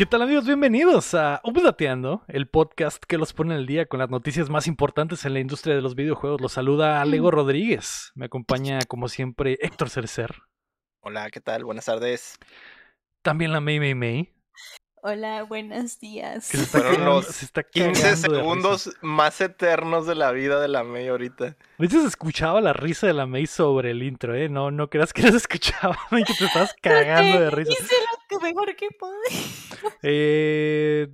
¿Qué tal amigos? Bienvenidos a Updateando, el podcast que los pone al día con las noticias más importantes en la industria de los videojuegos. Los saluda Alego Rodríguez. Me acompaña como siempre Héctor Cercer. Hola, ¿qué tal? Buenas tardes. También la May May May. Hola, buenos días. Que se está Fueron cagando- los se está 15 cagando de segundos más eternos de la vida de la May ahorita. De hecho, se escuchaba la risa de la May sobre el intro, ¿eh? No, no creas que no se escuchaba y que te estabas cagando de risa. Lo que mejor que pude. Eh,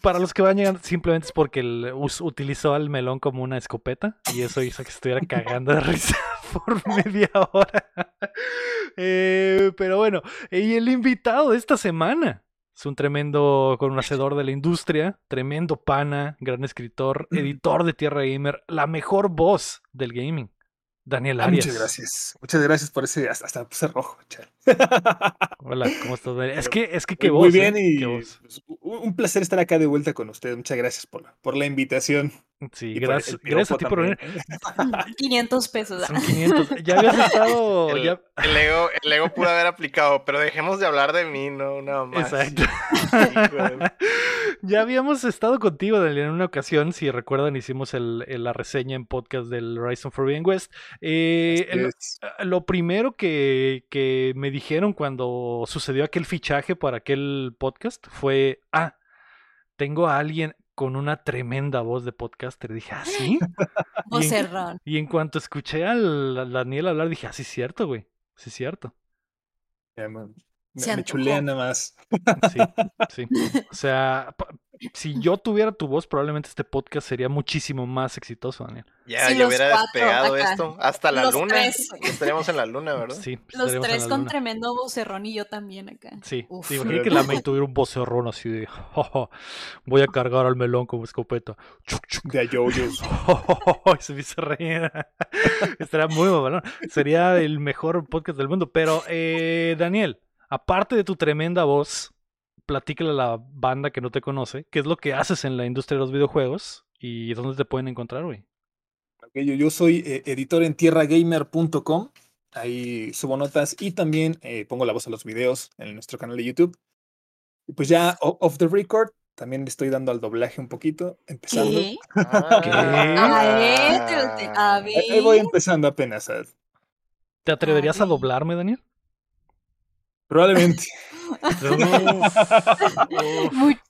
para los que van llegando, simplemente es porque el- us- utilizó al melón como una escopeta y eso hizo que estuviera cagando de risa por media hora. Eh, pero bueno, y el invitado de esta semana es un tremendo conocedor de la industria, tremendo pana, gran escritor, editor de Tierra Gamer, la mejor voz del gaming. Daniel Ah, Arias. muchas gracias. Muchas gracias por ese. Hasta, hasta puse rojo, chale. Hola, ¿cómo estás? Daniel? Es que, es que qué Muy voz. bien ¿eh? y pues, un placer estar acá de vuelta con ustedes. Muchas gracias por, por la invitación. Sí, gracias, gracias a ti por venir. también. 500 pesos. Son 500. Ya habías estado. El, ya- el ego, el ego pudo haber aplicado, pero dejemos de hablar de mí, no, nada más. Exacto. Ya habíamos estado contigo Daniel, en una ocasión. Si recuerdan, hicimos el- el- la reseña en podcast del Horizon Forbidden West. Eh, el- es. lo primero que, que me dijeron cuando sucedió aquel fichaje para aquel podcast fue: Ah, tengo a alguien con una tremenda voz de podcaster. Dije, ¿ah, sí? Vocerrón. Y en cuanto escuché al Daniel hablar, dije, ah, sí, es cierto, güey. Sí, es cierto. Me, me chulean nada más. Sí, sí. O sea, si yo tuviera tu voz, probablemente este podcast sería muchísimo más exitoso, Daniel. Ya, los hubiera despegado acá. esto hasta la Los luna. tres. Estaríamos en la luna, ¿verdad? Sí, Los tres la con luna. tremendo vocerrón y yo también acá. Sí, Uf. sí, imagínate que la May tuviera un vocerrón así de "Ja, ja, voy a cargar al melón como escopeta. Chuc, chuc. De ayoyos. Y se me hizo reír. Estaría muy bueno. Sería el mejor podcast del mundo. Pero, eh, Daniel, aparte de tu tremenda voz, platícale a la banda que no te conoce, qué es lo que haces en la industria de los videojuegos y dónde te pueden encontrar, güey. Yo, yo soy eh, editor en tierragamer.com. Ahí subo notas y también eh, pongo la voz a los videos en nuestro canal de YouTube. Y pues ya off the record, también le estoy dando al doblaje un poquito, empezando. ¿Qué? Ah. A ver, pero te- a Ahí- Ahí voy empezando apenas. a- ¿Te atreverías a Ay. doblarme, Daniel? Probablemente.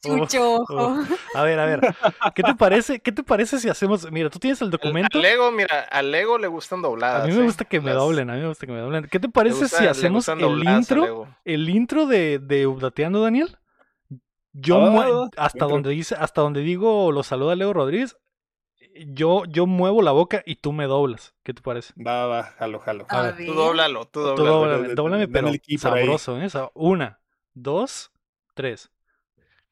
Mucho Oh, ojo. A ver, a ver. ¿Qué te parece? ¿Qué te parece si hacemos? Mira, tú tienes el documento. Al Lego, mira, al Lego le gustan dobladas. A mí me ¿eh? gusta que me Las- doblen, a mí me gusta que me doblen. ¿Qué te parece gusta- si hacemos el intro? Lego. El intro de, de Updateando, Daniel. Yo Ah, mue- va, hasta intro. donde dice, hasta donde digo lo saluda Leo Rodríguez, yo, yo muevo la boca y tú me doblas. ¿Qué te parece? Va, va, jalo, jalo. A A ver. Tú dóblalo, tú Tú dóblalo. dóblame, dóblame, pero sabroso, ¿eh? Una, dos, tres.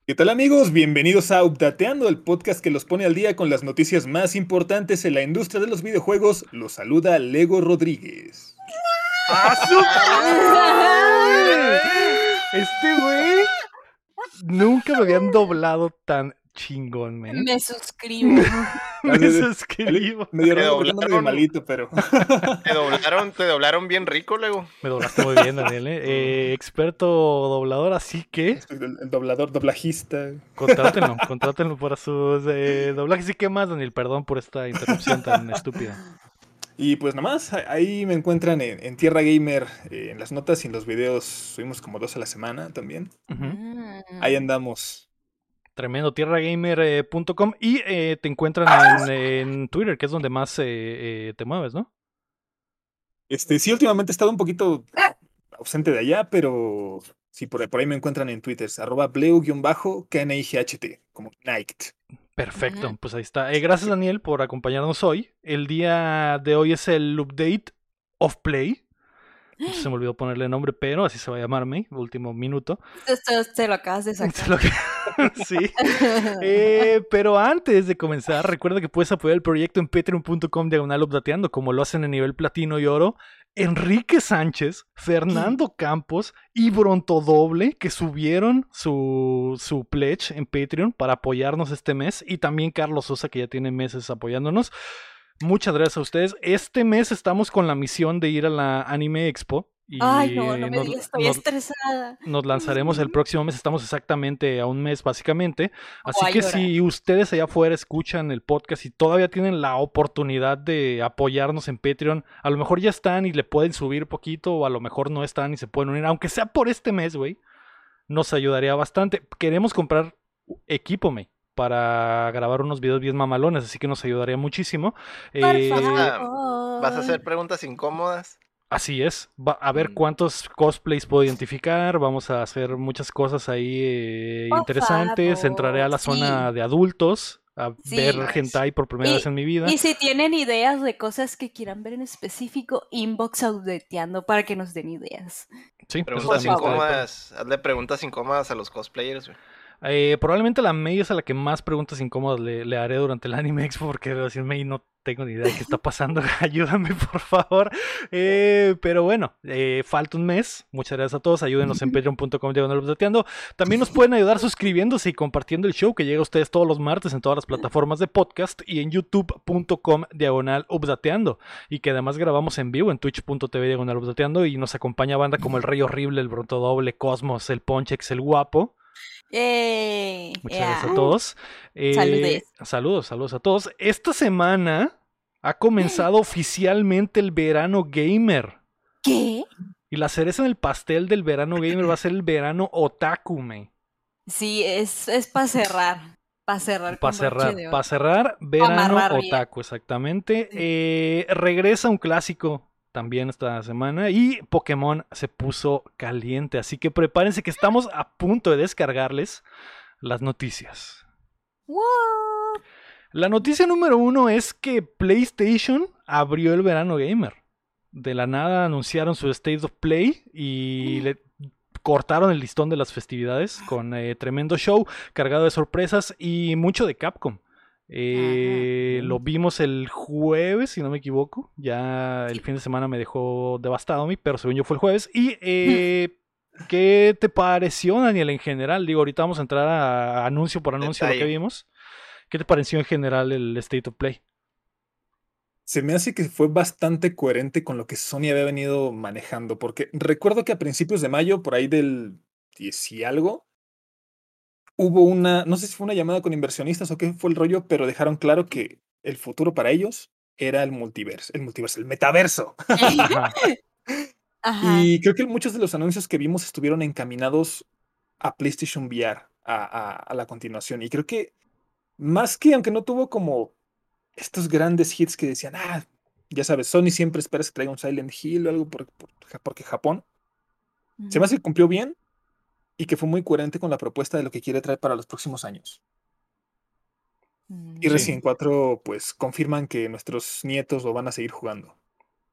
¿Qué tal amigos? Bienvenidos a Updateando, el podcast que los pone al día con las noticias más importantes en la industria de los videojuegos. Los saluda Lego Rodríguez. Este güey nunca me habían doblado tan chingón, man. Me suscribo. Me Me- suscribo. Ando medio doblaron. malito, pero Te doblaron, te doblaron bien rico, Lego. Me doblaste muy bien, Daniel. ¿eh? Eh, experto doblador, así que soy el, el doblador, doblajista. contrátenlo, contrátenlo para sus eh, doblajes. ¿Y qué más, Daniel? Perdón por esta interrupción tan estúpida. Y pues nada más, ahí me encuentran en, en Tierra Gamer, eh, en las notas y en los videos. Subimos como dos a la semana también. Mm. Ahí andamos. Tremendo, tierragamer.com y eh, te encuentran en, en Twitter, que es donde más eh, eh, te mueves, ¿no? Este, sí, últimamente he estado un poquito ausente de allá, pero sí, por, ahí- por ahí me encuentran en Twitter, arroba bleu-knight, como Night. Perfecto, pues ahí está. Eh, gracias Daniel por acompañarnos hoy. El día de hoy es el update of play. Se me olvidó ponerle nombre, pero así se va a llamarme, último minuto. Esto te lo acabas de sacar. lo sí. Eh, pero antes de comenzar, recuerda que puedes apoyar el proyecto en patreon.com diagonal updateando, como lo hacen en nivel platino y oro. Enrique Sánchez, Fernando Campos y Brontodoble, que subieron su, su pledge en Patreon para apoyarnos este mes. Y también Carlos Sosa, que ya tiene meses apoyándonos. Muchas gracias a ustedes. Este mes estamos con la misión de ir a la Anime Expo Y Ay, no, no me nos- digas, estoy nos- estresada. nos lanzaremos el próximo mes. Estamos exactamente a un mes, básicamente. Así Voy a que si ustedes allá afuera escuchan el podcast y todavía tienen la oportunidad de apoyarnos en Patreon, a lo mejor ya están y le pueden subir poquito, o a lo mejor no están y se pueden unir, aunque sea por este mes, güey, nos ayudaría bastante. Queremos comprar equipo, me. Para grabar unos videos bien mamalones, así que nos ayudaría muchísimo. Por Eh, favor. ¿Vas a hacer preguntas incómodas? Así es, va a ver Mm. cuántos cosplays puedo identificar, vamos a hacer muchas cosas ahí eh, interesantes, entraré a la zona sí. de adultos a Sí. ver hentai por primera Y- vez en mi vida. Y si tienen ideas de cosas que quieran ver en específico, inbox audeteando para que nos den ideas. Sí, Preguntas incómodas. Hazle preguntas incómodas a los cosplayers, güey. Eh, probablemente la May es a la que más preguntas incómodas le, le haré durante el Anime Expo porque decir, May, no tengo ni idea de qué está pasando, ayúdame por favor. Eh, pero bueno, eh, falta un mes. Muchas gracias a todos. Ayúdenos en patreon.com. También nos pueden ayudar suscribiéndose y compartiendo el show que llega a ustedes todos los martes en todas las plataformas de podcast y en youtube.com diagonal updateando. Y que además grabamos en vivo en twitch.tv diagonal updateando y nos acompaña banda como el Rey Horrible, el Bronto Doble, Cosmos, el Ponchex, el Guapo. ¡Ey! Muchas gracias a todos. Eh. Saludos, saludos a todos. Esta semana ha comenzado oficialmente el verano gamer. ¿Qué? Y la cereza en el pastel del verano gamer va a ser el verano otaku, me. Sí, es, es para cerrar. Para cerrar. Para cerrar, para cerrar, verano amarrar bien. otaku, exactamente. Sí. Eh, regresa un clásico también esta semana y Pokémon se puso caliente, así que prepárense que estamos a punto de descargarles las noticias. La noticia número uno es que PlayStation abrió el verano gamer. De la nada anunciaron su State of Play y le cortaron el listón de las festividades con eh, tremendo show cargado de sorpresas y mucho de Capcom. Eh, lo vimos el jueves, si no me equivoco. Ya el fin de semana me dejó devastado a mí, pero según yo fue el jueves. Y eh, ¿qué te pareció, Daniel, en general? Digo, ahorita vamos a entrar a anuncio por anuncio lo que vimos. ¿Qué te pareció en general el State of Play? Se me hace que fue bastante coherente con lo que Sony había venido manejando, porque recuerdo que a principios de mayo, por ahí del 10 y algo, hubo una, no sé si fue una llamada con inversionistas o qué fue el rollo, pero dejaron claro que el futuro para ellos era el multiverso, el multiverso, el metaverso. Ajá. Ajá. Y creo que muchos de los anuncios que vimos estuvieron encaminados a PlayStation VR, a, a- a la continuación. Y creo que más que, aunque no tuvo como estos grandes hits que decían, ah, ya sabes, Sony siempre espera que traiga un Silent Hill o algo por- por- porque Japón. Se me hace que cumplió bien y que fue muy coherente con la propuesta de lo que quiere traer para los próximos años. Y Mm. Resident 4, pues confirman que nuestros nietos lo van a seguir jugando.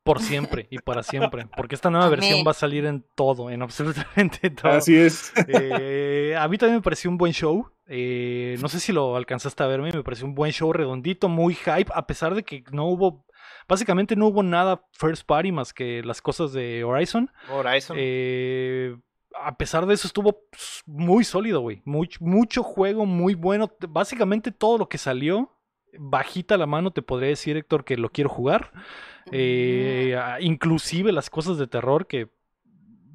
Por siempre y para siempre. Porque esta nueva versión va a salir en todo, en absolutamente todo. Así es. Eh, a mí también me pareció un buen show. Eh, no sé si lo alcanzaste a verme. Me pareció un buen show redondito, muy hype. A pesar de que no hubo. Básicamente no hubo nada first party más que las cosas de Horizon. Horizon. Eh, a pesar de eso estuvo muy sólido, güey. Much- mucho juego, muy bueno. Básicamente todo lo que salió, bajita la mano te podría decir, Héctor, que lo quiero jugar. Eh, a- inclusive las cosas de terror que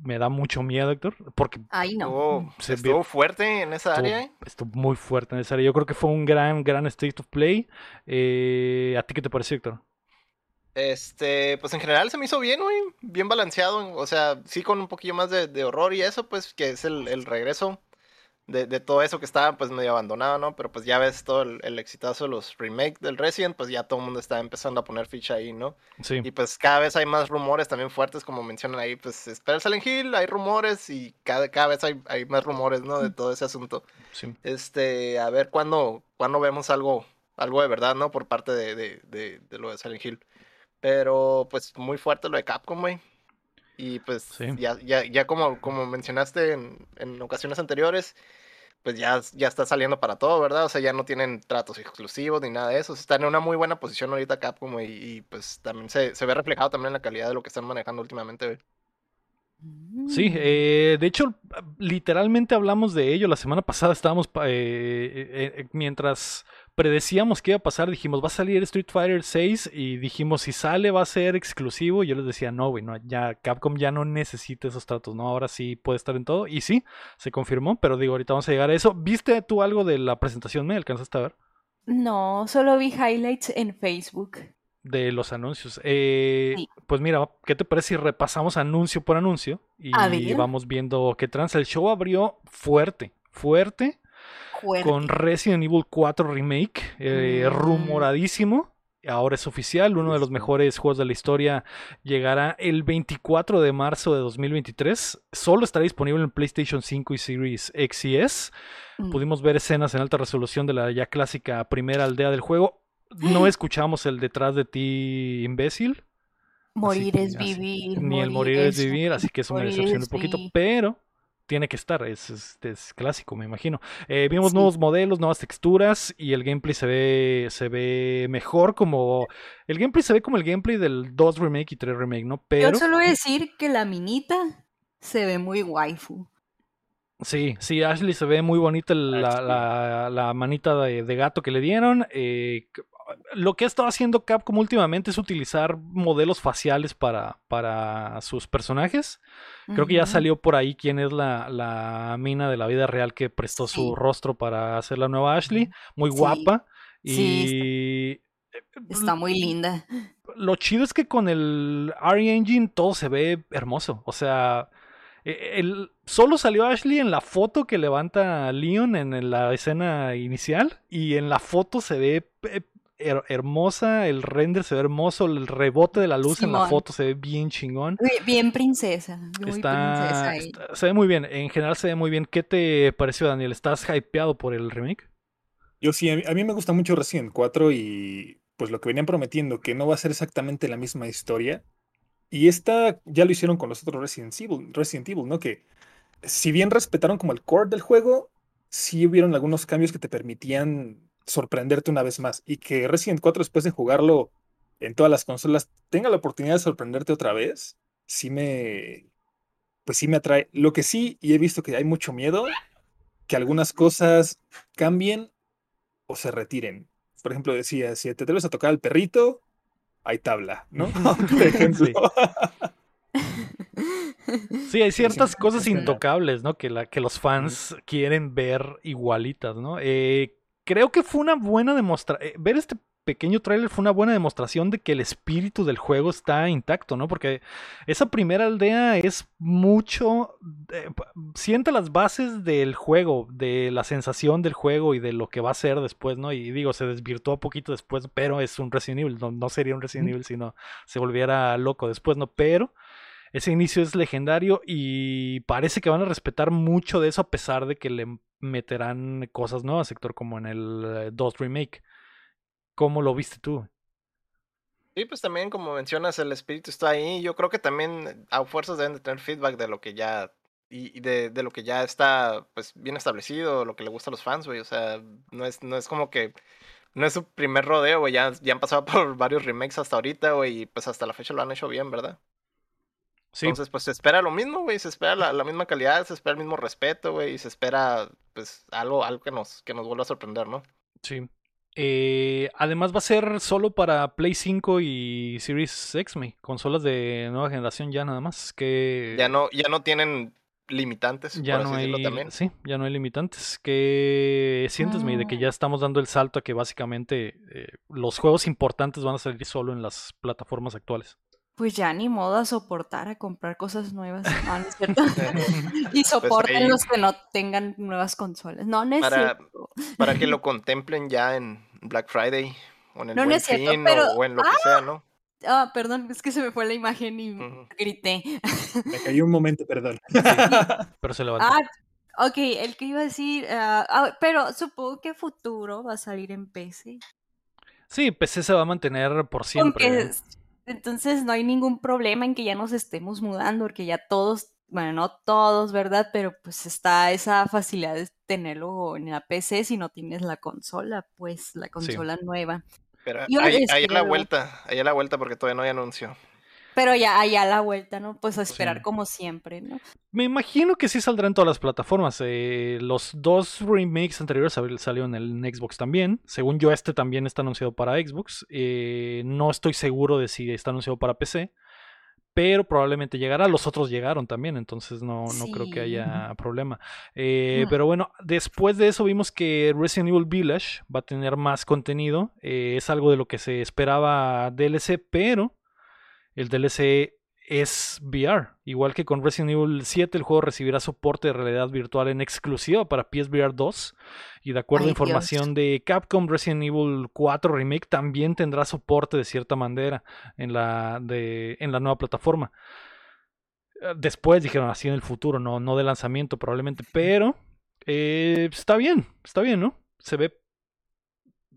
me da mucho miedo, Héctor. Porque Ay, no. estuvo, se estuvo vio- fuerte en esa estuvo, área. ¿eh? estuvo muy fuerte en esa área. Yo creo que fue un gran, gran state of play. Eh, ¿A ti qué te pareció, Héctor? Este, pues en general se me hizo bien, güey. Bien balanceado. O sea, sí con un poquillo más de, de horror y eso, pues, que es el, el regreso de, de todo eso que estaba, pues, medio abandonado, ¿no? Pero pues ya ves todo el, el exitazo de los remakes del Resident, pues ya todo el mundo está empezando a poner ficha ahí, ¿no? Sí. Y pues cada vez hay más rumores también fuertes, como mencionan ahí, pues espera el Silent Hill, hay rumores y cada, cada vez hay, hay más rumores, ¿no? De todo ese asunto. sí. Este, a ver cuándo, cuándo vemos algo, algo de verdad, ¿no? Por parte de, de, de, de lo de Silent Hill. Pero, pues, muy fuerte lo de Capcom, güey. Y pues, Sí. ya, ya, ya como, como mencionaste en, en ocasiones anteriores, pues ya, ya está saliendo para todo, ¿verdad? O sea, ya no tienen tratos exclusivos ni nada de eso. Están en una muy buena posición ahorita Capcom, güey. Y pues también se, se ve reflejado también en la calidad de lo que están manejando últimamente, güey. Sí, eh, de hecho, literalmente hablamos de ello. La semana pasada estábamos, eh, eh, mientras predecíamos que iba a pasar, dijimos, va a salir Street Fighter 6 y dijimos, si sale va a ser exclusivo. Y yo les decía, no, güey, no, ya Capcom ya no necesita esos tratos, ¿no? Ahora sí puede estar en todo. Y sí, se confirmó, pero digo, ahorita vamos a llegar a eso. ¿Viste tú algo de la presentación? ¿Me alcanzaste a ver? No, solo vi highlights en Facebook. De los anuncios. Eh, Sí. Pues mira, ¿qué te parece si repasamos anuncio por anuncio? Y vamos viendo qué trans. El show abrió fuerte, fuerte, Fuerte. con Resident Evil 4 Remake, eh, Mm. rumoradísimo. Ahora es oficial, uno de los mejores juegos de la historia llegará el 24 de marzo de 2023. Solo estará disponible en PlayStation 5 y Series X y S. Mm. Pudimos ver escenas en alta resolución de la ya clásica primera aldea del juego. No escuchamos el detrás de ti, imbécil. Morir que es así- vivir. Ni el morir es vivir, así que eso me decepciona un poquito, pero tiene que estar, es, es- es clásico, me imagino. Eh, vimos Sí. nuevos modelos, nuevas texturas y el gameplay se ve, se ve mejor como... El gameplay se ve como el gameplay del 2 remake y 3 remake, ¿no? Pero... Yo solo voy a decir que la minita se ve muy waifu. Sí, sí, Ashley se ve muy bonita la, Ashley. la- la manita de, de gato que le dieron. eh, lo que ha estado haciendo Capcom últimamente es utilizar modelos faciales para, para sus personajes. Creo que ya salió por ahí quién es la, la mina de la vida real que prestó su rostro para hacer la nueva Ashley. Muy Sí. guapa. Sí, Y Está muy linda. lo chido es que con el RE Engine todo se ve hermoso. O sea, e- el, solo salió Ashley en la foto que levanta Leon en la escena inicial. Y en la foto se ve eh, her- hermosa, el render se ve hermoso, el rebote de la luz en la foto se ve bien chingón. Bien princesa. Muy Está, princesa ahí. está- se ve muy bien, en general se ve muy bien. ¿Qué te pareció, Daniel? ¿Estás hypeado por el remake? Yo sí, a mí, a mí me gusta mucho Resident 4 y pues lo que venían prometiendo, que no va a ser exactamente la misma historia. Y esta ya lo hicieron con los otros Resident Evil, Resident Evil, ¿no? Que si bien respetaron como el core del juego, sí hubieron algunos cambios que te permitían sorprenderte una vez más. Y que Resident 4, después de jugarlo en todas las consolas, tenga la oportunidad de sorprenderte otra vez, sí me. Pues sí me atrae. Lo que sí, y he visto que hay mucho miedo, que algunas cosas cambien o se retiren. Por ejemplo, decía, si te atreves a tocar al perrito, hay tabla, ¿no? Por ejemplo. Sí. Sí, hay ciertas cosas intocables, ¿no? Que, la, que los fans quieren ver igualitas, ¿no? Eh, creo que fue una buena demostración. ver este pequeño tráiler fue una buena demostración de que el espíritu del juego está intacto, ¿no? Porque esa primera aldea es mucho... eh, sienta las bases del juego, de la sensación del juego y de lo que va a ser después, ¿no? Y digo, se desvirtuó poquito después, pero es un Resident Evil. No, no sería un Resident. Evil si no se volviera loco después, ¿no? Pero... Ese inicio es legendario y parece que van a respetar mucho de eso a pesar de que le meterán cosas nuevas, sector, como en el eh, 2 Remake. ¿Cómo lo viste tú? Sí, pues también como mencionas, el espíritu está ahí. Yo creo que también a fuerzas deben de tener feedback de lo que ya y de, de lo que ya está pues bien establecido, lo que le gusta a los fans, güey. O sea, no es, no es como que no es su primer rodeo, güey. Ya, ya han pasado por varios remakes hasta ahorita, güey, y pues hasta la fecha lo han hecho bien, ¿verdad? Sí, Entonces, pues se espera lo mismo, güey. Se espera la, la misma calidad, se espera el mismo respeto, güey. Y se espera, pues, algo, algo que nos, que nos vuelva a sorprender, ¿no? sí. Eh, además va a ser solo para Play 5 y Series X, me, consolas de nueva generación ya nada más. Que Ya no, ya no tienen limitantes, ya por no así hay, decirlo también. sí, ya no hay limitantes. Que sientes, me, de que Ah. ya estamos dando el salto a que básicamente eh, los juegos importantes van a salir solo en las plataformas actuales. Pues ya ni modo a soportar a comprar cosas nuevas. No, no es cierto. y Pues soporten ahí- los que no tengan nuevas consolas. No, no es Para- cierto. para que lo contemplen ya en Black Friday o en el No, no Buen es cierto, Fin, pero- o, o en lo que sea, ¿no? Ah, perdón, es que se me fue la imagen y grité. Me cayó un momento, perdón. Pero se levantó. Ah, ok, el que iba a decir, ah, ah, pero supongo que futuro va a salir en PC. Sí, PC se va a mantener por siempre. Aunque ¿eh? Entonces no hay ningún problema en que ya nos estemos mudando, porque ya todos, bueno, no todos, ¿verdad? Pero pues está esa facilidad de tenerlo en la PC si no tienes la consola, pues la consola nueva. Pero ahí, a la vuelta, ahí a la vuelta porque todavía no hay anuncio. Pero ya allá a la vuelta, ¿no? Pues a esperar Sí. como siempre, ¿no? Me imagino que sí saldrá en todas las plataformas. eh, los dos remakes anteriores sal- salieron en Xbox también. Según yo, este también está anunciado para Xbox. Eh, no estoy seguro de si está anunciado para PC. Pero probablemente llegará. Los otros llegaron también. Entonces no, no creo que haya problema. Eh. Pero bueno, después de eso vimos que Resident Evil Village va a tener más contenido. es algo de lo que se esperaba DLC. Pero el DLC es VR. Igual que con Resident Evil 7, el juego recibirá soporte de realidad virtual en exclusiva para PSVR 2. Y de acuerdo a Ay, información de Capcom, Resident Evil 4 Remake también tendrá soporte de cierta manera en la, de, en la nueva plataforma. Eh, Después dijeron así en el futuro, no, no de lanzamiento probablemente, pero eh, está bien, está bien, ¿no? Se ve,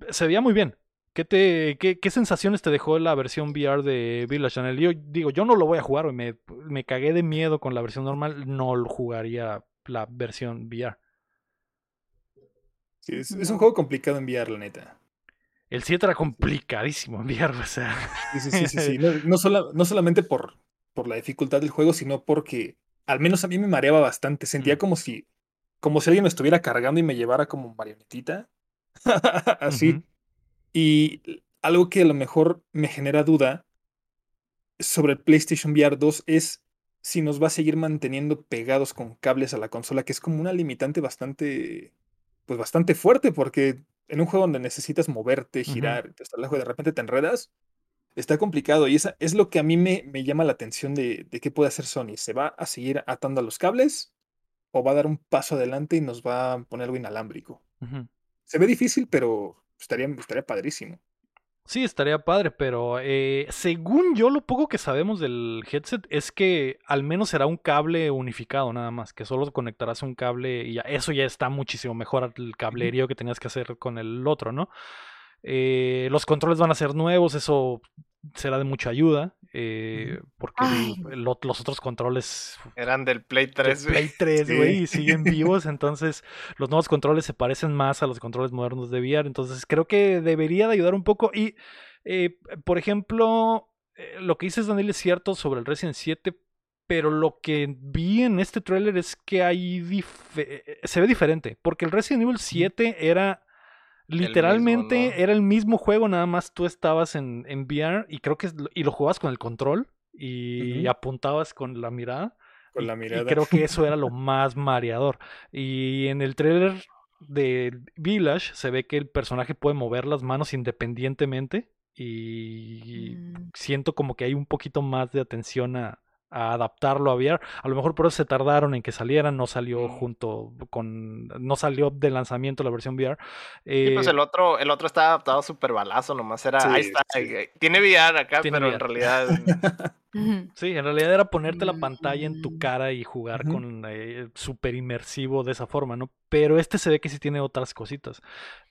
se veía muy bien. ¿Qué, te, qué, qué sensaciones te dejó la versión VR de Village Channel? Yo digo, yo no lo voy a jugar, güey, me, me cagué de miedo con la versión normal, no lo jugaría la versión VR. Sí, es, es un juego complicado enviar, la neta. El 7 era complicadísimo en VR, o sea. Sí, sí, sí, sí, sí. No, no sola- no solamente por, por la dificultad del juego, sino porque al menos a mí me mareaba bastante. Sentía Mm. como si, como si alguien me estuviera cargando y me llevara como marionetita. Así. Y algo que a lo mejor me genera duda sobre el PlayStation VR 2 es si nos va a seguir manteniendo pegados con cables a la consola, que es como una limitante bastante, pues bastante fuerte, porque en un juego donde necesitas moverte, girar, hasta lejos y de repente te enredas, está complicado. Y esa es lo que a mí me, me llama la atención de, de qué puede hacer Sony. ¿Se va a seguir atando a los cables o va a dar un paso adelante y nos va a poner algo inalámbrico? Se ve difícil, pero estaría, estaría padrísimo. Sí, estaría padre, pero eh, según yo lo poco que sabemos del headset es que al menos será un cable unificado nada más, que solo conectarás un cable y ya, eso ya está muchísimo mejor al cablerío que tenías que hacer con el otro, ¿no? Eh, los controles van a ser nuevos, eso será de mucha ayuda, eh, porque los otros controles Eran del Play de 3, güey. Play 3, Sí. güey, y siguen vivos. Entonces, los nuevos controles se parecen más a los controles modernos de VR. Entonces, creo que debería de ayudar un poco. Y, eh, por ejemplo, eh, lo que dices, Daniel, es cierto sobre el Resident 7. Pero lo que vi en este tráiler es que hay se ve diferente. Porque el Resident Evil 7 era literalmente mismo, ¿no? era el mismo juego, nada más tú estabas en, en VR y creo que es y lo jugabas con el control y apuntabas con la mirada. Con la y mirada. creo que eso era lo más mareador. Y en el trailer de Village se ve que el personaje puede mover las manos independientemente. Y Mm. siento como que hay un poquito más de atención a, a adaptarlo a VR. A lo mejor por eso se tardaron en que saliera, no salió junto con. No salió de lanzamiento la versión VR. Sí, pues Eh, el otro, el otro estaba adaptado súper balazo, nomás era, ahí está, sí. eh, tiene VR acá, Tiene pero en realidad. Sí, en realidad era ponerte la pantalla en tu Mm. cara y jugar con eh, súper inmersivo de esa forma, ¿no? Pero este se ve que sí tiene otras cositas.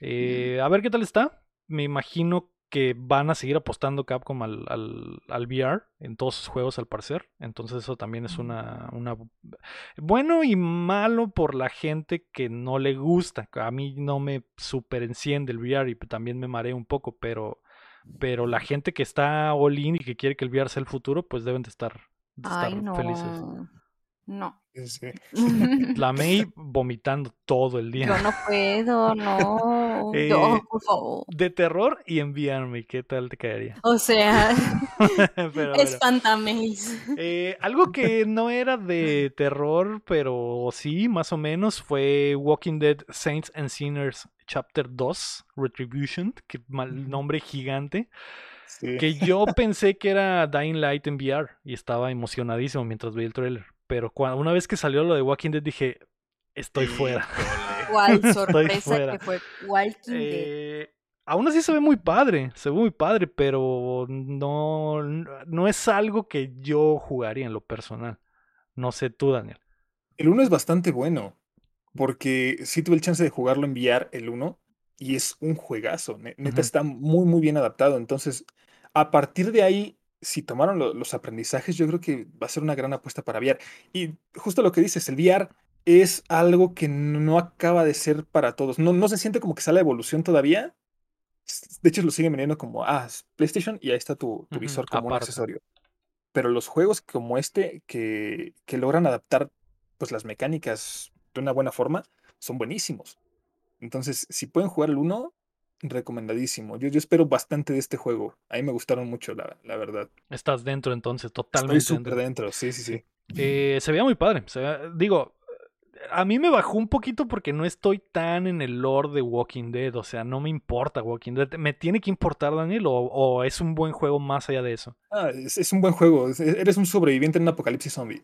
Eh, a ver qué tal está. Me imagino que van a seguir apostando Capcom al, al, al VR en todos sus juegos al parecer. Entonces eso también es una, una... Bueno y malo por la gente que no le gusta. A mí no me super enciende el VR y también me mareo un poco, pero... Pero la gente que está all in y que quiere que el VR sea el futuro, pues deben de estar, de estar Ay, no. felices. No. Sí. La May vomitando todo el día. Yo no puedo, no. Eh, No, por favor. De terror y enviarme, ¿qué tal te caería? O sea, pero espántameis. Eh, algo que no era de terror, pero sí, más o menos, fue Walking Dead Saints and Sinners Chapter 2, Retribution, que mal nombre gigante, Sí. que yo pensé que era Dying Light en VR y estaba emocionadísimo mientras veía el trailer. Pero cuando, una vez que salió lo de Walking Dead dije, estoy fuera. Cuál sorpresa fuera. que fue Walking Dead. Eh, aún así se ve muy padre, se ve muy padre, pero no, no es algo que yo jugaría en lo personal. No sé tú, Daniel. El 1 es bastante bueno, porque sí tuve el chance de jugarlo en VR, el 1, y es un juegazo. ne- Neta está muy, muy bien adaptado. Entonces, a partir de ahí, si tomaron lo- los aprendizajes, yo creo que va a ser una gran apuesta para VR. Y justo lo que dices, el VR es algo que no acaba de ser para todos. No, no se siente como que sale la evolución todavía. De hecho, lo siguen vendiendo como, ah, PlayStation y ahí está tu, visor como un accesorio. pero los juegos como este que, que logran adaptar pues las mecánicas de una buena forma son buenísimos. Entonces, si pueden jugar el 1, recomendadísimo. Yo, yo espero bastante de este juego. A mí me gustaron mucho, la, la verdad. Estás dentro entonces, totalmente. Estoy súper dentro, sí, sí, sí. Eh, se veía muy padre. Se veía- digo, a mí me bajó un poquito porque no estoy tan en el lore de Walking Dead. O sea, no me importa Walking Dead. ¿Me tiene que importar, Daniel? ¿O, o es un buen juego más allá de eso? Ah, es, es un buen juego. es- Eres un sobreviviente en un apocalipsis zombie.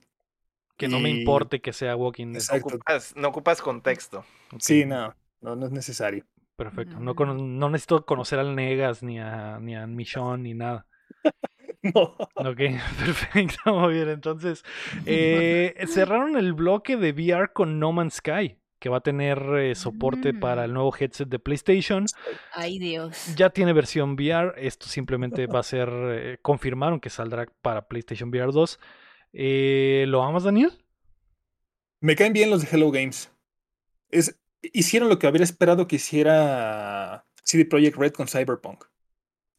Que no me importe que sea Walking Dead. Exacto. Ocupas- no ocupas contexto. Sí, no, no, no es necesario. Perfecto. No, no necesito conocer al Negas ni a, ni a Michonne ni nada. No. Ok, perfecto, muy bien. Entonces, eh, cerraron el bloque de VR con No Man's Sky, que va a tener eh, soporte para el nuevo headset de PlayStation. Ay, Dios. Ya tiene versión VR. Esto simplemente va a ser. eh, confirmaron que saldrá para PlayStation VR 2. Eh, ¿Lo amas, Daniel? Me caen bien los de Hello Games. Es, hicieron lo que habría esperado que hiciera CD Projekt Red con Cyberpunk.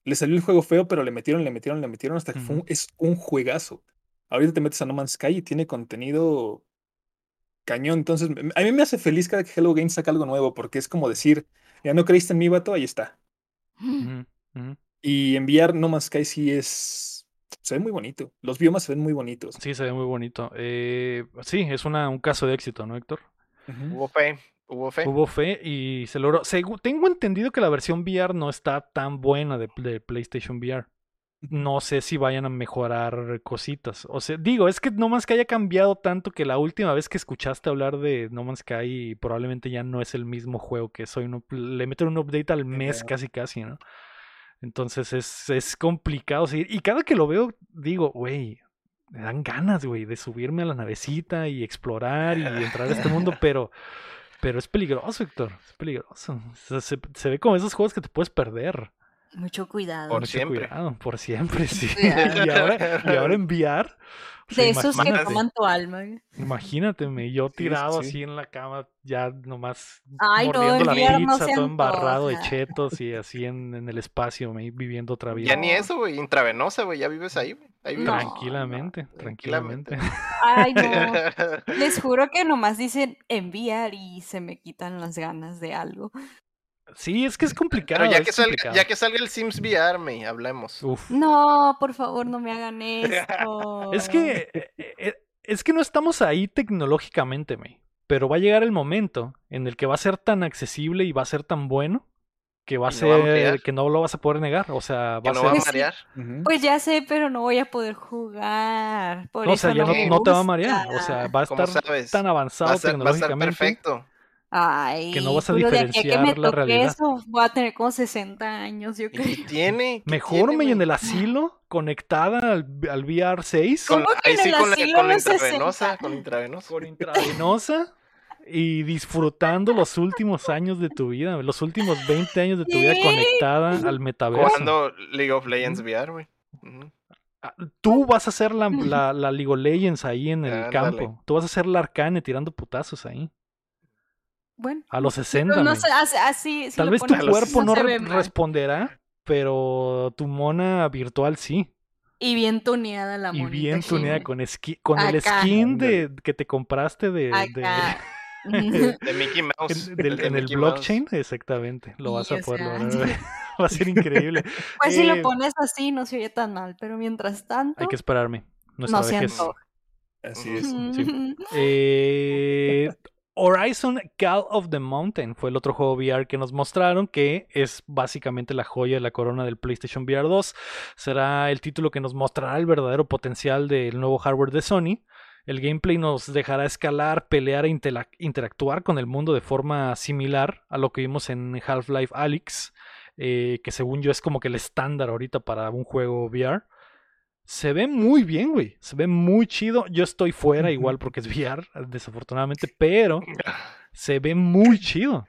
Le salió el juego feo, pero le metieron, le metieron, le metieron hasta que fue un- Ujú. es un juegazo. Ahorita te metes a No Man's Sky y tiene contenido cañón. Entonces, a mí me hace feliz cada que Hello Games saca algo nuevo, porque es como decir, ya no creíste en mi vato, ahí está. Y enviar No Man's Sky sí es. Se ve muy bonito. Los biomas se ven muy bonitos. Sí, se ve muy bonito. Eh, sí, es una, un caso de éxito, ¿no, Héctor? Hubo fe, hubo fe. Hubo fe y se logró. Segu- tengo entendido que la versión VR no está tan buena de, de PlayStation VR. No sé si vayan a mejorar cositas. O sea, digo, es que No Man's Sky haya cambiado tanto que la última vez que escuchaste hablar de No Man's Sky probablemente ya no es el mismo juego que soy. No, le meten un update al mes casi casi, ¿no? Entonces es, es complicado seguir. Y cada que lo veo, digo, güey, me dan ganas, güey, de subirme a la navecita y explorar y entrar a este mundo, pero, pero es peligroso, Héctor. Es peligroso. O sea, se, se ve como esos juegos que te puedes perder. Mucho cuidado. Por Mucho siempre. cuidado, por siempre, sí. Y, ahora, y ahora enviar. De esos que imagínate. toman tu alma. Imagínateme, yo tirado sí. así en la cama, ya nomás Ay, no, mordiendo la no pizza, se todo embarrado de chetos y así en, en el espacio, me viviendo otra vida. Ya ni eso, güey. Intravenosa, güey. Ya vives ahí, güey. Ahí vives. No. Tranquilamente, tranquilamente. Tranquilamente. Ay, no. Les juro que nomás dicen enviar y se me quitan las ganas de algo. Sí, es que es complicado. Pero ya es que, salga, ya que salga el Sims VR, me hablemos. Uf. No, por favor, no me hagan esto. Es que eh, eh, es que no estamos ahí tecnológicamente, me. Pero va a llegar el momento en el que va a ser tan accesible y va a ser tan bueno que va a va ser que no lo vas a poder negar. O sea, va a no va a ser. Pues sí. marear. Pues ya sé, pero no voy a poder jugar. Por No, o eso sea, ya no, te va a marear. O sea, va a ¿Cómo estar sabes? tan Va avanzado a, ser, va a estar tecnológicamente perfecto. Ay, que no vas a de que diferenciar me la realidad. eso, voy a tener como 60 años, yo ¿Y creo. qué tiene? ¿Qué Mejor tiene, me en el asilo conectada al, al VR 6 Con, ¿Cómo que ahí en sí, el con la, asilo con la los 60? intravenosa. Con intravenosa. con intravenosa y disfrutando los últimos años de tu vida, los últimos 20 años de tu vida conectada al metaverso. Jugando League of Legends VR, güey. Ah, Tú vas a hacer la, la, la League of Legends ahí en el campo. Tú vas a hacer la Arcane tirando putazos ahí. Bueno, A los no, 60. no sé, así, así si Tal lo vez tu pones cuerpo no re- responderá, pero tu mona virtual sí. Y bien tuneada la y monita. bien tuneada con, esqui- con el skin de, que te compraste de. De Mickey Mouse. en, del- de en el Mickey Mouse. blockchain. Exactamente. Lo vas Sí, a poder sea. lograr. Va a ser increíble. Pues si Eh, lo pones así, no se oye tan mal, pero mientras tanto, Hay que esperarme. Nuestra no vejez. antoja. Así es. sí. Eh, Horizon Call of the Mountain fue el otro juego VR que nos mostraron, que es básicamente la joya de la corona del PlayStation VR 2. Será el título que nos mostrará el verdadero potencial del nuevo hardware de Sony. El gameplay nos dejará escalar, pelear e interactuar con el mundo de forma similar a lo que vimos en Half-Life Alyx, eh, que según yo es como que el estándar ahorita para un juego VR. Se ve muy bien, güey. Se ve muy chido. Yo estoy fuera igual porque es VR, desafortunadamente, pero se ve muy chido.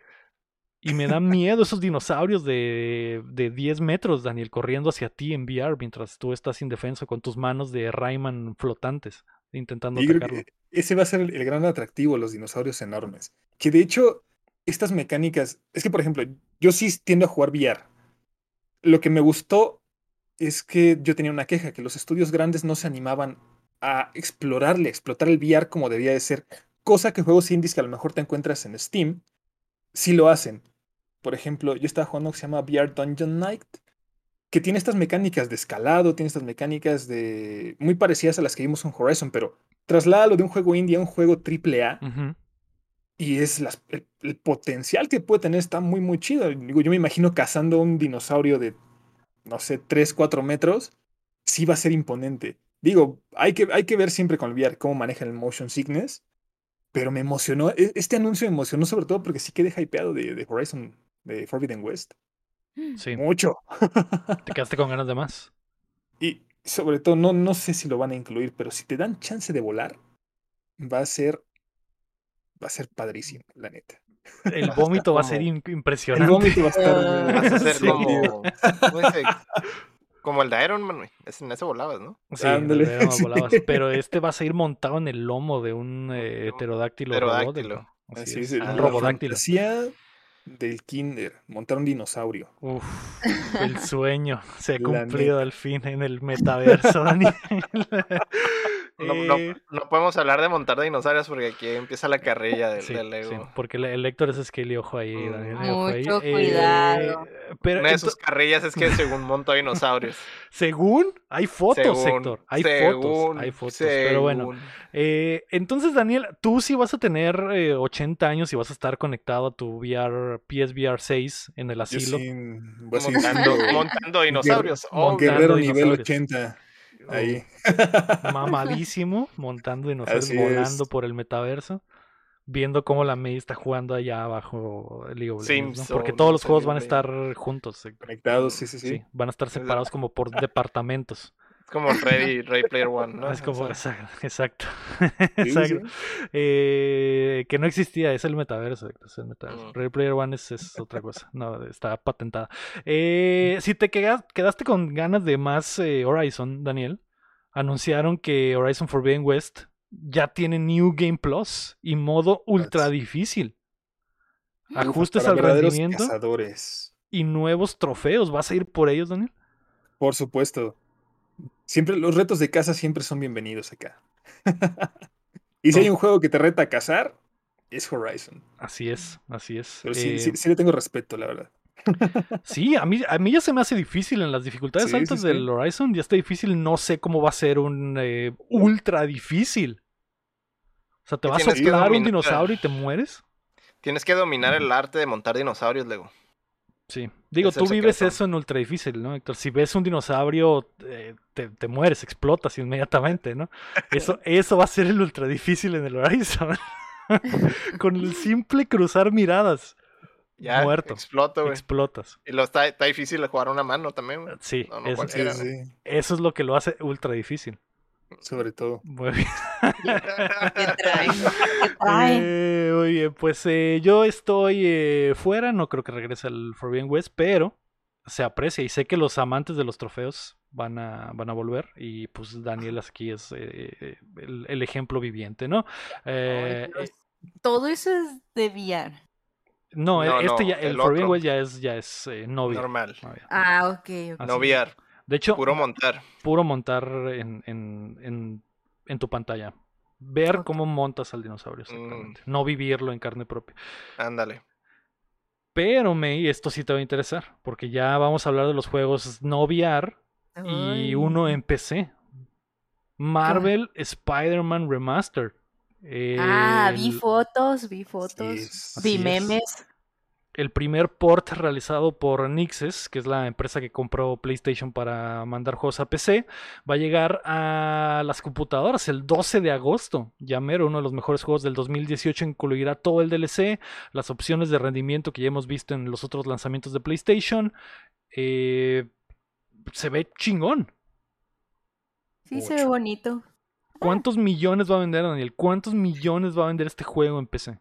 Y me da miedo esos dinosaurios de, de 10 metros, Daniel, corriendo hacia ti en VR mientras tú estás indefenso con tus manos de Rayman flotantes, intentando creo que ese va a ser el, el gran atractivo, los dinosaurios enormes. Que de hecho, estas mecánicas, es que por ejemplo, yo sí tiendo a jugar VR. Lo que me gustó es que yo tenía una queja, que los estudios grandes no se animaban a explorarle, a explotar el VR como debía de ser, cosa que juegos indies que a lo mejor te encuentras en Steam, sí lo hacen. Por ejemplo, yo estaba jugando que se llama VR Dungeon Night, que tiene estas mecánicas de escalado, tiene estas mecánicas de muy parecidas a las que vimos en Horizon, pero trasládalo de un juego indie a un juego AAA Ujú. y es las- el, el potencial que puede tener está muy, muy chido. Digo, yo me imagino cazando un dinosaurio de, no sé, 3, 4 metros, sí va a ser imponente. Digo, hay que, hay que ver siempre con el VR cómo manejan el motion sickness, pero me emocionó, e- este anuncio me emocionó sobre todo porque sí quedé hypeado de, de Horizon, de Forbidden West. Sí, Mucho. te quedaste con ganas de más. Y sobre todo, no, no sé si lo van a incluir, pero si te dan chance de volar, va a ser, va a ser padrísimo, la neta. El vómito va a ser como- in- El impresionante. vómito va a estar... Vas a ser Sí. como. Como el de Iron Man, En ese volabas, ¿no? Sí, volabas. Pero este va a seguir montado en el lomo de un eh, Un pterodáctilo. pterodáctilo. robótico. Así Así es, es, un Ah, la robodáctilo. fantasía del kinder, montar un dinosaurio. Uf, el sueño se ha La cumplido neta. al fin en el metaverso, Daniel. No, no- Eh, no podemos hablar de montar dinosaurios porque aquí empieza la carrilla del, sí, del sí, Lego. porque el, Héctor es Scaly, ojo ahí, Mm. Daniel, ojo ahí. Mucho Eh, cuidado. pero Una de sus carrillas es que según monto dinosaurios. según, hay fotos, Según, Héctor, hay según, fotos, hay fotos, pero bueno. Eh, entonces, Daniel, tú sí vas a tener eh, 80 años y vas a estar conectado a tu VR, PSVR 6 en el Yo asilo. sí seguir Montando, montando dinosaurios. Mon- obvio. Guerrero Montando nivel dinosaurios. 80. Ahí. mamadísimo, montando dinosaurios, Así volando es. por el metaverso, viendo cómo la May está jugando allá abajo League of Legends, ¿no? Porque todos los juegos van a estar juntos, Héctor. Conectados, sí, sí, sí. Sí, van a estar separados como por departamentos. Es como Ready, Ready Player One, ¿no? es como, exacto, exacto. Eh, que no existía, es el metaverso. Es el metaverso. Mm. Ready Player One es, es otra cosa. No, está patentada. Eh, si te quedas- quedaste con ganas de más eh, Horizon, Daniel, anunciaron que Horizon Forbidden West ya tiene New Game Plus y modo ultra difícil. Ajustes Para al rendimiento cazadores. y nuevos trofeos. ¿Vas a ir por ellos, Daniel? Por supuesto. Siempre, los retos de caza siempre son bienvenidos acá. y si hay un juego que te reta a cazar, es Horizon. Así es, así es. Pero sí, Eh, sí, sí le tengo respeto, la verdad. Sí, a mí, a mí ya se me hace difícil en las dificultades Sí, altas sí. del Horizon. Ya está difícil, no sé cómo va a ser un eh, ultra difícil. O sea, te Que va a tienes que soplar un dominar. dinosaurio y te mueres. Tienes que dominar el arte de montar dinosaurios, Lego. Sí. Digo, Es tú vives secreto. eso en ultra difícil, ¿no, Héctor? Si ves un dinosaurio, eh, te, te mueres, explotas inmediatamente, ¿no? Eso, eso va a ser el ultra difícil en el Horizon. Con el simple cruzar miradas, Ya, Muerto. exploto, güey. explotas. Y lo está, está difícil de jugar una mano también, güey. Sí, No, no eso, sí, eso es lo que lo hace ultra difícil. Sobre todo. Muy bien. ¿Qué traen? ¿Qué traen? Eh, muy bien, pues eh, yo estoy eh, fuera, no creo que regrese al Forbidden West, pero se aprecia y sé que los amantes de los trofeos van a, van a volver y pues Daniel aquí es eh, el, el ejemplo viviente, ¿no? Todo eso es de VR. no, No, este no, ya, el, el Forbidden. West ya es, ya es eh, no VR. Normal. No VR. Ah, ok, ok. Así No es. VR. De hecho, Puro montar. puro montar en, en, en, en tu pantalla. Ver cómo montas al dinosaurio, Mm. exactamente. No vivirlo en carne propia. Ándale. Pero, May, esto sí te va a interesar, porque ya vamos a hablar de los juegos no VR y uno en PC. Marvel Spider-Man Remastered. Ah, vi fotos, vi fotos, vi es. El primer port realizado por Nixes, que es la empresa que compró PlayStation para mandar juegos a PC, va a llegar a las computadoras el 12 de agosto. Ya mero, uno de los mejores juegos del 2018 incluirá todo el DLC, las opciones de rendimiento que ya hemos visto en los otros lanzamientos de PlayStation. Eh, se ve chingón. Sí, se ve bonito. ¿Cuántos millones va a vender, Daniel? ¿Cuántos millones va a vender este juego en PC?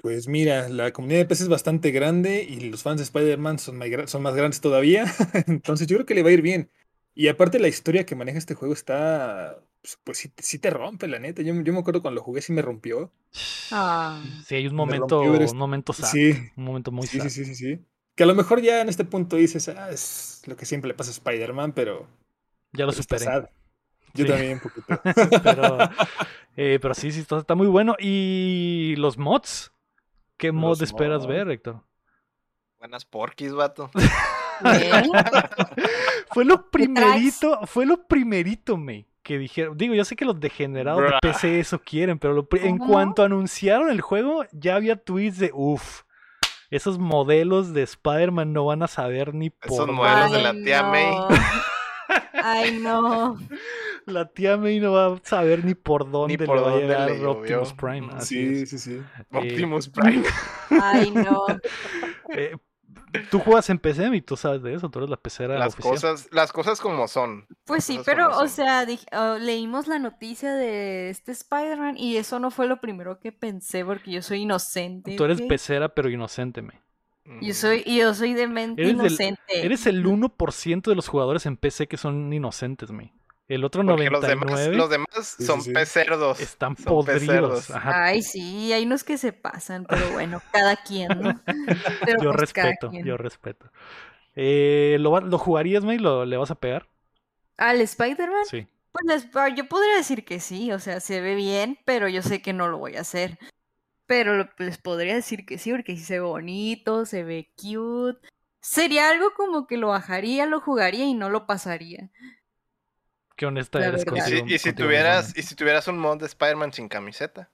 Pues mira, la comunidad de PC es bastante grande y los fans de Spider-Man son, más gra- son más grandes todavía. Entonces yo creo que le va a ir bien. Y aparte la historia que maneja este juego está... Pues, pues sí, sí te rompe, la neta. Yo, yo me acuerdo cuando lo jugué sí me rompió. Ah. Sí, hay un Me momento, rompió un momento sad, Sí, un momento muy sí, sad. sí, sí, sí, sí. Que a lo mejor ya en este punto dices, ah, es lo que siempre le pasa a Spider-Man, pero. Ya lo pero está superé. sad. Yo Sí. también un poquito. pero, eh, pero sí, sí, está, está muy bueno. Y los mods. ¿Qué mod Los esperas ver, Héctor? Buenas porquis, vato. Fue lo primerito, fue lo primerito, me, que dijeron. Digo, yo sé que los degenerados de. PC eso quieren, pero lo en cuanto anunciaron el juego, ya había tweets de uff. Esos modelos de Spider-Man no van a saber ni por Esos dónde". modelos de la tía May. no. Ay, no. La tía May no va a saber ni por dónde por le va a llegar le Optimus. Prime. así Sí, es. sí, sí. Optimus Prime. Ay, no. Eh, tú juegas en PC y tú sabes de eso, tú eres la pecera Las oficial. cosas, las cosas como son. Pues sí, pero, o son. sea, oh, leímos la noticia de este Spider-Man y eso no fue lo primero que pensé porque yo soy inocente. Tú eres pecera pero inocente, me. Yo soy, y yo soy de mente Eres del- inocente. Eres el 1% de los jugadores en PC que son inocentes, me. El otro Porque los 99 demás, los demás sí, son sí. pecerdos. están son podridos. pecerdos. Ajá. Ay, sí, hay unos que se pasan, pero bueno, cada quien, ¿no? Pero yo pues, cada respeto, quien. yo respeto. Eh, ¿lo, va- ¿Lo jugarías, May? ¿Lo, ¿Le vas a pegar? ¿Al Spider-Man? Sí. Pues ah, yo podría decir que sí, o sea, se ve bien, pero yo sé que no lo voy a hacer. Pero lo- les podría decir que sí, porque sí se ve bonito, se ve cute. Sería algo como que lo bajaría, lo jugaría y no lo pasaría. Qué honesta eres verdad. Y si, contigo. y si contigo tuvieras, y si tuvieras un mod de Spider-Man sin camiseta.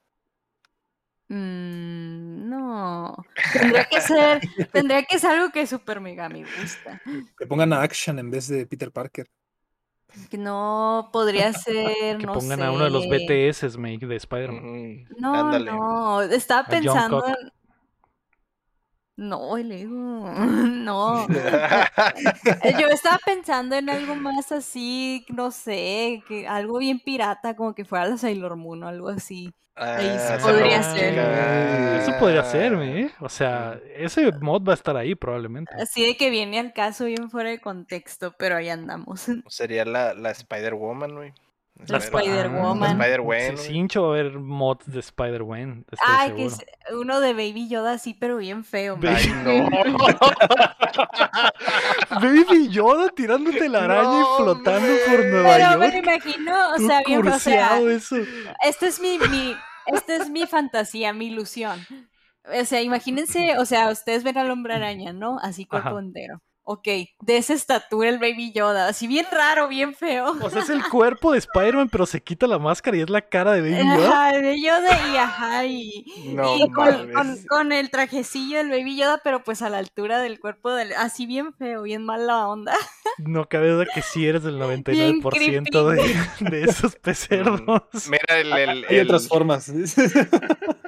Mm, no. Tendría que ser, tendría que ser algo que super mega me gusta. Que pongan a Action en vez de Peter Parker. Que no podría ser, Que no pongan a uno de los. BTS, May, de Spider-Man. No, Ándale. no, estaba pensando en... No, el ego. No. Yo estaba pensando en algo más así, no sé, que algo bien pirata, como que fuera la Sailor Moon o algo así. Ahí sí Ah, podría ser. Eso podría ser, ¿eh? O sea, ese mod va a estar ahí probablemente. Así de que viene al caso bien fuera de contexto, pero ahí andamos. Sería la, la Spider-Woman, güey. La Spider-Woman. La Spider-Gwen. Sí, va a haber mods de estoy Ay, que es uno de Baby Yoda así, pero bien feo. man. Ay, no. Baby Yoda tirándote la araña No, y flotando man. por Nueva Pero me lo York. imagino, o sea, bien, o sea, eso. esta es mi, mi, esta es mi fantasía, mi ilusión. O sea, imagínense, o sea, ustedes ven al hombre araña, ¿no? Así cuerpo Ajá. entero. Ok, de esa estatura el Baby Yoda, así bien raro, bien feo. O sea, es el cuerpo de Spider-Man, pero se quita la máscara y es la cara de Baby Yoda. Ajá, Baby Yoda y ajá, y, No y con, con- con el trajecillo del Baby Yoda, pero pues a la altura del cuerpo del, así bien feo, bien mala onda. No cabe duda que sí eres el 99% de, de esos pecerdos. Mira, el, el, Hay otras formas.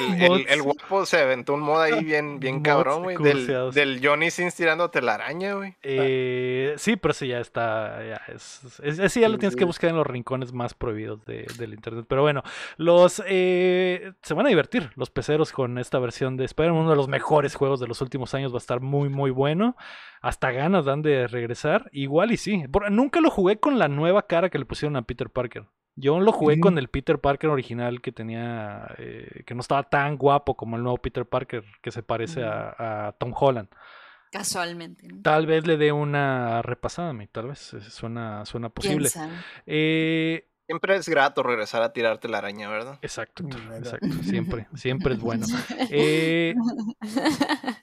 el, el- guapo se aventó un mod ahí bien, bien cabrón, güey. Del, del Johnny Sins tirándote la araña, güey. Eh, sí, pero ese ya está. Ya es, es- ese ya lo Sí, tienes que sí. buscar en los rincones más prohibidos de- del internet. Pero bueno, los eh, se van a divertir los peceros con esta versión de Spider-Man. Uno de los mejores juegos de los últimos años va a estar muy, muy bueno. Hasta ganas dan de regresar. Igual y sí. Nunca lo jugué con la nueva cara que le pusieron a Peter Parker. Yo lo jugué con el Peter Parker original que tenía, eh, que no estaba tan guapo como el nuevo Peter Parker que se parece a, a Tom Holland. Casualmente, ¿no? Tal vez le dé una repasada a mí, tal vez eh, suena, suena ¿Quién posible. Eh, Siempre es grato regresar a tirarte la araña, ¿verdad? exacto, exacto, siempre, siempre es bueno. Eh,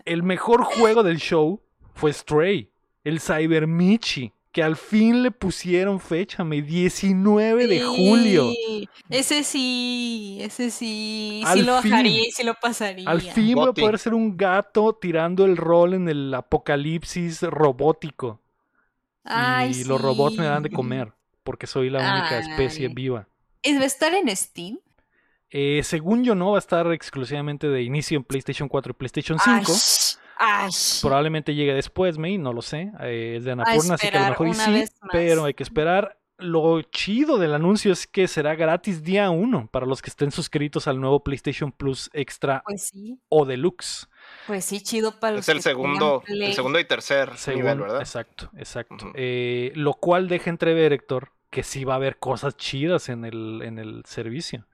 el mejor juego del show fue Stray, el Cyber Michi, que al fin le pusieron fecha, me 19 de julio. Ese sí, ese sí, Al sí lo fin. bajaría y sí lo pasaría. Al fin voy a poder ser un gato tirando el rol en el apocalipsis robótico. Ay, y los robots me dan de comer, porque soy la única especie Ay. viva. ¿Es- ¿Va a estar en Steam? Eh, según yo no, va a estar exclusivamente de inicio en PlayStation 4 y PlayStation 5. Ash, Probablemente llegue después, May, no lo sé. Eh, es de Anapurna, así que a lo mejor y sí, pero hay que esperar. Lo chido del anuncio es que será gratis día 1 para los que estén suscritos al nuevo PlayStation Plus Extra Pues sí, o Deluxe. pues sí, chido para los Es el que segundo, el segundo y tercer Según- nivel, ¿verdad? Exacto, exacto. Eh, lo cual deja entrever, Héctor, que sí va a haber cosas chidas en el, en el servicio.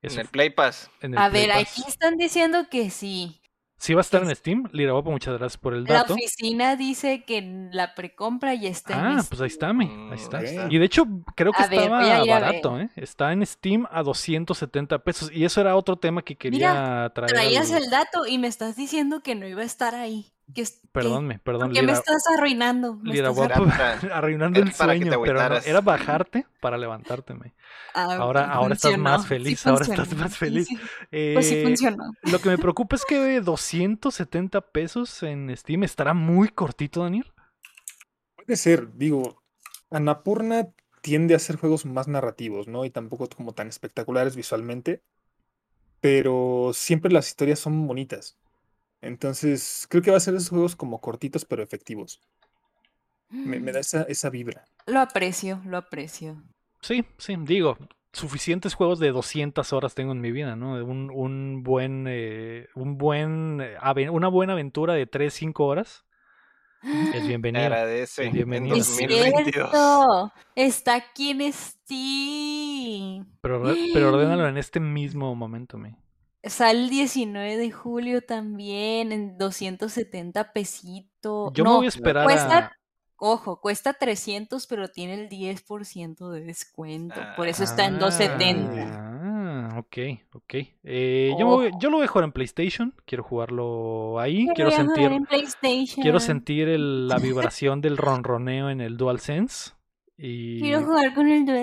En el Play Pass. en el A Play ver, Pass. aquí están diciendo que sí. Sí va a estar en Steam. Lira Guapa, muchas gracias por el La dato. oficina dice que la precompra ya está en Ah, pues ahí está, mi. Mm, Ahí está. ahí está. Y de hecho, creo que A ver, estaba a barato, ¿eh? Está en Steam a 270 pesos. Y eso era otro tema que quería traer. Traías al- el dato y me estás diciendo que no iba a estar ahí. Que, que- Perdónme, perdón, ¿Por qué me estás arruinando? Me Lira estás Guapa, Era para- arruinando era el que sueño, pero no, era bajarte para levantarte, me. Ah, Ahora- ahora estás más sí feliz, ahora estás más sí, feliz. Pues sí Eh, funcionó. Lo que me preocupa es que 270 pesos en Steam estará muy cortito, Daniel. Puede ser, digo, Annapurna tiende a hacer juegos más narrativos, ¿no? Y tampoco como tan espectaculares visualmente, pero siempre las historias son bonitas. Entonces, creo que va a ser esos juegos como cortitos pero efectivos. Me, me da esa, esa vibra. Lo aprecio, lo aprecio. Sí, sí, digo, suficientes juegos de 200 horas tengo en mi vida, ¿no? Un, un buen, eh, un buen, eh, una buena aventura de 3, 5 horas es bienvenida. Agradece. En Bienvenido. Es 2022. cierto. Está aquí en Steam. Pero, pero ordénalo en este mismo momento, me. Sale el 19 de julio también en 270 pesitos. Yo me no, voy a esperar cuesta, a... ojo, cuesta 300, pero tiene el 10% de descuento. Por eso está en 270. Ah, ok, ok. Eh, yo, me voy- yo lo voy a jugar en PlayStation. Quiero jugarlo ahí. Quiero sentir, quiero sentir el- la vibración del ronroneo en el DualSense. Y Quiero jugar con el con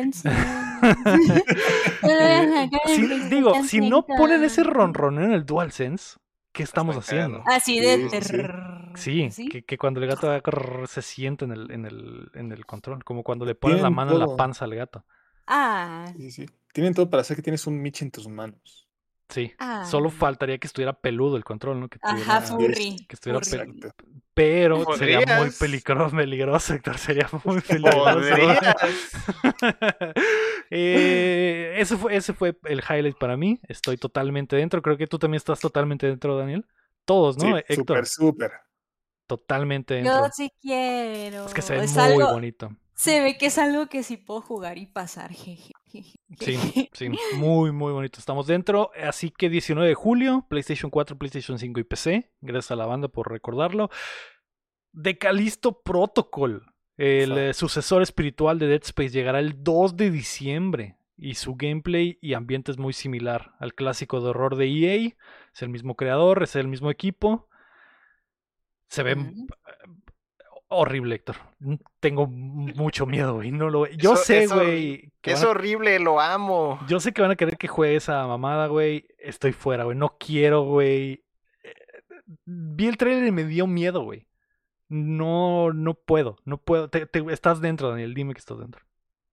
el si, digo, si no 5. ponen ese ronroneo en el DualSense, ¿qué estamos haciendo? Así de Sí, sí, sí. terror. Sí, Que, que cuando el gato va a correr, se sienta en el, en, el, en el control, como cuando le pones la mano en la panza al gato. Ah, Sí, sí. Tienen todo para hacer que tienes un Mitch en tus manos. Sí, ah. solo faltaría que estuviera peludo el control, ¿no? Que Ajá, furry. que estuviera furry. pe- Exacto. Pero sería muy peligroso, peligroso, Héctor. Sería muy peligroso. Eh, ese, fue, ese fue el highlight para mí. Estoy totalmente dentro. Creo que tú también estás totalmente dentro, Daniel. Todos, ¿no? Sí, Héctor, súper, súper. totalmente dentro. Yo sí quiero. Es que se ve Es muy algo- bonito. Se ve que es algo que sí puedo jugar y pasar, jeje. Sí, sí, muy, muy bonito. Estamos dentro. Así que 19 de julio, PlayStation 4, PlayStation 5 y PC. Gracias a la banda por recordarlo. De Calisto Protocol, el eh, sucesor espiritual de Dead Space, llegará el 2 de diciembre. Y su gameplay y ambiente es muy similar al clásico de horror de EA. Es el mismo creador, es el mismo equipo. Se ve. Horrible, Héctor. Tengo mucho miedo, güey. No lo... Yo Eso- sé, güey. que Es a- horrible, lo amo. yo sé que van a querer que juegue esa mamada, güey. Estoy fuera, güey. No quiero, güey. Eh, Vi el trailer y me dio miedo, güey. No, no puedo, no puedo. Te- te- estás dentro, Daniel. Dime que estás dentro.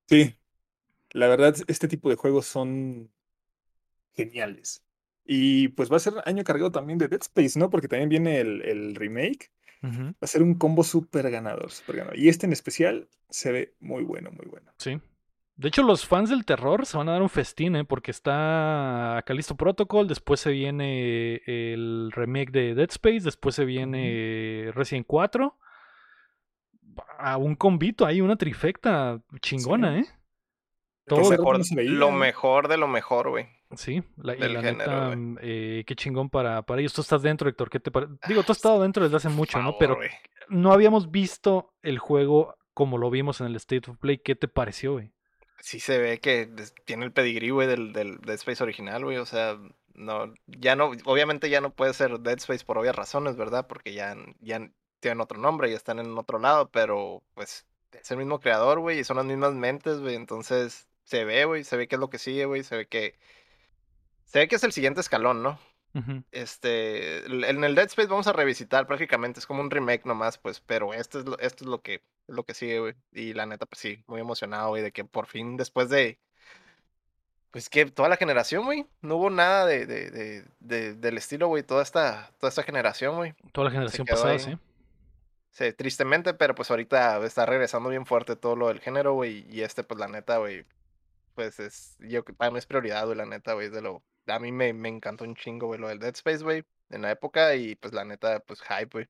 Sí, la verdad, este tipo de juegos son geniales. Y pues va a ser año cargado también de Dead Space, ¿no? Porque también viene el, el remake. Va a ser un combo súper ganador, súper ganador. Y este en especial se ve muy bueno, muy bueno. Sí. De hecho, los fans del terror se van a dar un festín, ¿eh? Porque está Callisto Protocol, después se viene el remake de Dead Space, después se viene Resident 4. A un combito ahí, una trifecta chingona, ¿eh? Todo- Mejor- lo mejor de lo mejor, güey. Sí, la, y del la género, neta, mm, eh, qué chingón para, para ellos. Tú estás dentro, Héctor. ¿Qué te pare- Digo, tú has estado dentro desde hace mucho, ¿no? Pero no habíamos visto el juego como lo vimos en el State of Play. ¿Qué te pareció, güey? Sí se ve que tiene el pedigrí, güey, del, del Dead Space original, güey. O sea, no, ya no, obviamente ya no puede ser Dead Space por obvias razones, ¿verdad? Porque ya, ya tienen otro nombre y están en otro lado, pero pues es el mismo creador, güey, y son las mismas mentes, güey. Entonces se ve, güey, se ve que es lo que sigue, güey, se ve que... Se ve que es el siguiente escalón, ¿no? Este, en el Dead Space vamos a revisitar prácticamente, es como un remake nomás, pues, pero esto es lo, esto es lo que, lo que sigue, güey. Y la neta, pues sí, muy emocionado, güey, de que por fin después de, pues que toda la generación, güey, no hubo nada de, de, de, de- del estilo, güey, toda esta, toda esta generación, güey. Toda la generación pasada, ahí. sí. Sí, tristemente, pero pues ahorita está regresando bien fuerte todo lo del género, güey, y este, pues la neta, güey, pues es, yo, para mí es prioridad, güey, la neta, güey, es de lo, a mí me, me encantó un chingo, güey, lo del Dead Space, güey, en la época, y pues la neta, pues hype, güey,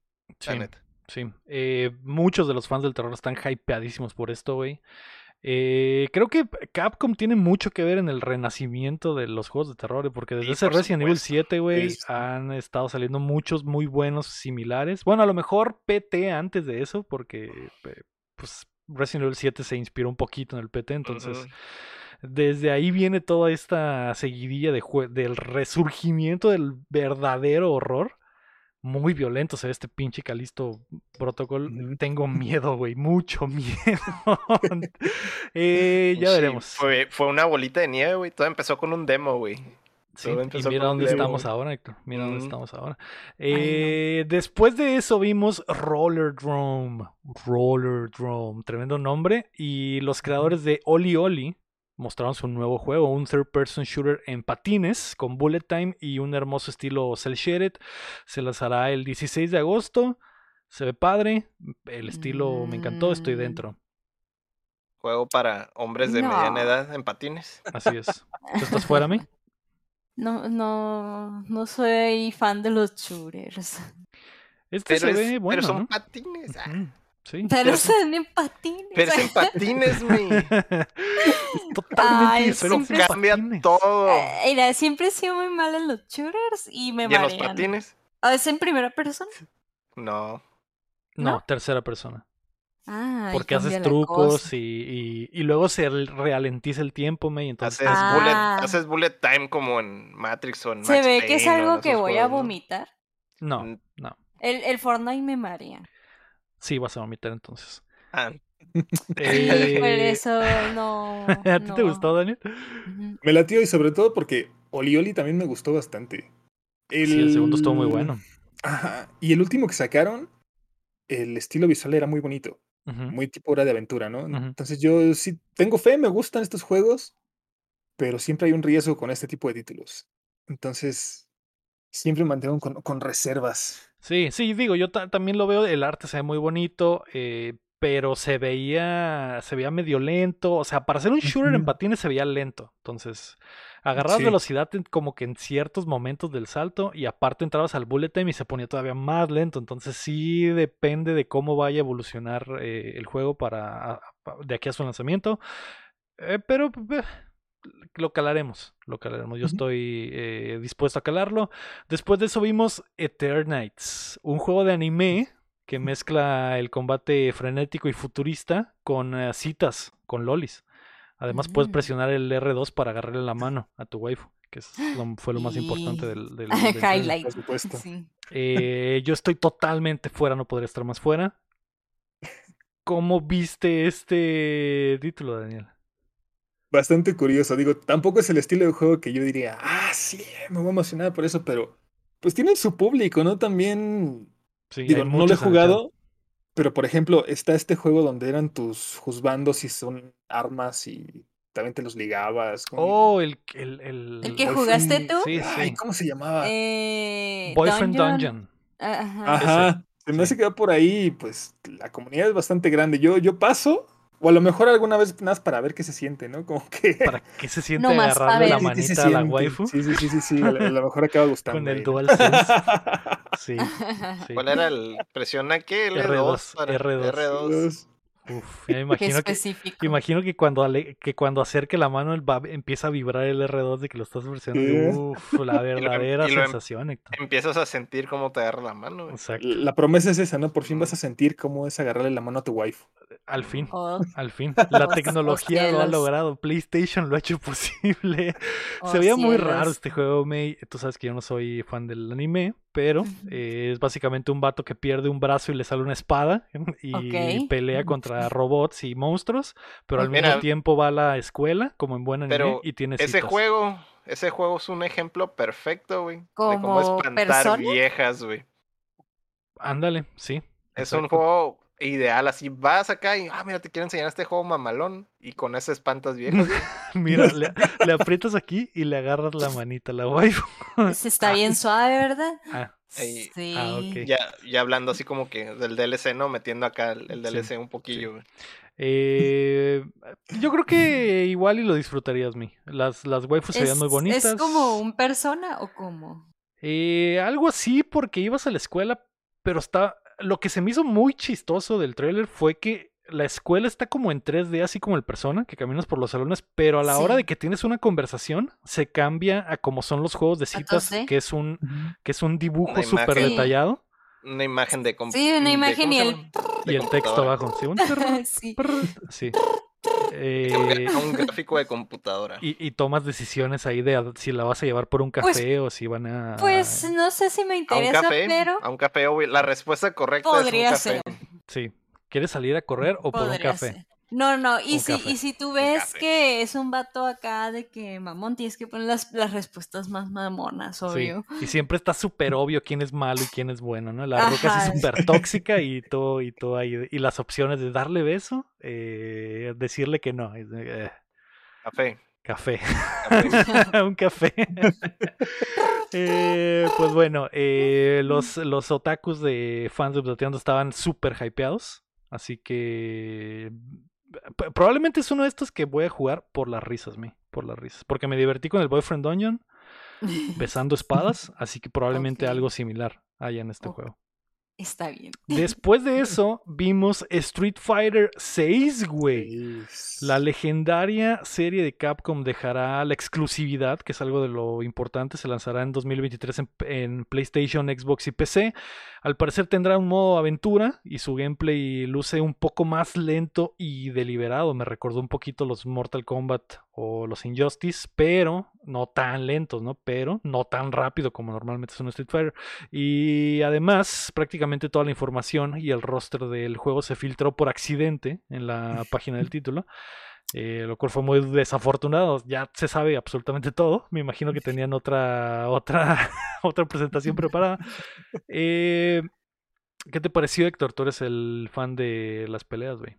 la Sí, neta. sí. Eh, muchos de los fans del terror están hypeadísimos por esto, güey. Eh, creo que Capcom tiene mucho que ver en el renacimiento de los juegos de terror, porque desde Sí, ese por Resident Evil supuesto. 7, güey, Sí, han estado saliendo muchos muy buenos similares. Bueno, a lo mejor PT antes de eso, porque pues Resident Evil 7 se inspiró un poquito en el PT, entonces. Desde ahí viene toda esta seguidilla de del resurgimiento del verdadero horror. Muy violento se ve este pinche Calisto Protocol. Tengo miedo, güey, mucho miedo. Eh, ya Sí, veremos. Fue, fue una bolita de nieve, güey. Todo empezó con un demo, güey. Sí, y mira dónde estamos ahora, Héctor. Mira dónde estamos ahora. Ay, no. Eh, Después de eso vimos Roller Drome. Roller Drome, tremendo nombre. Y los creadores de Oli Oli mostraron su nuevo juego, un third person shooter en patines con bullet time y un hermoso estilo cel shaded. Se lanzará el 16 de agosto. Se ve padre. El estilo me encantó. Estoy Mm. dentro. Juego para hombres de No. mediana edad en patines. Así es. ¿Tú estás fuera, mí? No, no, no soy fan de los shooters. Este Pero, se es- ve pero bueno, son ¿no? patines. ah. Sí. Pero Pero- son en patines. Pero es en patines, güey. Es totalmente Ay, son Cambia patines. todo. Eh, Mira, siempre he sido muy mal en los shooters y me ¿Y en los marean. patines? Ah, ¿Es en primera persona? No. No, ¿No? tercera persona. Ah, Porque haces trucos y, y, y luego se ralentiza el tiempo, me, y entonces Haces, Ah. bullet, haces bullet time como en Matrix o en Se Max ve que es algo que voy a vomitar. no, no. El, el Fortnite me marea. Sí, vas a vomitar entonces. Ah, Y Eh, por eso no. ¿A ti te gustó, Daniel? Me latió y sobre todo porque Oli Oli también me gustó bastante. Sí, el segundo estuvo muy bueno. Ajá. Y el último que sacaron, el estilo visual era muy bonito. Muy tipo hora de aventura, ¿no? Entonces yo sí tengo fe, me gustan estos juegos, pero siempre hay un riesgo con este tipo de títulos. Entonces, siempre me mantengo con, con reservas. Sí, sí, digo, yo ta- también lo veo, el arte se ve muy bonito, eh, pero se veía, se veía medio lento, o sea, para hacer un shooter en patines se veía lento, entonces agarrabas Sí. velocidad en- como que en ciertos momentos del salto y aparte entrabas al bullet time y se ponía todavía más lento, entonces sí depende de cómo vaya a evolucionar eh, el juego para de aquí a su lanzamiento, eh, pero eh, lo calaremos, lo calaremos. Yo estoy eh, dispuesto a calarlo. Después de eso vimos Eternites, un juego de anime que mezcla el combate frenético y futurista con eh, citas, con lolis. Además puedes Mm. presionar el R2 para agarrarle la mano a tu waifu, que es lo- fue lo más importante del, del-. Highlight. Por supuesto. Sí. Eh, yo estoy totalmente fuera, no podría estar más fuera. ¿Cómo viste este título, Daniel? Bastante curioso. Digo, tampoco es el estilo de juego que yo diría, ah, sí, me voy a emocionar por eso, pero pues tienen su público, ¿no? También, Sí, digo, no lo he jugado, pero por ejemplo, está este juego donde eran tus juzbandos y son armas y también te los ligabas. con- Oh, el, el, el, ¿El que Boyfriend- jugaste tú? Sí, Ay, sí. ¿cómo se llamaba? Eh, Boyfriend Dungeon. Ajá. Ajá. Se me hace sí. que va por ahí, pues la comunidad es bastante grande. Yo, yo paso, o a lo mejor alguna vez nada más para ver qué se siente, ¿no? Como que. ¿Para qué se siente No más la pa' ver. ¿Qué- qué se manita a la waifu? Sí, sí, sí, sí, sí. A lo, a lo mejor acaba gustando. Con el ahí. DualSense. Sí, sí. ¿Cuál era el? Presiona qué? L2. R2, para- R2. R2. Uf, ya me Qué imagino que, imagino que cuando ale- que cuando acerque la mano el va- empieza a vibrar el R2 de que lo estás presionando. Uf, la verdadera y lo em- sensación, Héctor. Empiezas a sentir cómo te agarra la mano. Exacto. La promesa es esa, ¿no? Por fin vas a sentir cómo es agarrarle la mano a tu waifu. Al fin. Oh, Al fin, la Oh, tecnología lo ha logrado. PlayStation lo ha hecho posible. oh, Se veía muy raro este juego, May. Tú sabes que yo no soy fan del anime, pero eh, es básicamente un vato que pierde un brazo y le sale una espada y pelea contra robots y monstruos, pero al mismo tiempo va a la escuela como en buen anime Pero y tiene Ese juego, ese juego es un ejemplo perfecto, güey. De ¿Como cómo espantar persona? viejas, güey. Ándale, sí. Es un juego ideal, así vas acá y, ah, mira, te quiero enseñar este juego mamalón y con ese espantas viejas. güey. Mira, le, le aprietas aquí y le agarras la manita a la waifu. Ese está bien suave, ¿verdad? Ah, Ey, Sí. ah, ya, ya hablando así como que del DLC, ¿no? Metiendo acá el, el Sí, DLC un poquillo. Eh, yo creo que igual y lo disfrutarías, mi. Las, las waifus se veían muy ¿Es- bonitas. ¿Es como un persona o como? Eh, algo así porque ibas a la escuela, pero está... Lo que se me hizo muy chistoso del tráiler fue que la escuela está como en 3D, así como el persona, que caminas por los salones, pero a la hora de que tienes una conversación, se cambia a como son los juegos de citas, 2D. que es un, que es un dibujo súper detallado Una imagen de... Sí, una imagen ¿cómo y el- y el texto abajo. Sí, un perro, sí. Eh, Un gráfico de computadora. y, y tomas decisiones ahí de si la vas a llevar por un Pues- café o si van a... Pues no sé si me A un interesa, café, pero a un café. La respuesta correcta podría es un ser. Sí. ¿Quieres salir a correr o por un café? ser. No, no, y si, café. y si tú ves que es un vato acá de que, mamón, tienes que poner las, las respuestas más mamonas, Sí, obvio. y siempre está súper obvio quién es malo y quién es bueno, ¿no? La roca así súper tóxica y todo, y todo ahí. Y las opciones de darle beso, eh, decirle que no. es eh, Café. café. café. un café. Eh, pues bueno, eh, los, los otakus de fans de Updateando estaban súper hypeados. Así que probablemente es uno de estos que voy a jugar por las risas, me. Por las risas. Porque me divertí con el Boyfriend Dungeon besando espadas. Así que probablemente algo similar haya en este juego. Está bien. Después de eso, vimos Street Fighter 6, güey. La legendaria serie de Capcom dejará la exclusividad, que es algo de lo importante, se lanzará en 2023 en, en PlayStation, Xbox y PC. Al parecer tendrá un modo aventura y su gameplay luce un poco más lento y deliberado. Me recordó un poquito los Mortal Kombat o los Injustice, pero no tan lentos, ¿no? Pero no tan rápido como normalmente es un Street Fighter. Y además, prácticamente toda la información y el roster del juego se filtró por accidente en la página del título. eh, lo cual fue muy desafortunado. Ya se sabe absolutamente todo. Me imagino que tenían otra, otra, otra presentación preparada. Eh, ¿Qué te pareció, Héctor? Tú eres el fan de las peleas, güey.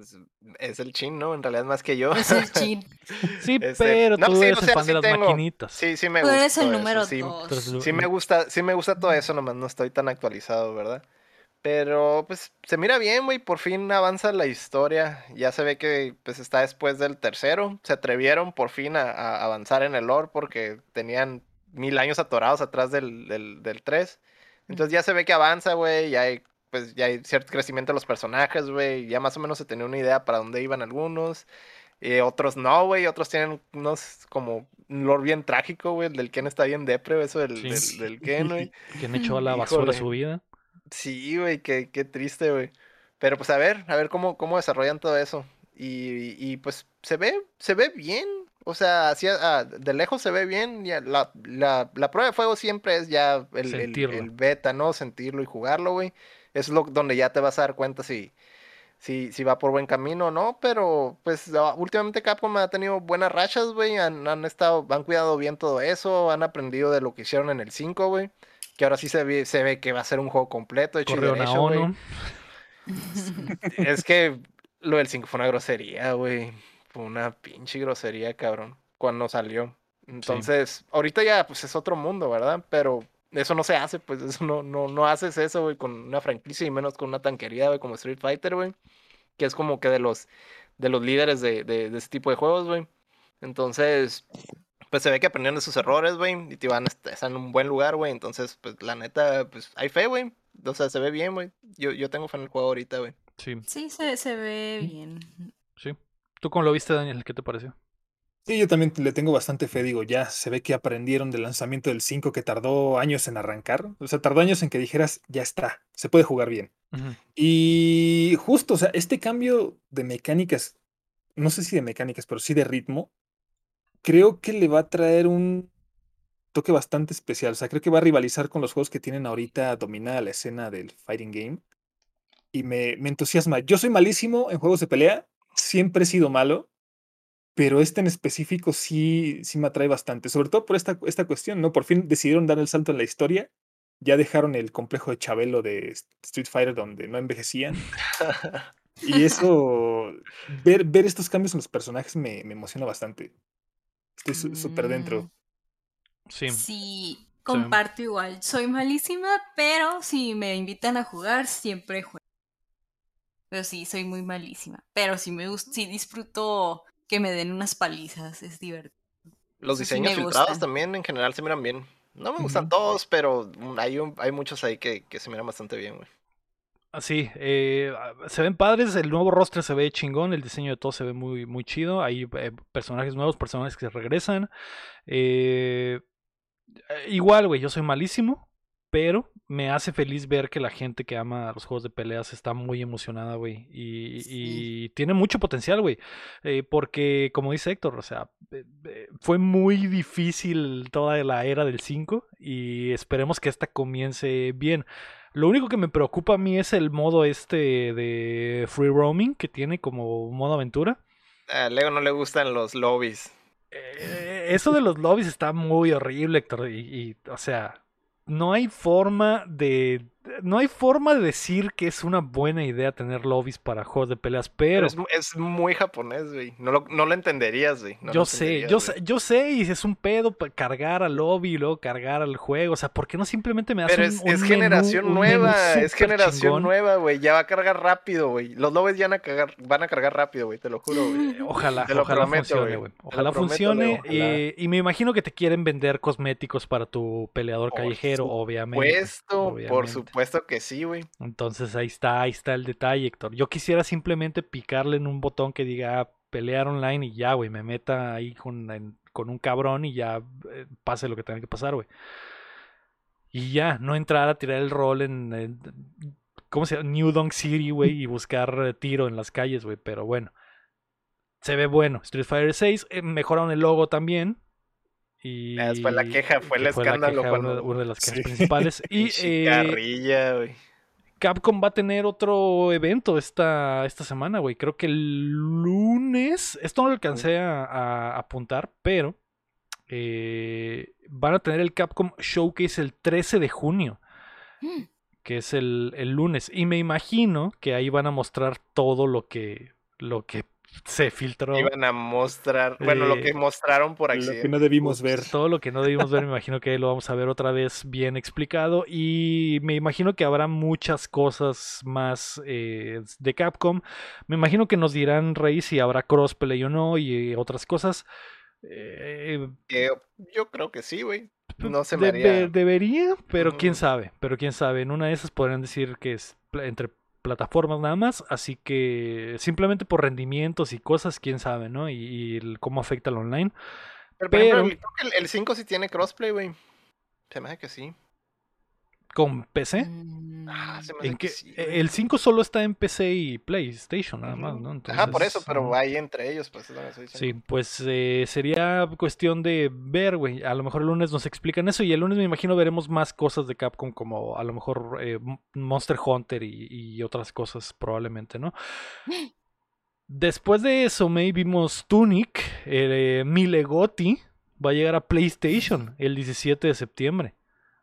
Pues, es el chin, ¿no? En realidad más que yo. Es el chin. Sí, Este, pero no, tú sí, eres o el fan sí de las tengo- maquinitas. Sí, sí me Tú gusta. eres el eso, número sí. dos. Tú Sí me gusta, sí me gusta todo eso, nomás no estoy tan actualizado, ¿verdad? Pero pues se mira bien, güey, por fin avanza la historia. Ya se ve que pues está después del tercero. Se atrevieron por fin a, a avanzar en el lore porque tenían mil años atorados atrás del, del, del 3. Entonces ya se ve que avanza, güey, ya hay pues ya hay cierto crecimiento de los personajes, güey. Ya más o menos se tenía una idea para dónde iban algunos. Eh, otros no, güey. Otros tienen unos como un lore bien trágico, güey. El del Ken está bien depre, eso del, Sí. del, del Ken, güey. Que han hecho a la basura Híjole. su vida. Sí, güey, qué, qué triste, güey. Pero pues a ver, a ver cómo, cómo desarrollan todo eso. Y, y, pues se ve, se ve bien. O sea, así a- de lejos se ve bien. Ya, la, la, la prueba de fuego siempre es ya el, el- el beta, ¿no? Sentirlo y jugarlo, güey. Es lo donde ya te vas a dar cuenta si, si, si va por buen camino o no. Pero pues ah, últimamente Capcom ha tenido buenas rachas, güey. Han, han estado, han cuidado bien todo eso. Han aprendido de lo que hicieron en el 5, güey. Que ahora sí se ve, se ve que va a ser un juego completo, hecho Correo a derecho, güey. Es que lo del 5 fue una grosería, güey. Fue una pinche grosería, cabrón. Cuando salió. Entonces, ahorita ya, pues es otro mundo, ¿verdad? Pero eso no se hace, pues eso no, no, no haces eso, güey, con una franquicia y menos con una tanquería, güey, como Street Fighter, güey. Que es como que de los, de los líderes de, de, de ese tipo de juegos, güey. Entonces, pues se ve que aprendieron de sus errores, güey. Y te van a estar en un buen lugar, güey. Entonces, pues la neta, pues hay fe, güey. O sea, se ve bien, güey. Yo, yo tengo fe en el juego ahorita, güey. Sí, Sí, se, se ve bien. sí. ¿Tú cómo lo viste, Daniel? ¿Qué te pareció? Sí, yo también le tengo bastante fe, digo, ya se ve que aprendieron del lanzamiento del 5 que tardó años en arrancar, o sea, tardó años en que dijeras, ya está, se puede jugar bien. Y justo, o sea, este cambio de mecánicas, no sé si de mecánicas, pero sí de ritmo, creo que le va a traer un toque bastante especial, o sea, creo que va a rivalizar con los juegos que tienen ahorita dominada la escena del fighting game. Y me, me entusiasma. Yo soy malísimo en juegos de pelea, siempre he sido malo, pero este en específico sí, sí me atrae bastante, sobre todo por esta, esta cuestión, ¿no? Por fin decidieron dar el salto en la historia, ya dejaron el complejo de Chabelo de Street Fighter donde no envejecían. Y eso, ver, ver estos cambios en los personajes me, me emociona bastante. Estoy su- súper dentro. Mm, Sí. Sí, comparto igual. Soy malísima, pero si me invitan a jugar, siempre juego. Pero sí, soy muy malísima. Pero sí me gusta, sí disfruto que me den unas palizas, es divertido. Los sí diseños filtrados gustan. también en general se miran bien. No me gustan todos, pero hay, un- hay muchos ahí que, que se miran bastante bien, güey. Así, eh, se ven padres, el nuevo roster se ve chingón, el diseño de todo se ve muy, muy chido. Hay eh, personajes nuevos, personajes que regresan. Eh, igual, güey, yo soy malísimo, pero me hace feliz ver que la gente que ama los juegos de peleas está muy emocionada, güey. Y, y tiene mucho potencial, güey. Eh, porque, como dice Héctor, o sea, eh, eh, fue muy difícil toda la era del 5 y esperemos que esta comience bien. Lo único que me preocupa a mí es el modo este de free roaming que tiene como modo aventura. A Leo no le gustan los lobbies. Eh, eso de los lobbies está muy horrible, Héctor. Y, y, o sea, no hay forma de. No hay forma de decir que es una buena idea tener lobbies para juegos de peleas, pero. Pero es, es muy japonés, güey. No lo, no lo entenderías, güey. No yo sé, yo sé, yo sé, y es un pedo cargar al lobby y luego cargar al juego. O sea, ¿por qué no simplemente me hace Pero un, es, un es menú- generación un nueva, es generación chingón? nueva, güey. Ya va a cargar rápido, güey. Los lobbies ya van a cargar, van a cargar rápido, güey, te lo juro, güey. Ojalá, Te lo ojalá prometo, funcione, güey. Ojalá prometo, funcione. Ojalá. y me imagino que te quieren vender cosméticos para tu peleador Por callejero, obviamente. Supuesto, por obviamente. Supuesto que sí, güey. Entonces ahí está, ahí está el detalle, Héctor. Yo quisiera simplemente picarle en un botón que diga ah, pelear online y ya, güey, me meta ahí con, un cabrón y ya eh, pase lo que tenga que pasar, güey. Y ya, no entrar a tirar el rol en, en- ¿cómo se llama? New Donk City, güey, y buscar eh, tiro en las calles, güey, pero bueno. Se ve bueno. Street Fighter 6, eh, mejoraron el logo también. Y después la queja, fue el escándalo queja, cuando- una, una de las quejas Sí. principales. Y eh, Carrilla, güey. Capcom va a tener otro evento esta, esta semana, güey. Creo que el lunes. Esto no lo alcancé a, a apuntar, pero eh, van a tener el Capcom Showcase el 13 de junio, Mm. que es el, el lunes. Y me imagino que ahí van a mostrar todo lo que, lo que se filtró. Iban a mostrar, bueno, lo Eh, que mostraron por Lo accidente. que no debimos ver. Todo lo que no debimos ver, me imagino que ahí lo vamos a ver otra vez bien explicado. Y me imagino que habrá muchas cosas más eh, de Capcom. Me imagino que nos dirán, Rey, si habrá crossplay o no y eh, otras cosas. Eh, Que yo creo que sí, güey. No se me de- haría. de- debería, pero quién sabe. Pero quién sabe. En una de esas podrían decir que es entre plataformas nada más. Así que simplemente por rendimientos y cosas, quién sabe, ¿no? Y, y el- cómo afecta al online. Pero, creo que el, el 5 sí tiene crossplay, güey. Se me hace que sí. Con PC. Mm. Ah, se me En que que sí. güey. el 5 solo está en PC y PlayStation nada más. ¿no? Ajá, por Entonces, eso, pero ujú. ahí entre ellos, pues. Sí, pues eh, sería cuestión de ver, güey. A lo mejor el lunes nos explican eso y el lunes me imagino veremos más cosas de Capcom como a lo mejor eh, Monster Hunter y, y otras cosas probablemente, ¿no? Después de eso, May vimos Tunic, eh, Milegoti va a llegar a PlayStation el 17 de septiembre.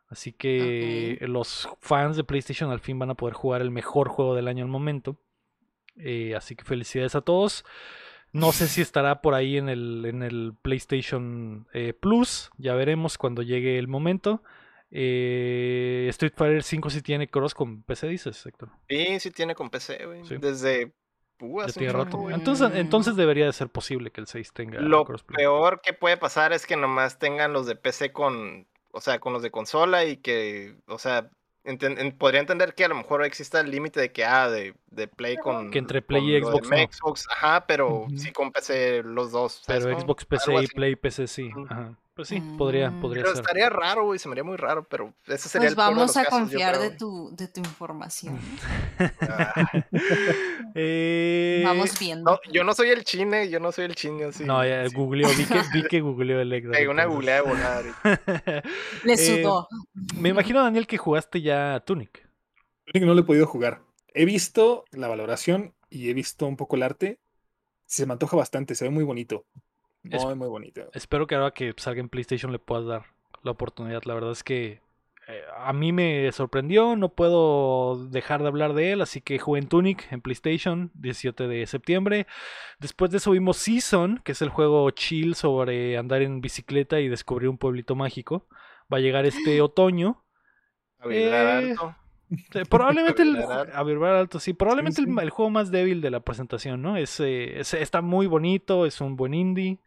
Así que los fans de PlayStation al fin van a poder jugar el mejor juego del año al momento. Eh, así que felicidades a todos. No sé si estará por ahí en el, en el PlayStation eh, Plus. Ya veremos cuando llegue el momento. Eh, Street Fighter 5 sí tiene cross con PC, dices, Héctor. Sí, sí tiene con PC, güey. Sí. Desde. Uh, rato. güey. Entonces, entonces debería de ser posible que el 6 tenga Lo crossplay. peor que puede pasar es que nomás tengan los de PC con. O sea, con los de consola y que. O sea. enten- en- podría entender que a lo mejor exista el límite de que, ah, de, de Play con. Que entre Play y Xbox no. Xbox, ajá, pero Ujú. sí con PC los dos. ¿sabes Pero? Xbox PC y. Play PC sí. Ajá. Pues sí, podría, Mm. podría Pero ser. estaría raro, güey, se me haría muy raro, pero ese sería Pues el peor de vamos los a casos, confiar creo, de tu, de tu información. Ah, Eh, Vamos viendo. no, yo no soy el chine, yo no soy el chine así. No, ya sí. googleó, vi que, vi que googleó el. Pegué una googleada de volada. Le Eh, sudó. Me imagino, Daniel, que jugaste ya Tunic. Tunic no lo he podido jugar. He visto la valoración y he visto un poco el arte. Se me antoja bastante, se ve muy bonito. Es- Muy, muy bonito. Espero que ahora que salga en PlayStation le puedas dar la oportunidad. La verdad es que eh, a mí me sorprendió, no puedo dejar de hablar de él, así que jugué en Tunic en PlayStation 17 de septiembre. Después de eso vimos Season, que es el juego chill sobre andar en bicicleta y descubrir un pueblito mágico. Va a llegar este otoño. A Eh, alto. Eh, Probablemente el, a vibrar alto, sí, probablemente el- sí. El, juego más débil de la presentación, ¿no? Es, eh, es- está muy bonito, es un buen indie,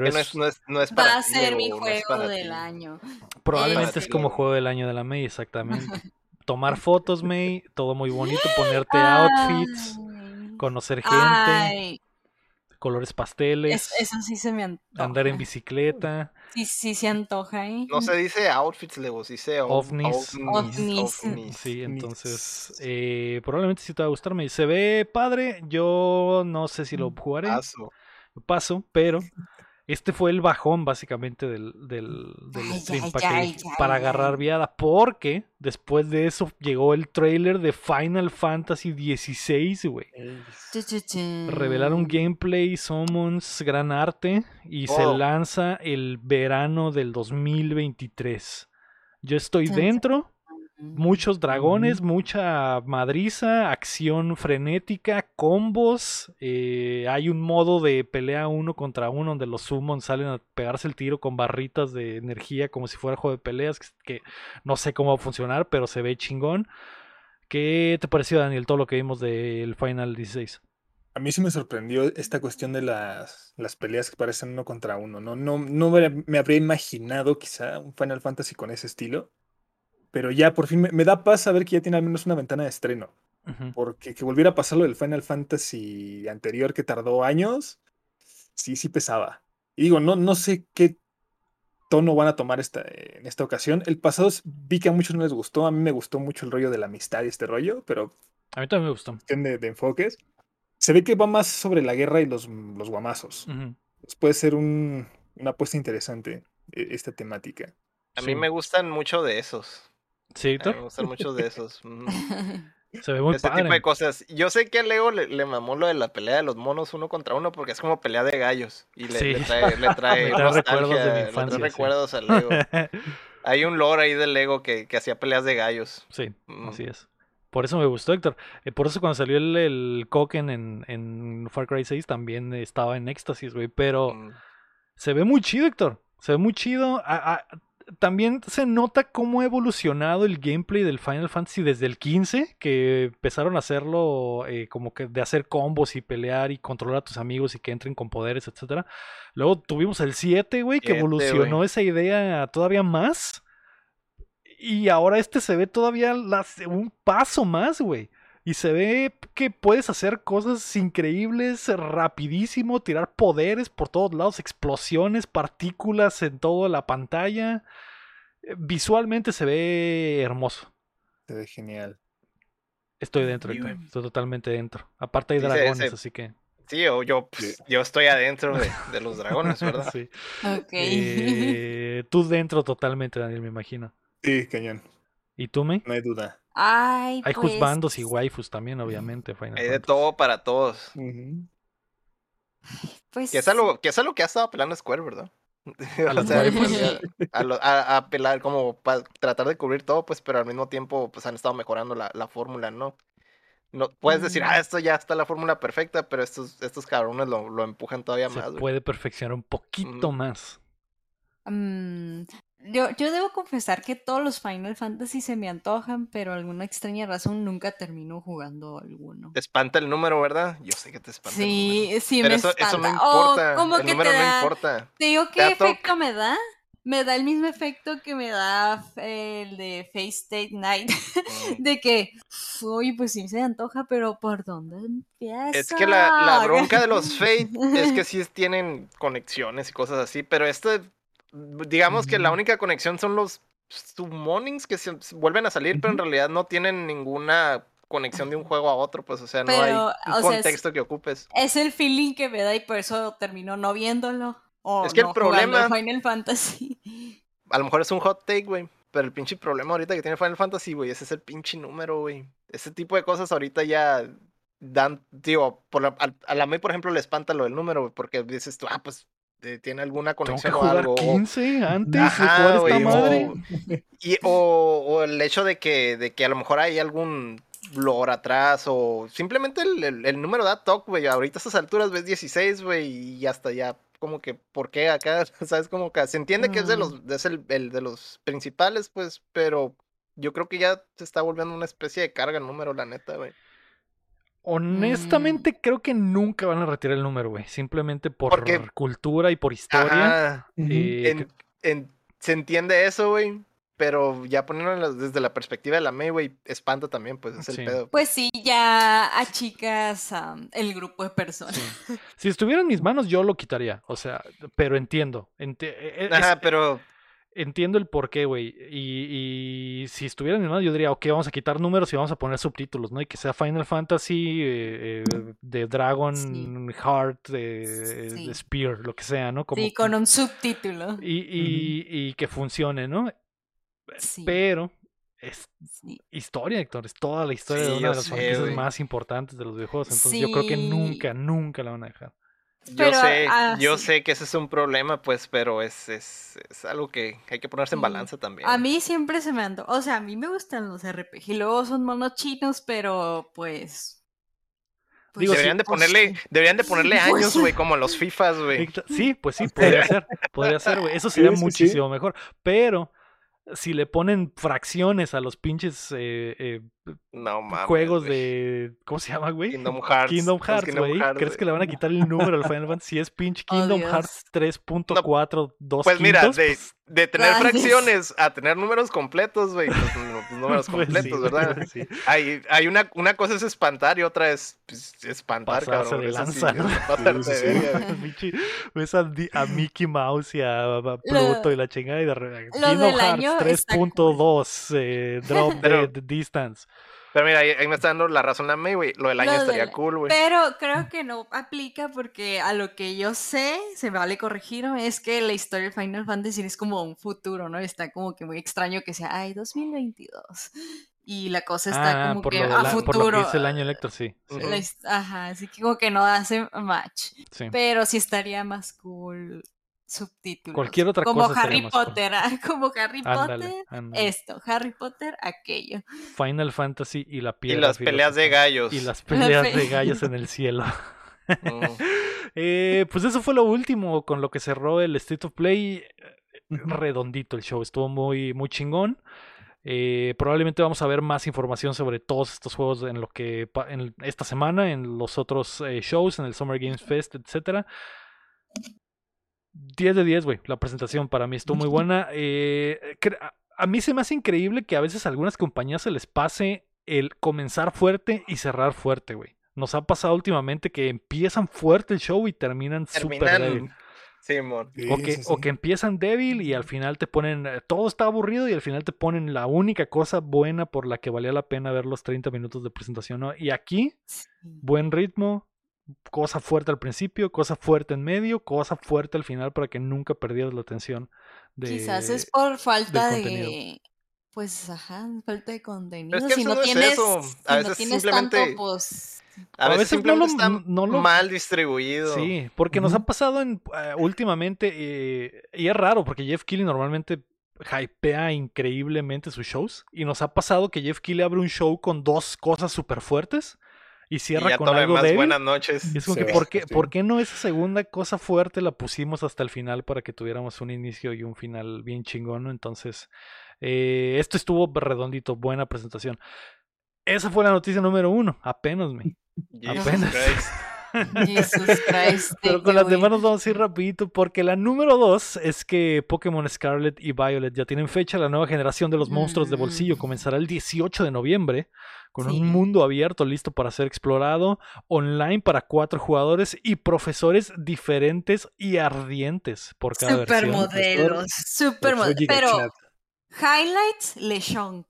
pero es, no es, no es, no es para Va a ti, ser mi juego del ti. año. probablemente es como juego del año de la May, exactamente. tomar fotos, May, todo muy bonito, ponerte outfits, Ay. conocer gente, Ay, colores es- pasteles, eso sí se me antoja. andar en bicicleta. Sí, sí se antoja, ¿eh? No se dice outfits, Lego, se dice ov- Ovnis. Ovnis. ovnis. Sí, entonces eh, probablemente sí te va a gustar. Me se ve padre. Yo no sé si lo jugaré. Paso. paso, pero este fue el bajón básicamente del, del, del Ay, stream ay, que- para ay, agarrar viada, porque después de eso llegó el trailer de Final Fantasy XVI, güey. Revelaron gameplay, summons, gran arte y se Oh. lanza el verano del 2023. Yo estoy dentro, muchos dragones, mucha madriza, acción frenética, combos. eh, hay un modo de pelea uno contra uno donde los summons salen a pegarse el tiro con barritas de energía como si fuera juego de peleas, que, que no sé cómo va a funcionar, pero se ve chingón. ¿Qué te pareció, Daniel, todo lo que vimos del Final 16? A mí sí me sorprendió esta cuestión de las, las peleas que parecen uno contra uno. No, no, no me, me habría imaginado quizá un Final Fantasy con ese estilo. Pero ya por fin me, me da paz saber que ya tiene al menos una ventana de estreno. Porque que volviera a pasar lo del Final Fantasy anterior que tardó años, sí, sí pesaba. Y digo, no, no sé qué tono van a tomar esta, en esta ocasión. El pasado vi que a muchos no les gustó. A mí me gustó mucho el rollo de la amistad y este rollo, pero A mí también me gustó. de, de enfoques. Se ve que va más sobre la guerra y los, los guamazos. Pues puede ser un- una apuesta interesante eh, esta temática. A Sí. mí me gustan mucho de esos. Sí, Víctor, me gustan mucho de esos. se ve muy Ese tipo de padre. cosas. Yo sé que a Lego le, le mamó lo de la pelea de los monos uno contra uno porque es como pelea de gallos. Y le, Sí. le trae, le trae, trae recuerdos de mi nostalgia, le trae infancia, sí. recuerdos a Lego. Hay un lore ahí de Lego que, que hacía peleas de gallos. Sí, Mm. así es. Por eso me gustó, Héctor. Eh, por eso cuando salió el, el Koken en, en Far Cry 6 también estaba en éxtasis, güey. Pero Mm. se ve muy chido, Héctor. Se ve muy chido. A- a- también se nota cómo ha evolucionado el gameplay del Final Fantasy desde el 15, que empezaron a hacerlo eh, como que de hacer combos y pelear y controlar a tus amigos y que entren con poderes, etcétera. Luego tuvimos el 7, güey, que 7, evolucionó esa idea todavía más. Y ahora este se ve todavía las- un paso más, güey. Y se ve que puedes hacer cosas increíbles rapidísimo, tirar poderes por todos lados, explosiones, partículas en toda la pantalla. Eh, Visualmente se ve hermoso. Se ve genial. Estoy dentro. Estoy totalmente dentro. Aparte hay Sí, dragones, así que. Sí, yo, yo, pues, yo estoy adentro de, de los dragones, ¿verdad? sí. Ok. Eh, tú dentro totalmente, Daniel, me imagino. Sí, cañón. ¿Y tú, me? No hay duda. Ay, Hay pues, juzbandos y waifus también, obviamente. Final Hay de Fantasy. todo para todos. Pues, Que es algo que, es algo que ha estado apelando Square, ¿verdad? A O sea, waifus. a, a lo- a- a apelar como para tratar de cubrir todo, pues, pero al mismo tiempo, pues han estado mejorando la, la fórmula, ¿no? No puedes decir, Mm. ah, esto ya está la fórmula perfecta, pero estos, estos cabrones lo, lo empujan todavía Se más, güey. puede perfeccionar un poquito más. mm, yo, yo debo confesar que todos los Final Fantasy se me antojan, pero alguna extraña razón nunca termino jugando alguno. Te espanta el número, ¿verdad? Yo sé que te espanta el número. Sí, sí Pero me eso, eso no espanta. Oh, importa. como el que número te no da- importa. ¿Te digo qué efecto me da? Me da el mismo efecto que me da el de Face State Night. Mm. De que, uy, pues sí se antoja, pero ¿por dónde empieza? Es que la, la bronca de los Fate es que sí tienen conexiones y cosas así, pero este, digamos que la única conexión son los summonings que se vuelven a salir, pero en realidad no tienen ninguna conexión de un juego a otro, pues, o sea, no Pero, hay sea, es- contexto que ocupes. Es el feeling que me da y por eso termino no viéndolo. O Es que el no problema- Final Fantasy. A lo mejor es un hot take, güey, pero el pinche problema ahorita que tiene Final Fantasy, güey, ese es el pinche número, güey. Ese tipo de cosas ahorita ya dan, digo, por la- a, la May, por ejemplo, le espanta lo del número, güey, porque dices tú, ah, pues, tiene alguna Tengo que conexión o algo. o- 15 antes de jugar esta madre. o- Y, o, o el hecho de que, de que a lo mejor hay algún lore atrás o simplemente el, el- el número da toque, güey. Ahorita a estas alturas ves 16, güey, y hasta ya como que, ¿por qué acá? ¿Sabes? Como que se entiende que es de Mm. los, es el, el de los principales, pues, pero yo creo que ya se está volviendo una especie de carga el número, la neta, güey. Honestamente, creo que nunca van a retirar el número, güey. Simplemente por Porque- cultura y por historia. Eh, En- en- se entiende eso, güey. pero ya poniéndolo desde la perspectiva de la May, güey, espanta también, pues es el pedo. Pues sí, ya achicas am, el grupo de personas. Sí. Si estuviera en mis manos, yo lo quitaría. O sea, pero entiendo. enti- e- e- es- Ajá, pero entiendo el porqué, güey. Y, y si estuviera en yo diría, ok, vamos a quitar números y vamos a poner subtítulos, ¿no? Y que sea Final Fantasy, eh, eh, de Dragon Sí. Heart, de, Sí. de Spear, lo que sea, ¿no? Como Sí, con un subtítulo. y, y- y que funcione, ¿no? Sí, Pero es sí. historia, Héctor. Es toda la historia Sí, de una de las sé, franquicias más importantes de los videojuegos. Entonces yo creo que nunca, nunca la van a dejar. Yo Pero, sé, ah, yo sí. sé que ese es un problema, pues, pero es, es, es algo que hay que ponerse en balanza también. A mí siempre se me andó. O sea, a mí me gustan los RPG. Luego son monos chinos, pero pues. pues, Digo, deberían de pues, ponerle, deberían de ponerle Pues- años, güey, como los FIFAs, güey. Sí, pues sí, podría ser. Podría ser, güey. Eso sería Sí, sí, sí. muchísimo mejor. Pero si le ponen fracciones a los pinches eh, eh, No mames. juegos de. ¿Cómo se llama, güey? Kingdom Hearts. Kingdom los Hearts, Kingdom güey. ¿Crees que le van a quitar el número al Final Fantasy? Si es pinche Kingdom Dios. Hearts 3.4, 2 Pues mira, quintos, de, pues, de tener Gracias. fracciones a tener números completos, güey. Pues, no- pues, números pues sí, completos, ¿verdad? sí. Hay, hay una, una cosa es espantar y otra es pues, espantar, Pasarse cabrón. de Eso sí, lanza, ¿no? Sí, Ves a, Mickey Mouse y a, a Pluto y la chingada y de Kingdom Hearts año está 3.2 eh, drop dead distance. Pero mira, ahí, ahí me está dando la razón a mí, güey. Lo del año Lo estaría del- cool, güey. Pero creo que no aplica porque a lo que yo sé, se me vale corregir, es que la historia de Final Fantasy es como un futuro, ¿no? Está como que muy extraño que sea, ay, 2022. Y la cosa está Ah, como por, que lo de a la- por futuro. lo que dice el año Elector, sí. la Ajá, así que como que no hace match. sí. Pero sí estaría más cool subtítulos. Cualquier otra como cosa Harry. Potter, ah, como Harry Ándale, Potter, ándale. esto, Harry Potter, aquello. Final Fantasy y la Y piedra. las peleas de gallos. Y las peleas de gallos en el cielo. Mm. Eh, pues eso fue lo último con lo que cerró el State of Play. Eh. Redondito el show, estuvo muy, muy chingón. Eh, probablemente vamos a ver más información sobre todos estos juegos en lo que en esta semana, en los otros eh, shows, en el Summer Games Fest, etcétera. 10 de 10, güey. La presentación para mí estuvo muy buena. Eh, a- mí se me hace increíble que a veces a algunas compañías se les pase el comenzar fuerte y cerrar fuerte, güey. Nos ha pasado últimamente que empiezan fuerte el show y terminan súper débil. Simón. Sí, O que, sí, o sí. que empiezan débil y al final te ponen, eh, todo está aburrido y al final te ponen la única cosa buena por la que valía la pena ver los 30 minutos de presentación. ¿no? Y aquí, Sí. buen ritmo, cosa fuerte al principio, cosa fuerte en medio, cosa fuerte al final para que nunca perdieras la atención. De, Quizás es por falta de, pues, ajá, falta de contenido. es que si no no es tienes, eso. si A no tienes simplemente- tanto, pues, A A veces, veces no lo- simplemente está no lo- mal distribuido. Sí, porque nos ha pasado en, eh, últimamente, eh, y es raro, porque Jeff Keighley normalmente hypea increíblemente sus shows, y nos ha pasado que Jeff Keighley abre un show con dos cosas súper fuertes y Y cierra ya con todo lo algo débil. buenas noches. Y es como que, ¿por qué, sí. ¿por qué no esa segunda cosa fuerte la pusimos hasta el final para que tuviéramos un inicio y un final bien chingón? Entonces, eh, esto estuvo redondito, buena presentación. Esa fue la noticia número uno, apenas, me. Jesus apenas. Christ. Jesus Christ. Pero con las demás nos vamos a ir rapidito porque la número dos es que Pokémon Scarlet y Violet ya tienen fecha. La nueva generación de los monstruos de bolsillo Mm. comenzará el 18 de noviembre con Sí. un mundo abierto listo para ser explorado, online para cuatro jugadores y profesores diferentes y ardientes por cada versión. Supermodelos, supermodelos. Pero, highlights, Lechonk.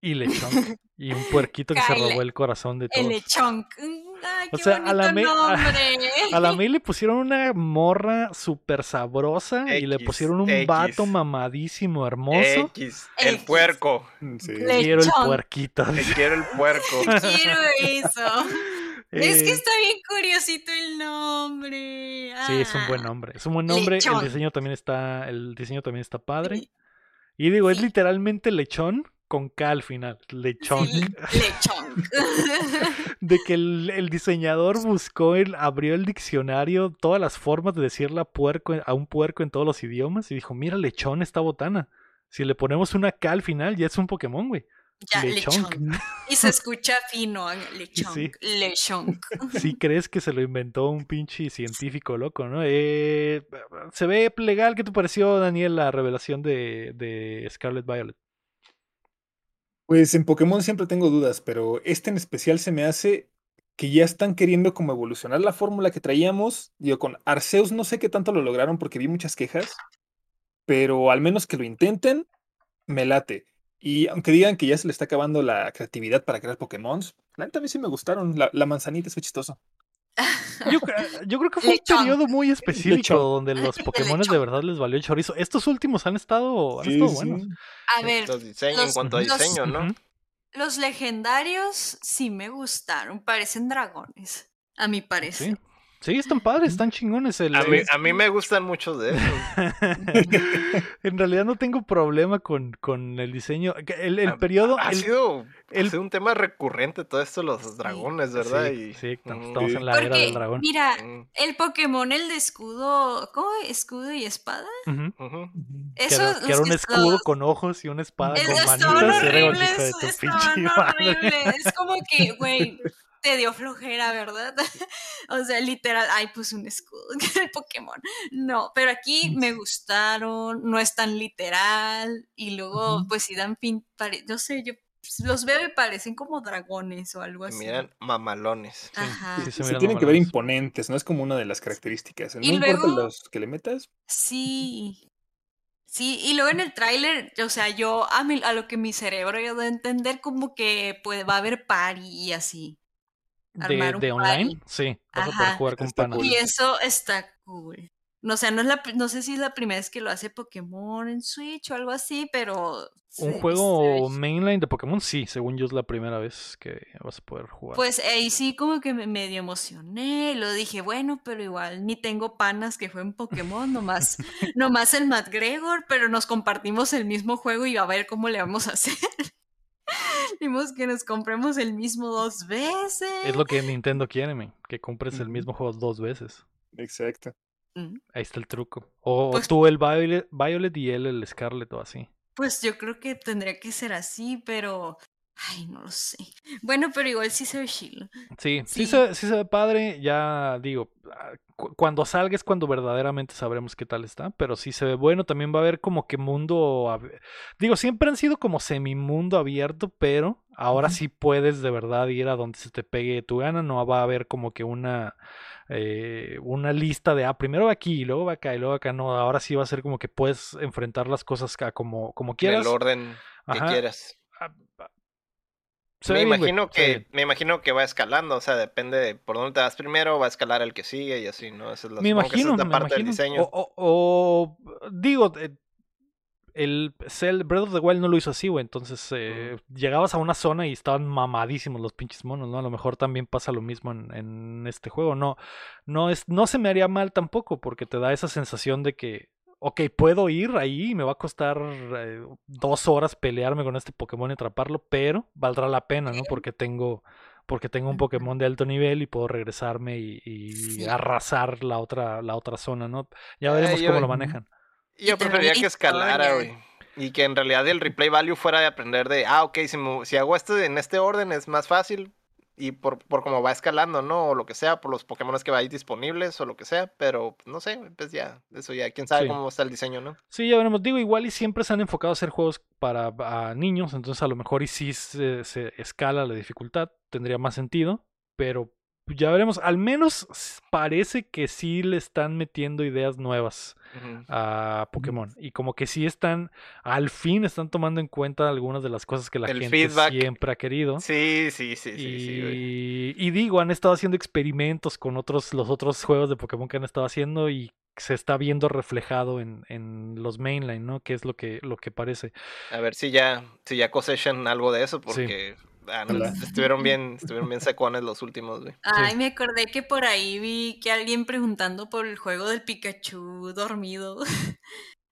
Y lechón. y un puerquito que se robó el corazón de El todos. Lechonk. Mm, Ay, O qué sea, a la me- a- la May le pusieron una morra súper sabrosa y le pusieron un X. vato mamadísimo, hermoso. X, el X. puerco. Sí. Le- Quiero el puerquito. Te quiero el puerco. Quiero eso. Es que Eh, está bien curiosito el nombre. Sí, es un buen Ah. nombre. Es un buen nombre. El diseño también está. El diseño también está padre. Y digo, es literalmente lechón con K al final. Lechón. Sí, Lechonk. De que el, el diseñador buscó, el, abrió el diccionario, todas las formas de decirle a, puerco, a un puerco en todos los idiomas y dijo, mira, lechón esta botana. Si le ponemos una K al final, ya es un Pokémon, güey. Ya, lechonk. Y se escucha fino, lechonk, Sí. lechonk. Si crees que se lo inventó un pinche científico loco, ¿no? Eh, se ve legal. ¿Qué te pareció, Daniel, la revelación de, de Scarlet Violet? Pues en Pokémon siempre tengo dudas, pero este en especial se me hace que ya están queriendo como evolucionar la fórmula que traíamos. Digo, con Arceus no sé qué tanto lo lograron porque vi muchas quejas, pero al menos que lo intenten, me late. Y aunque digan que ya se le está acabando la creatividad para crear Pokémon, la neta a mí sí me gustaron. La, manzanita es chistoso. Yo, cre- yo creo que fue un periodo muy específico donde los Pokémon de verdad les valió el chorizo. Estos últimos han estado, han Sí, estado sí. buenos. A ver, Los diseños, en cuanto a los- diseño, ¿no? Los legendarios sí me gustaron, parecen dragones, a mi parecer. Sí. Sí, están padres, están chingones. El, A mí, es- a mí me gustan muchos de esos. en realidad no tengo problema con, con el diseño. El, el Ha- periodo. Ha el- sido, ha el- sido un tema recurrente todo esto, los dragones, ¿verdad? Sí, y, sí, estamos, mm, estamos Sí. en la era Porque, del dragón. mira, mm, el Pokémon, el de escudo, ¿cómo? ¿Escudo y espada? Eso, era, que era un escudo los- con ojos y una espada Es- con manitas. era horribles, "Hijo de tu pinche madre". horribles. Es como que, güey, te dio flojera, ¿verdad? O sea, literal, ay, pues un escudo el Pokémon. No, pero aquí me gustaron, no es tan literal, y luego, pues sí dan fin, pare- no sé, yo los veo y parecen como dragones o algo Se así. miran mamalones. Ajá. sí, se Se miran tienen que ver imponentes, no es como una de las características. No Y importa luego- los que le metas. Sí. Sí, y luego en el tráiler, o sea, yo a, mi- a lo que mi cerebro yo de entender como que pues, va a haber party y así. De, de online, party. sí. Vas a poder Ajá. jugar con Está panas. Y eso está cool. No, o sea, no, es la, no sé si es la primera vez que lo hace Pokémon en Switch o algo así, pero... Un se- juego se- mainline de Pokémon, sí, según yo es la primera vez que vas a poder jugar. Pues ahí sí como que me medio emocioné, lo dije, bueno, pero igual ni tengo panas que jueguen Pokémon, nomás, nomás el McGregor, pero nos compartimos el mismo juego y a ver cómo le vamos a hacer. Dimos que nos compremos el mismo dos veces. es lo que Nintendo quiere, que compres el mismo juego dos veces. Exacto. Mm, Ahí está el truco. O Pues- tú el Violet, Violet y él el Scarlet o así. Pues yo creo que tendría que ser así, pero... Ay, no lo sé. Bueno, pero igual sí se ve chill. Sí, sí, Sí. se, sí se ve padre. Ya digo, ah, cu- cuando salga es cuando verdaderamente sabremos qué tal está. Pero sí se ve bueno. También va a haber como que mundo. ab- Digo, siempre han sido como semimundo abierto, pero ahora sí puedes de verdad ir a donde se te pegue tu gana. No va a haber como que una. eh, una lista de, ah, primero va aquí y luego va acá y luego acá. No, ahora sí va a ser como que puedes enfrentar las cosas ca- como, como En quieras. el orden que Ajá. quieras. Se Me bien, imagino que me imagino que va escalando, o sea, depende de por dónde te vas primero, va a escalar el que sigue y así, ¿no? Esa es la, Me esa imagino, es la me parte del imagino. diseño. O, o- o, digo, eh, el Cell, Breath of the Wild no lo hizo así, güey. Entonces eh, llegabas a una zona y estaban mamadísimos los pinches monos, ¿no? A lo mejor también pasa lo mismo en, en este juego. No, no, es, no se me haría mal tampoco porque te da esa sensación de que, ok, puedo ir ahí y me va a costar eh, dos horas pelearme con este Pokémon y atraparlo, pero valdrá la pena, ¿no? Porque tengo... Porque tengo un. Pokémon de alto nivel y puedo regresarme y, y Sí. arrasar la otra, la otra zona, ¿no? Ya Ah, veremos cómo yo- lo manejan. Yo preferiría que escalara, güey. Y que en realidad el replay value fuera de aprender de, ah, ok, si, me- si hago esto en este orden es más fácil. Y por, por cómo va escalando, ¿no? O lo que sea, por los Pokémon que va ahí disponibles o lo que sea. Pero pues, no sé, pues ya, eso ya, quién sabe Sí. cómo está el diseño, ¿no? Sí, ya veremos. Digo, igual y siempre se han enfocado a hacer juegos para a niños, entonces a lo mejor y si se, se escala la dificultad, tendría más sentido, pero ya veremos. Al menos parece que sí le están metiendo ideas nuevas a Pokémon y como que sí están, al fin están tomando en cuenta algunas de las cosas que la El gente feedback. siempre ha querido. Sí, sí, sí, sí, sí. Y, y digo, han estado haciendo experimentos con otros, los otros juegos de Pokémon que han estado haciendo y se está viendo reflejado en, en los mainline, ¿no? Que es lo que, lo que parece. A ver si ya, si ya cosechan algo de eso, porque ah, no, estuvieron bien, estuvieron bien secones los últimos, güey. Ay, me acordé que por ahí vi que alguien preguntando por el juego del Pikachu dormido.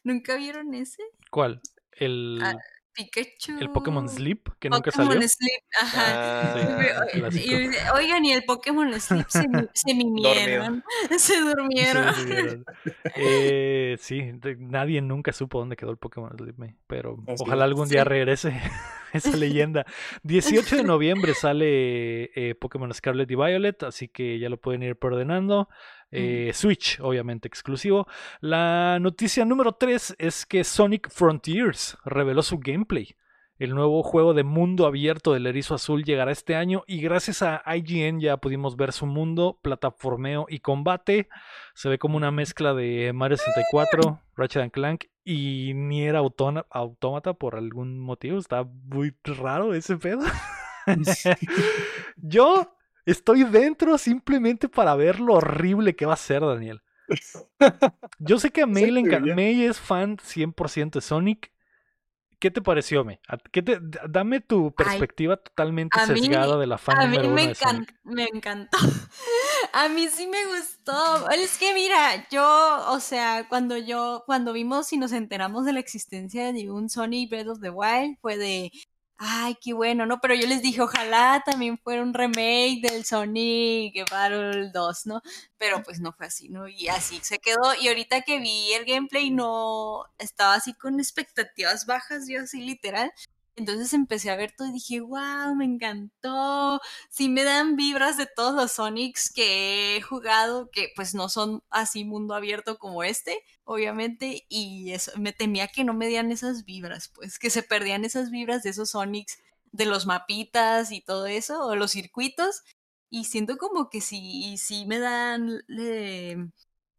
¿Nunca vieron ese? ¿Cuál? El... Ah, Pikachu. El Pokémon Sleep, que nunca Pokémon salió. Sleep, ajá. Ah, Sí, Y- Oigan, y el Pokémon Sleep se, se mimieron, se durmieron. sí. Eh, sí, de- nadie nunca supo dónde quedó el Pokémon Sleep, pero Así ojalá algún día Sí. regrese esa leyenda. 18 de noviembre sale eh, Pokémon Scarlet y Violet, así que ya lo pueden ir preordenando. Eh, Switch, obviamente exclusivo. La noticia número 3 es que Sonic Frontiers reveló su gameplay. El nuevo juego de mundo abierto del Erizo Azul llegará este año y gracias a IGN ya pudimos ver su mundo, plataformeo y combate. Se ve como una mezcla de Mario 64, Ratchet and Clank y Nier Automata por algún motivo. Está muy raro ese pedo. Yo estoy dentro simplemente para ver lo horrible que va a ser, Daniel. Yo sé que a May, Sí, es fan 100% de Sonic. ¿Qué te pareció, May? ¿A- qué te- dame tu perspectiva totalmente mí- sesgada de la fan A mí me, de Sonic. encan- me encantó. A mí sí me gustó. Es que mira, yo, o sea, cuando yo, cuando vimos y nos enteramos de la existencia de un Sonic Breath of the Wild, fue de, ay, qué bueno, ¿no? Pero yo les dije, ojalá también fuera un remake del Sonic Battle 2, ¿no? Pero pues no fue así, ¿no? Y así se quedó. Y ahorita que vi el gameplay, no estaba así con expectativas bajas, yo así literal. Entonces empecé a ver todo y dije, wow, me encantó. Sí me dan vibras de todos los Sonics que he jugado, que pues no son así mundo abierto como este, obviamente, y eso, me temía que no me dieran esas vibras, pues, que se perdían esas vibras de esos Sonics, de los mapitas y todo eso, o los circuitos, y siento como que sí, sí me dan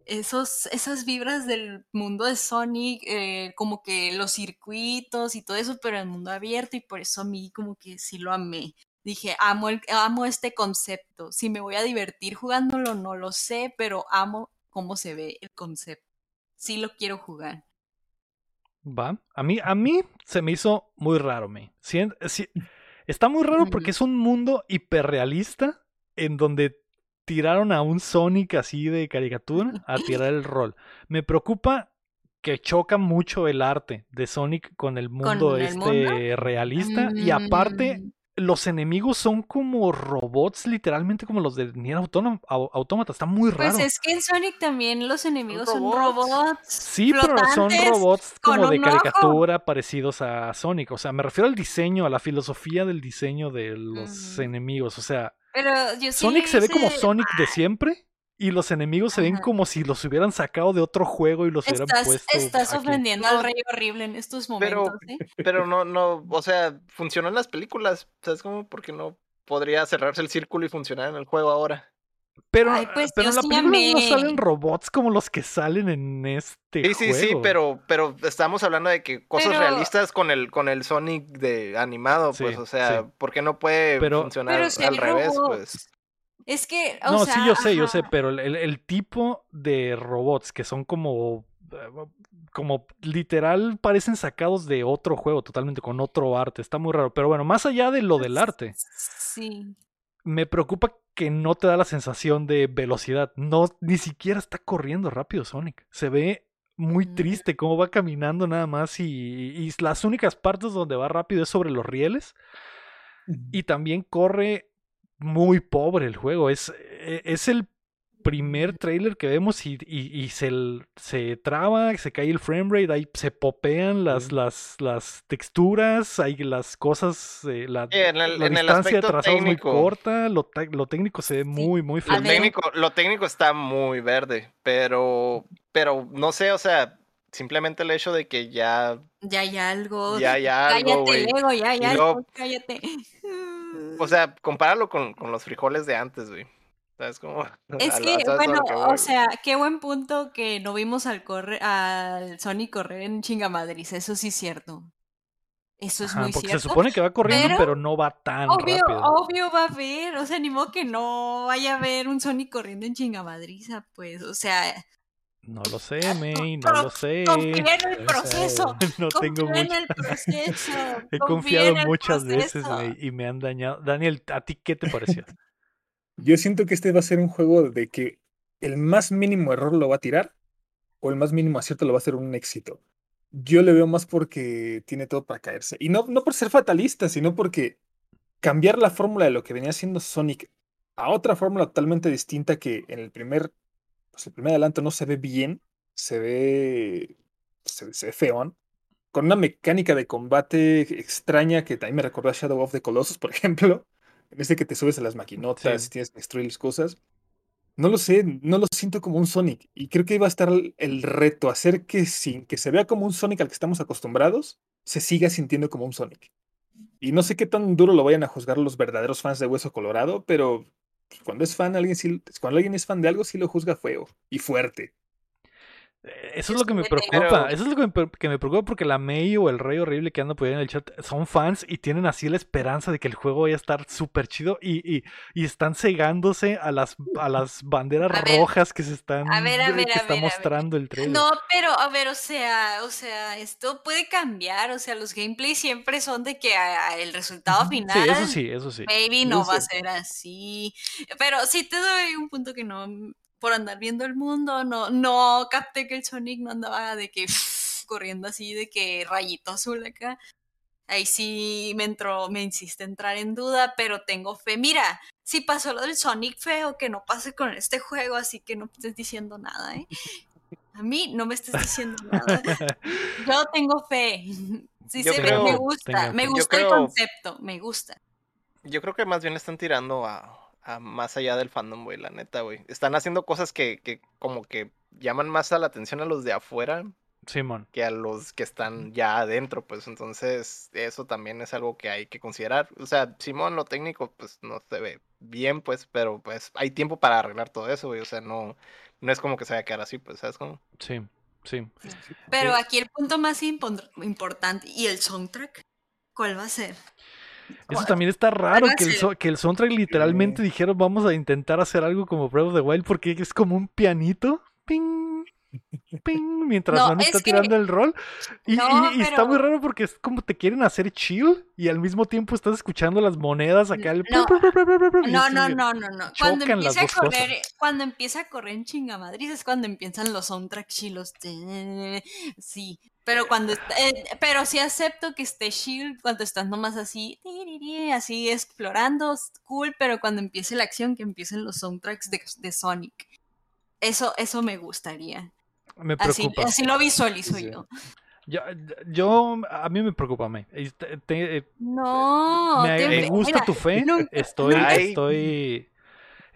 esos, esas vibras del mundo de Sonic, eh, como que los circuitos y todo eso, pero en mundo abierto, y por eso a mí como que sí lo amé. Dije, amo, el, amo este concepto. Si me voy a divertir jugándolo, no lo sé, pero amo cómo se ve el concepto. Sí lo quiero jugar. Va. A mí, a mí se me hizo muy raro, me. Si- está muy raro porque es un mundo hiperrealista en donde tiraron a un Sonic así de caricatura a tirar el rol. Me preocupa que choca mucho el arte de Sonic con el mundo el este mundo? realista y aparte Mm, los enemigos son como robots literalmente como los de Nier Automata, está muy raro. Pues es que en Sonic también los enemigos son robots. robots. Sí, pero son robots como de ojo. caricatura parecidos a Sonic. O sea, me refiero al diseño, a la filosofía del diseño de los Ujú. enemigos. O sea, Pero yo sí Sonic se ve como Sonic de siempre y los enemigos se ven Ajá. como si los hubieran sacado de otro juego y los hubieran Estás, puesto estás aquí. ofendiendo al rey horrible en estos Pero- momentos, ¿eh? Pero no, no, o sea, funcionó en las películas. ¿Sabes cómo? Porque no podría cerrarse el círculo y funcionar en el juego ahora. Pero, Ay, pues, pero en la sí película no salen robots como los que salen en este Sí, sí, sí, juego. pero, pero estamos hablando de que cosas Pero- realistas con el, con el Sonic de animado, pues, Sí, o sea, sí. ¿por qué no puede Pero- funcionar Pero si al revés? robots. Pues Es que, o No, sea, sí, yo sé, yo sé, pero el, el- tipo de robots que son como, como literal parecen sacados de otro juego totalmente, con otro arte, está muy raro. Pero bueno, más allá de lo del arte, Sí. Me preocupa que no te da la sensación de velocidad. No, ni siquiera está corriendo rápido Sonic. Se ve muy Mm. triste cómo va caminando nada más y, y las únicas partes donde va rápido es sobre los rieles. Y también corre muy pobre el juego. Es, e- es el primer trailer que vemos y, y- y se, se traba, se cae el frame rate, ahí se popean las, Sí. las, las texturas, hay las cosas, eh, la, Sí, en el- la en el distancia de trazado es muy corta, lo, lo técnico se ve muy, muy feo. Lo técnico, lo técnico está muy verde, pero, pero no sé, o sea, simplemente el hecho de que ya, Ya hay algo. ya hay algo, cállate, güey. Lego, ya hay algo, luego- cállate. O sea, compáralo con, con los frijoles de antes, güey. Es que, ¿sabes a lo bueno, que o sea, qué buen punto que no vimos al corre, al Sonic correr en chingamadris, eso sí es cierto. Eso es Ajá, muy porque cierto. se supone que va corriendo, pero- pero, no va tan Obvio, rápido. obvio va a haber, o sea, ni modo que no vaya a haber un Sonic corriendo en chingamadriza, pues, o sea, No lo sé, May, no lo sé. confía en el proceso, No tengo confía en mucho. el proceso. He confiado muchas veces. May, y me han dañado. Daniel, ¿a ti qué te pareció? Yo siento que este va a ser un juego de que el más mínimo error lo va a tirar o el más mínimo acierto lo va a hacer un éxito. yo le veo más porque tiene todo para caerse. Y no, no por ser fatalista, sino porque cambiar la fórmula de lo que venía siendo Sonic a otra fórmula totalmente distinta que en el primer, pues el primer adelanto no se ve bien, se ve, se, se ve feón, con una mecánica de combate extraña que también me recordó a Shadow of the Colossus, por ejemplo, en este que te subes a las maquinotas Sí. y tienes que destruir las cosas. No lo sé, no lo siento como un Sonic. Y creo que iba a estar el reto, hacer que sin que se vea como un Sonic al que estamos acostumbrados, se siga sintiendo como un Sonic. Y no sé qué tan duro lo vayan a juzgar los verdaderos fans de Hueso Colorado, pero cuando es fan, alguien sí- cuando alguien es fan de algo, sí lo juzga feo y fuerte. Eh, Eso es lo que me preocupa. Eso es lo que me, que me preocupa porque la May o el Rey Horrible que anda por ahí en el chat son fans y tienen así la esperanza de que el juego vaya a estar súper chido y, y, y están cegándose a las, a las banderas A ver, rojas que se están a ver, a ver, que está mostrando el trailer. No, pero a ver, o sea, o sea, esto puede cambiar, o sea, los gameplays siempre son de que el resultado final Sí, eso sí, eso sí. Maybe no va a ser así. Pero sí te doy un punto que no, por andar viendo el mundo, no, no capté que el Sonic no andaba de que corriendo así, de que rayito azul acá. Ahí sí me entró, me insiste entrar en duda, pero tengo fe. Mira, si pasó lo del Sonic feo, que no pase con este juego, así que no me estés diciendo nada, ¿eh? A mí no me estés diciendo nada. Yo tengo fe. Sí Yo se ve, me gusta, me. Yo gusta el creo- concepto, me gusta. Yo creo que más bien están tirando a, a más allá del fandom, güey, la neta, güey. Están haciendo cosas que, que como que llaman más a la atención a los de afuera Simón. que a los que están ya adentro, pues entonces eso también es algo que hay que considerar. O sea, Simón, lo técnico, pues no se ve bien, pues, pero pues hay tiempo para arreglar todo eso, güey. O sea, no, no es como que se vaya a quedar así, pues, ¿sabes cómo? Sí, sí. Pero Eh, aquí el punto más impon- importante, ¿y el soundtrack? ¿Cuál va a ser? Eso ¿Cuál- también está raro que el, so- que el soundtrack literalmente dijeron vamos a intentar hacer algo como Breath of the Wild porque es como un pianito. Ping, ping, mientras No, es está que- tirando el rol. Y, está muy raro porque es como te quieren hacer chill y al mismo tiempo estás escuchando las monedas acá. El... No, y No, no, no, no, no. Cuando empieza a dos cosas. correr, cuando empieza a correr en chingamadrid es cuando empiezan los soundtracks chilos. Sí, pero cuando está- eh, pero sí acepto que esté chill cuando estás nomás así, así explorando, cool, pero cuando empiece la acción que empiecen los soundtracks de, de Sonic. Eso, eso me gustaría. Me Así, preocupa. así lo visualizo Sí. yo. Yo, yo- a mí me preocupa, me. Te- te- No, me, te- me gusta mira, tu fe. nunca- estoy, nunca- estoy.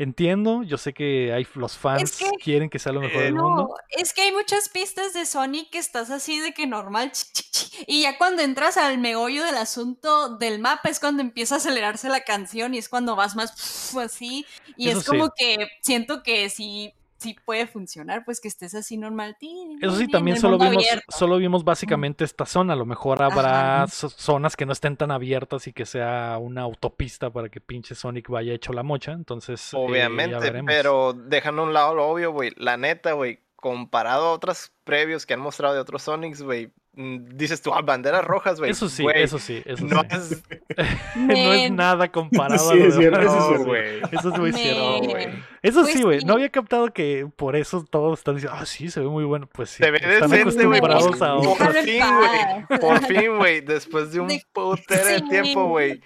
Entiendo. Yo sé que hay los fans que- quieren que sea lo mejor Eh, del No, mundo. es que hay muchas pistas de Sonic que estás así de que normal. chi, chi, chi, Y ya cuando entras al meollo del asunto del mapa es cuando empieza a acelerarse la canción y es cuando vas más así. Y Eso es como sí. que siento que sí, sí puede funcionar, pues que estés así normal. Eso sí, también solo vimos, abierto. solo vimos básicamente esta zona. A lo mejor habrá Ajá. zonas que no estén tan abiertas y que sea una autopista para que pinche Sonic vaya hecho la mocha. Entonces, eh, ya Obviamente, pero dejando a un lado lo obvio, güey. La neta, güey, comparado a otros previos que han mostrado de otros Sonics, güey, mm, dices tú, ah, banderas rojas, güey. Eso sí, eso sí, eso no sí. es... no es nada comparado Sí, a lo cierto, eso cierto. güey. Eso es muy cierto. Güey. Eso Pues sí, güey. sí. No había captado que por eso todos están diciendo, ah, sí, se ve muy bueno. Pues sí, Se ve están decente, güey. Por, otras. Fin, güey. Por fin, güey. Después de un putero de Sí. tiempo, güey.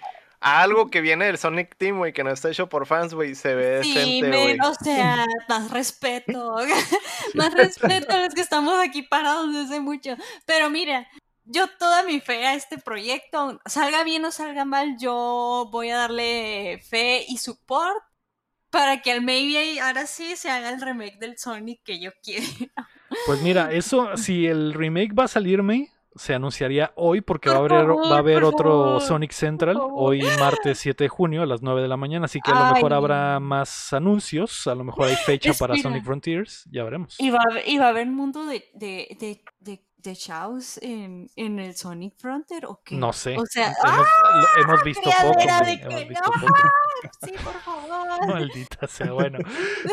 Algo que viene del Sonic Team, güey, que no está hecho por fans, güey, se ve Sí, decente, güey. men, o sea, más respeto, más respeto a los que estamos aquí parados desde hace mucho. Pero mira, yo toda mi fe a este proyecto, salga bien o salga mal, yo voy a darle fe y support para que al maybe ahora sí se haga el remake del Sonic que yo quiero. Pues mira, eso, si el remake va a salirme, se anunciaría hoy porque Por va a haber, favor, va a haber otro favor, Sonic Central hoy martes 7 de junio a las 9 de la mañana, así que a lo mejor Ay. habrá más anuncios, a lo mejor hay fecha para. Sonic Frontiers, ya veremos. Y va a haber, y va a haber mundo de, de, de, de, de Chaos en, en el Sonic Frontier o qué? No sé, O sea, hemos, visto poco, hemos visto no. poco. sí, por favor. Maldita sea, bueno.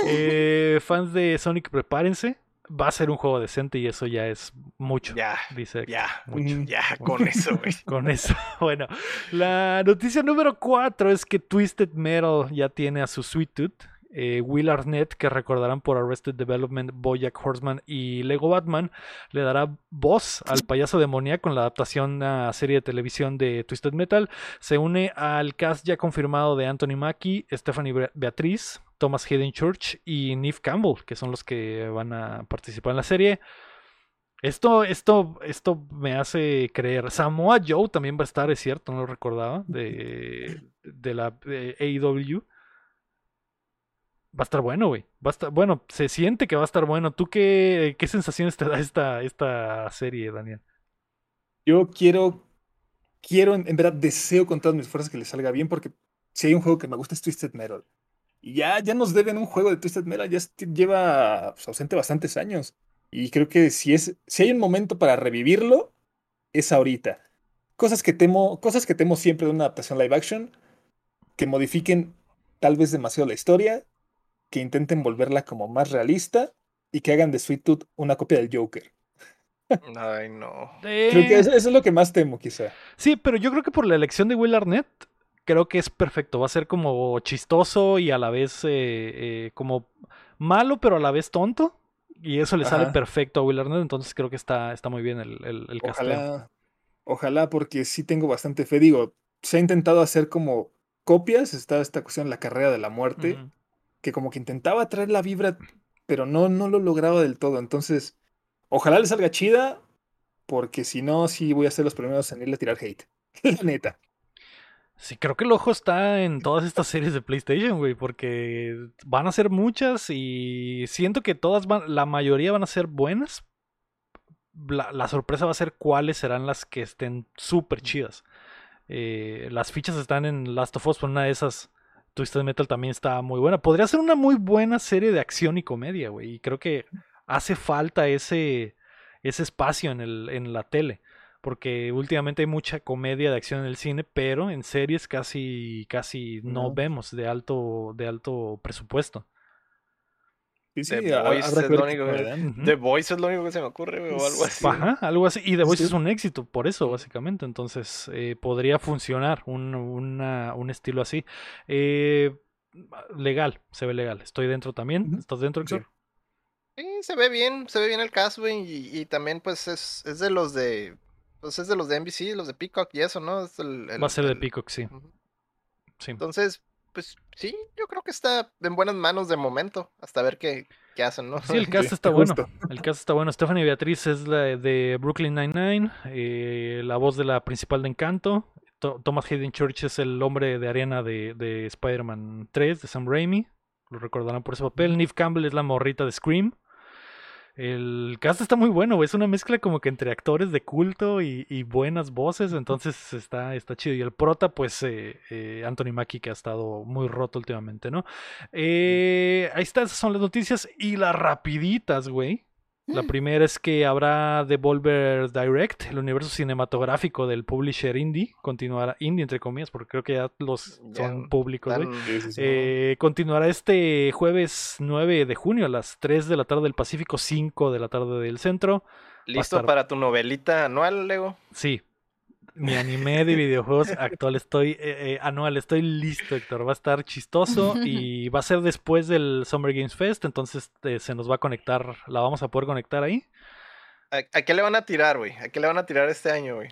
Eh, fans de Sonic, prepárense. Va a ser un juego decente y eso ya es mucho. Ya, Dice ya, mucho. Ya, con eso, güey. Con eso, bueno. La noticia número 4 es que Twisted Metal ya tiene a su Sweet Tooth. Eh, Will Arnett, que recordarán por Arrested Development, Bojack Horseman y Lego Batman, le dará voz al payaso demoníaco con la adaptación a serie de televisión de Twisted Metal. Se une al cast ya confirmado de Anthony Mackie, Stephanie Beatriz, Thomas Hayden Church y Neve Campbell, que son los que van a participar en la serie. Esto, esto, esto me hace creer. Samoa Joe también va a estar, es cierto, no lo recordaba, de, de la AEW. Va a estar bueno, güey. Va a estar, bueno, se siente que va a estar bueno. ¿Tú qué, qué sensaciones te da esta, esta serie, Daniel? Yo quiero, quiero, en verdad, deseo con todas mis fuerzas que le salga bien, porque si hay un juego que me gusta es Twisted Metal. Y ya, ya nos deben un juego de Twisted Metal, ya lleva pues, ausente bastantes años. Y creo que si, es, si hay un momento para revivirlo, es ahorita. Cosas que temo, cosas que temo siempre de una adaptación live action, que modifiquen tal vez demasiado la historia, que intenten volverla como más realista y que hagan de Sweet Tooth una copia del Joker. Ay, no. Creo que eso, es lo que más temo, quizá. Sí, pero yo creo que por la elección de Will Arnett, creo que es perfecto. Va a ser como chistoso y a la vez eh, eh, como malo, pero a la vez tonto. Y eso le sale perfecto a Will Arnett, entonces creo que está, está muy bien el, el, ojalá, ojalá, porque sí tengo bastante fe. Digo, se ha intentado hacer como copias, está esta cuestión, la carrera de la muerte, que como que intentaba traer la vibra, pero no, no lo lograba del todo. Entonces, ojalá le salga chida, porque si no, sí voy a ser los primeros en irle a tirar hate. la neta. Sí, creo que el ojo está en todas estas series de PlayStation, güey, porque van a ser muchas y siento que todas van, la mayoría van a ser buenas. La, sorpresa va a ser cuáles serán las que estén súper chidas. Eh, las fichas están en Last of Us, pero una de esas, Twisted Metal también está muy buena. Podría ser una muy buena serie de acción y comedia, güey, y creo que hace falta ese, ese espacio en, el, en la tele porque últimamente hay mucha comedia de acción en el cine, pero en series casi casi no, vemos de alto de alto presupuesto. Sí, sí, The, Voice es lo único que, The Voice es lo único que se me ocurre o algo así. Ajá, algo así. Y The Voice es un éxito, por eso, básicamente. Entonces, eh, podría funcionar un, un estilo así. Eh, legal, se ve legal. Estoy dentro también. ¿Estás dentro, Héctor? Sí. se ve bien, se ve bien el caso, y, y, también pues es, es de los de pues es de los de NBC, los de Peacock y eso, ¿no? Va a ser de Peacock, sí. sí. Entonces, pues sí, yo creo que está en buenas manos de momento, hasta ver qué, qué hacen, ¿no? Sí, el cast está bueno. El cast está bueno. Stephanie Beatriz es la de Brooklyn Nine-Nine, eh, la voz de la principal de Encanto. Thomas Hayden Church es el hombre de arena de, de Spider-Man 3, de Sam Raimi. Lo recordarán por ese papel. Neve Campbell es la morrita de Scream. El cast está muy bueno, Es una mezcla como que entre actores de culto y, buenas voces. Entonces está, está chido. Y el prota, pues, eh, eh, Anthony Mackie, que ha estado muy roto últimamente, ¿no? Eh, ahí está, esas son las noticias. Y las rapiditas, güey. La mm. primera es que habrá Devolver Direct, el universo cinematográfico del publisher indie, continuará, indie entre comillas, porque creo que ya los son públicos. Eh, continuará este jueves 9 de junio a las 3 de la tarde del Pacífico, 5 de la tarde del centro. ¿Listo para tu novelita anual, Lego? Sí, mi anime de videojuegos actual estoy eh, eh, anual, estoy listo, Héctor. Va a estar chistoso y va a ser después del Summer Games Fest, entonces eh, se nos va a conectar, la vamos a poder conectar ahí. ¿A, qué le van a tirar, güey? ¿A qué le van a tirar este año, güey?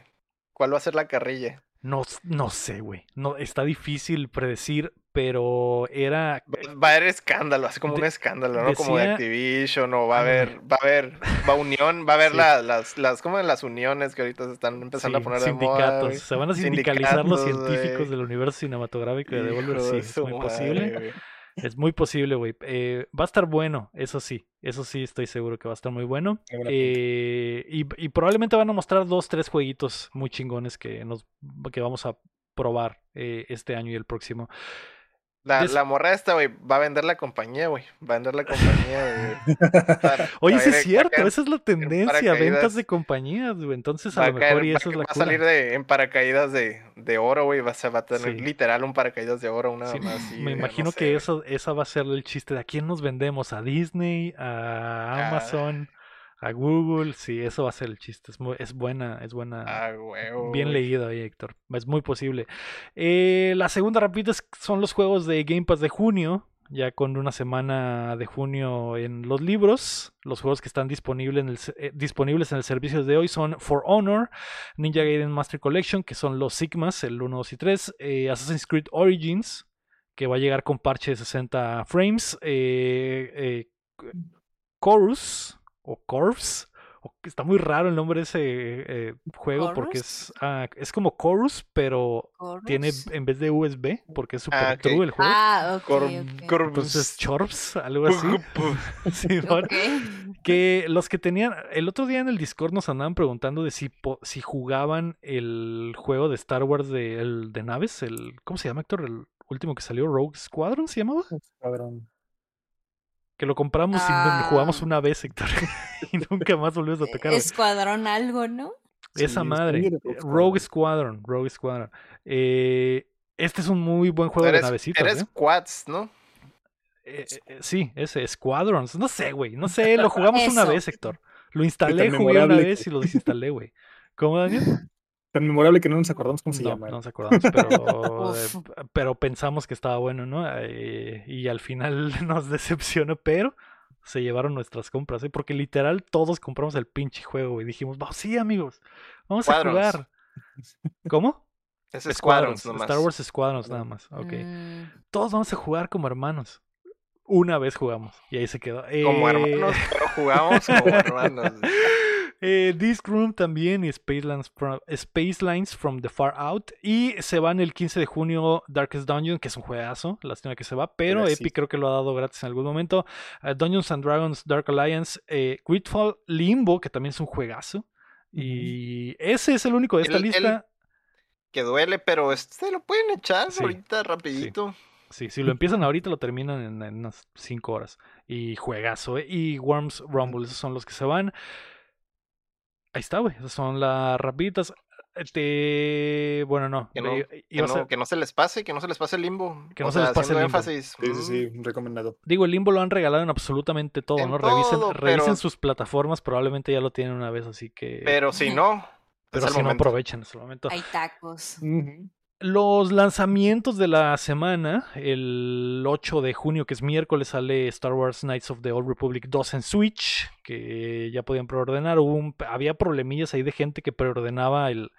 ¿Cuál va a ser la carrilla? No, no sé, güey. No, está difícil predecir, pero era. Va a haber escándalo, así como un escándalo, ¿no? como de Activision, o va a haber, va a haber, va unión, va a haber las, las, como las uniones que ahorita se están empezando a poner sindicatos. de moda. Se van a sindicalizar los científicos del universo cinematográfico de Devolver, sí, es muy posible. Es muy posible, güey. Eh, va a estar bueno, eso sí. Eso sí, estoy seguro que va a estar muy bueno. Eh, y, y, probablemente van a mostrar dos, tres jueguitos muy chingones que, nos, que vamos a probar eh, este año y el próximo. La, la morra esta, güey, va a vender la compañía, güey. Va a vender la compañía, güey. Oye, sí es cierto, esa es la tendencia, ventas de compañías, güey. Entonces, a, lo mejor y eso es la Va a salir de, en paracaídas de, de oro, güey. Va, va, a tener literal un paracaídas de oro, una más. me imagino que eso, esa va a ser el chiste de a quién nos vendemos, a Disney, a ah. A Google, sí, eso va a ser el chiste. Es, muy, es buena, es buena. Ah, bien leído ahí, Héctor. Es muy posible. Eh, la segunda rápida son los juegos de Game Pass de junio. ya con una semana de junio en los libros. Los juegos que están disponibles en el, eh, disponibles en el servicio de hoy son For Honor, Ninja Gaiden Master Collection, que son los Sigmas, el 1, 2 y 3, eh, Assassin's Creed Origins, que va a llegar con parche de 60 frames, Chorus, o Corvs, o- está muy raro el nombre de ese eh, juego porque es, ah, es como Chorus, pero tiene en vez de USB, porque es super Ah, true el juego. Ah, ok, Cor- ok. cor- Entonces, Chorps, algo así. Que los que tenían. El otro día en el Discord nos andaban preguntando de si, po- si jugaban el juego de Star Wars de, el, de naves. El, ¿Cómo se llama, Héctor? El último que salió, Rogue Squadron se llamaba. Cabrón. Que lo compramos y Ah. lo jugamos una vez, Héctor. y nunca más volvimos a tocarlo. Escuadrón algo, ¿no? Esa Sí, madre. Eh, Rogue Squadron. Rogue Squadron. Eh, este es un muy buen juego de navecitas. eres ¿eh? quads, ¿no? Eh, sí, ese, Squadrons. No sé, güey. No sé, lo jugamos una vez, Héctor. Lo instalé, jugué una vez y lo desinstalé, güey. ¿Cómo, Daniel? Tan memorable que no nos acordamos cómo se No, llama. no nos acordamos, pero, eh, pero pensamos que estaba bueno, ¿no? Eh, y al final nos decepcionó, pero se llevaron nuestras compras, ¿eh? Porque literal todos compramos el pinche juego y dijimos, vamos, sí, amigos, vamos a jugar. ¿Cómo? Es Squadrons nomás. Star Wars Squadrons nada más, ok. Mm, Todos vamos a jugar como hermanos. Una vez jugamos y ahí se quedó. Como Eh, hermanos, pero jugamos como hermanos. Eh, Disc Room también y Space Lines, from, Space Lines from the Far Out. Y se van el 15 de junio Darkest Dungeon, que es un juegazo. Lástima que se va, pero Pero sí. Epic creo que lo ha dado gratis en algún momento. Eh, Dungeons and Dragons Dark Alliance, eh, Gridfall Limbo, que también es un juegazo. Y ese es el único de esta El- el- lista. Que duele, pero este lo pueden echar Sí, ahorita rapidito. Sí, si lo empiezan ahorita lo terminan en, en unas 5 horas. Y juegazo, ¿eh? Y Worms Rumble, esos son los que se van. Ahí está, güey. Esas son las rapiditas. Eh, Te... Bueno, no. Que no- eh, Que no, que no se les pase, que no se les pase el limbo. Que no O se les pase el limbo. énfasis. Sí, sí, mm, sí, recomendado. Digo, el limbo lo han regalado en absolutamente todo, En ¿no? Revisen, todo, revisen pero- sus plataformas, probablemente ya lo tienen una vez, así que. Pero si no, pero si no momento. aprovechen en ese momento. Hay tacos. Ujú. Los lanzamientos de la semana, el 8 de junio, que es miércoles, sale Star Wars Knights of the Old Republic 2 en Switch, que ya podían preordenar. Hubo un- había problemillas ahí de gente que preordenaba el...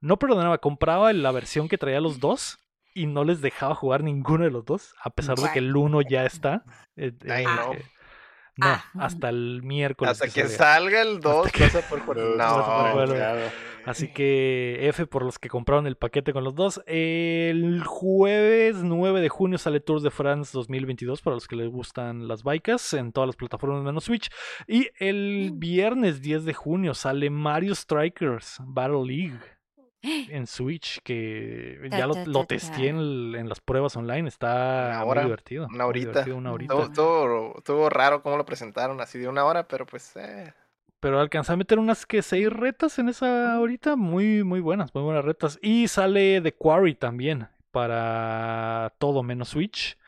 No preordenaba, compraba la versión que traía los dos y no les dejaba jugar ninguno de los dos, a pesar de que el uno ya está. eh, eh, no. Ah. hasta el miércoles. Hasta que salga el 2, que- por jugar. No, No, claro. Así que F por los que compraron el paquete con los dos. El jueves 9 de junio sale Tours de France 2022 para los que les gustan las bikes en todas las plataformas menos Switch. Y el viernes 10 de junio sale Mario Strikers Battle League en Switch que ya lo, lo testé en, en las pruebas online. Está muy divertido. una horita. divertido, una horita. Estuvo, estuvo- estuvo raro cómo lo presentaron, así de una hora, pero pues. Eh. Pero alcancé a meter unas que seis retas en esa horita, muy, muy buenas, muy buenas retas. Y sale The Quarry también para todo menos Switch,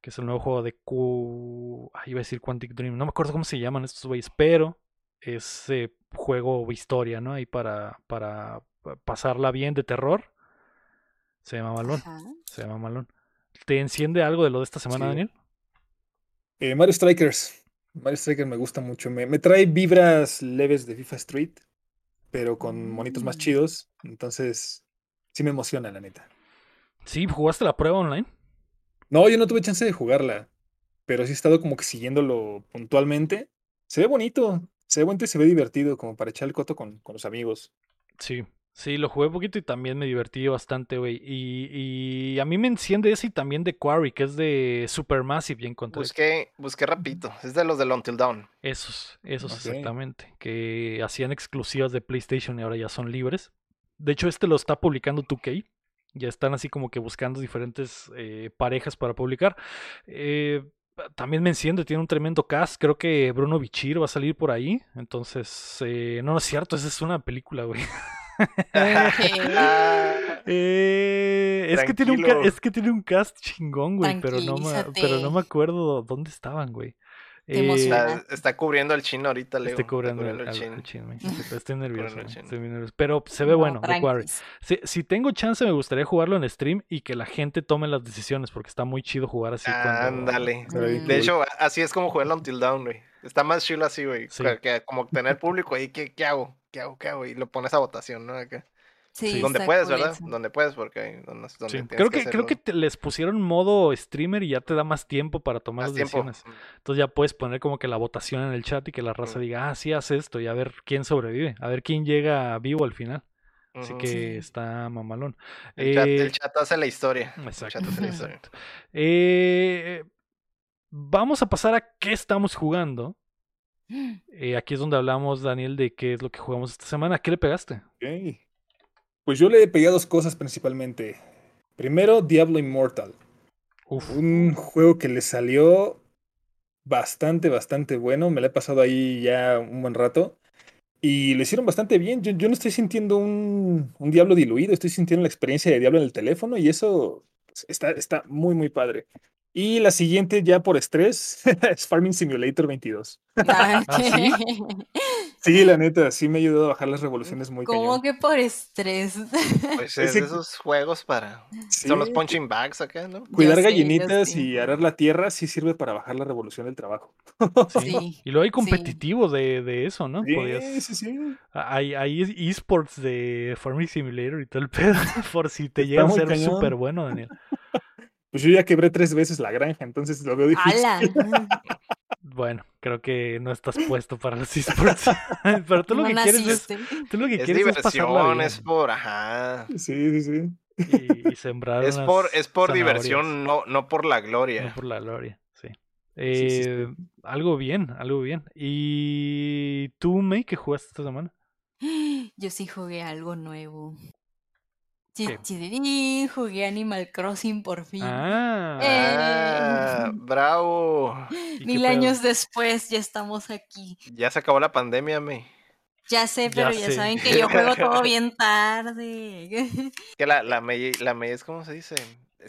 que es el nuevo juego de Q... Ay, iba a decir Quantic Dream, no me acuerdo cómo se llaman estos güeyes, pero es eh, juego historia, ¿no? Ahí para, para pa- pasarla bien de terror. Se llama Malón, Ajá. se llama Malón. ¿Te enciende algo de lo de esta semana, Sí. Daniel? Eh, Mario Strikers. Mario Strikers me gusta mucho. Me, me trae vibras leves de FIFA Street, pero con monitos más Mm. chidos. Entonces, sí me emociona, la neta. Sí, ¿jugaste la prueba online? No, yo no tuve chance de jugarla, pero sí he estado como que siguiéndolo puntualmente. Se ve bonito, se ve bonito y se ve divertido, como para echar el coto con, con los amigos. Sí, sí, lo jugué un poquito y también me divertí bastante, güey. Y, y a mí me enciende ese y también de Quarry, que es de Supermassive, ya encontré. Busqué, busqué rapidito. Es de los del Until Dawn. Esos, esos exactamente, que hacían exclusivas de PlayStation y ahora ya son libres. De hecho, este lo está publicando 2K. Ya están así como que buscando diferentes eh, parejas para publicar. Eh, también me enciende, tiene un tremendo cast. Creo que Bruno Bichir va a salir por ahí. Entonces, eh, no, no es cierto, esa es una película, güey. Eh, es, que tiene un es que tiene un cast chingón, güey, pero no, me, pero no me acuerdo dónde estaban, güey. Eh. Está, está cubriendo el chino ahorita, Leo. Estoy está cubriendo al- chin. al chin, me dijiste, Estoy nervioso. Estoy nervioso. Pero se ve bueno, The Quarry. tranquis. Si, si tengo chance, me gustaría jugarlo en stream y que la gente tome las decisiones, porque está muy chido jugar así. Ándale. Mm. De hecho, así es como jugar el Until Dawn, güey. Está más chido así, güey. Sí. Que, como tener público ahí, ¿qué, ¿qué hago? ¿Qué hago? ¿Qué hago? Y lo pones a votación, ¿no? Acá. Sí, Donde puedes, ¿verdad? Donde puedes, porque ahí donde, donde Sí, tienes Creo que, creo que te- les pusieron modo streamer y ya te da más tiempo para tomar más tiempo. decisiones. Entonces ya puedes poner como que la votación en el chat y que la raza Mm. diga, ah, sí, haz esto y a ver quién sobrevive, a ver quién llega vivo al final. Así que Sí. está mamalón. El, chat, Eh, el chat hace la historia. El Exacto. chat hace la historia. Eh, vamos a pasar a qué estamos jugando. Eh, aquí es donde hablamos, Daniel, de qué es lo que jugamos esta semana. ¿Qué le pegaste? Ok. Pues yo le pegué a dos cosas principalmente. Primero, Diablo Immortal. Uf. Un juego que le salió bastante, bastante bueno. Me lo he pasado ahí ya un buen rato. Y lo hicieron bastante bien. Yo, yo no estoy sintiendo un, un Diablo diluido. Estoy sintiendo la experiencia de Diablo en el teléfono. Y eso pues, está, está muy, muy padre. Y la siguiente, ya por estrés, es Farming Simulator 22. Ah, ¿Ah, sí? Sí, la neta, sí me ha ayudado a bajar las revoluciones muy ¿Cómo cañón. que por estrés? Pues Ese- es de esos juegos para. Son los Sí. punching bags acá, ¿no? Cuidar yo gallinitas y arar la tierra sí sirve para bajar la revolución del trabajo. Sí. Sí. Y luego hay competitivo de, de eso, ¿no? Sí, Podías- sí, sí. Hay, hay esports de Farming Simulator y todo el pedo. Por si te llega a ser súper bueno, Daniel. Pues yo ya quebré tres veces la granja, entonces lo veo difícil. ¡Hala! Bueno, creo que no estás puesto para los esports. Pero tú lo No que quieres es, naciste. tú lo que Es quieres diversión, es por. Ajá. Sí, sí, sí. y, y sembrar Es por, es por zanahorias, diversión, no, no por la gloria. No por la gloria, sí. sí, sí. Eh, Algo bien, algo bien. ¿Y tú, May, qué jugaste esta semana? Yo sí jugué algo nuevo. Sí, jugué Animal Crossing por fin. Ah, Eh, Ah, bravo. ¿y qué Mil pedo? años después ya estamos aquí. Ya se acabó la pandemia, me. Ya sé, pero ya, sé. saben que yo juego todo bien tarde. Que la, la May, la May es como se dice.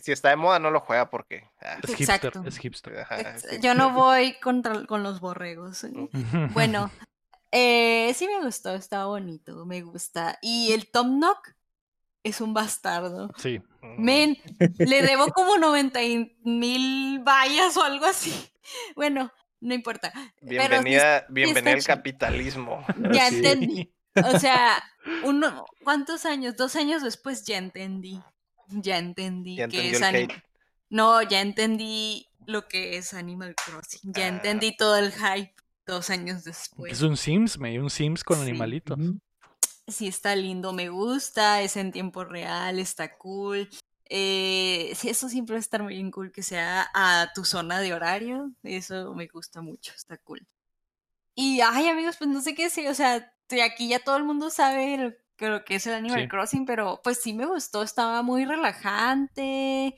Si está de moda, no lo juega porque. ah, Es hipster, Exacto. es hipster. ajá, sí. Yo no voy contra, con los borregos. Bueno, eh, sí me gustó, está bonito, me gusta. Y el Tom Nook es un bastardo. Sí. Men, le debo como 90 mil vallas o algo así. Bueno, no importa. Pero Bienvenida, bienvenida al capitalismo. Ya Sí. entendí. O sea, uno, ¿cuántos años? Dos años después ya entendí. Ya entendí Ya que es. No, ya entendí lo que es Animal Crossing. Ya Ah. entendí todo el hype dos años después. es un Sims, May, un Sims con Sí. animalitos. Sí, está lindo, me gusta, es en tiempo real, está cool. Eh, eso siempre va a estar muy bien cool que sea a tu zona de horario. Eso me gusta mucho, está cool. Y, ay, amigos, pues no sé qué decir, o sea, de aquí ya todo el mundo sabe lo, que lo que es el Animal Sí. Crossing, pero pues sí me gustó, estaba muy relajante.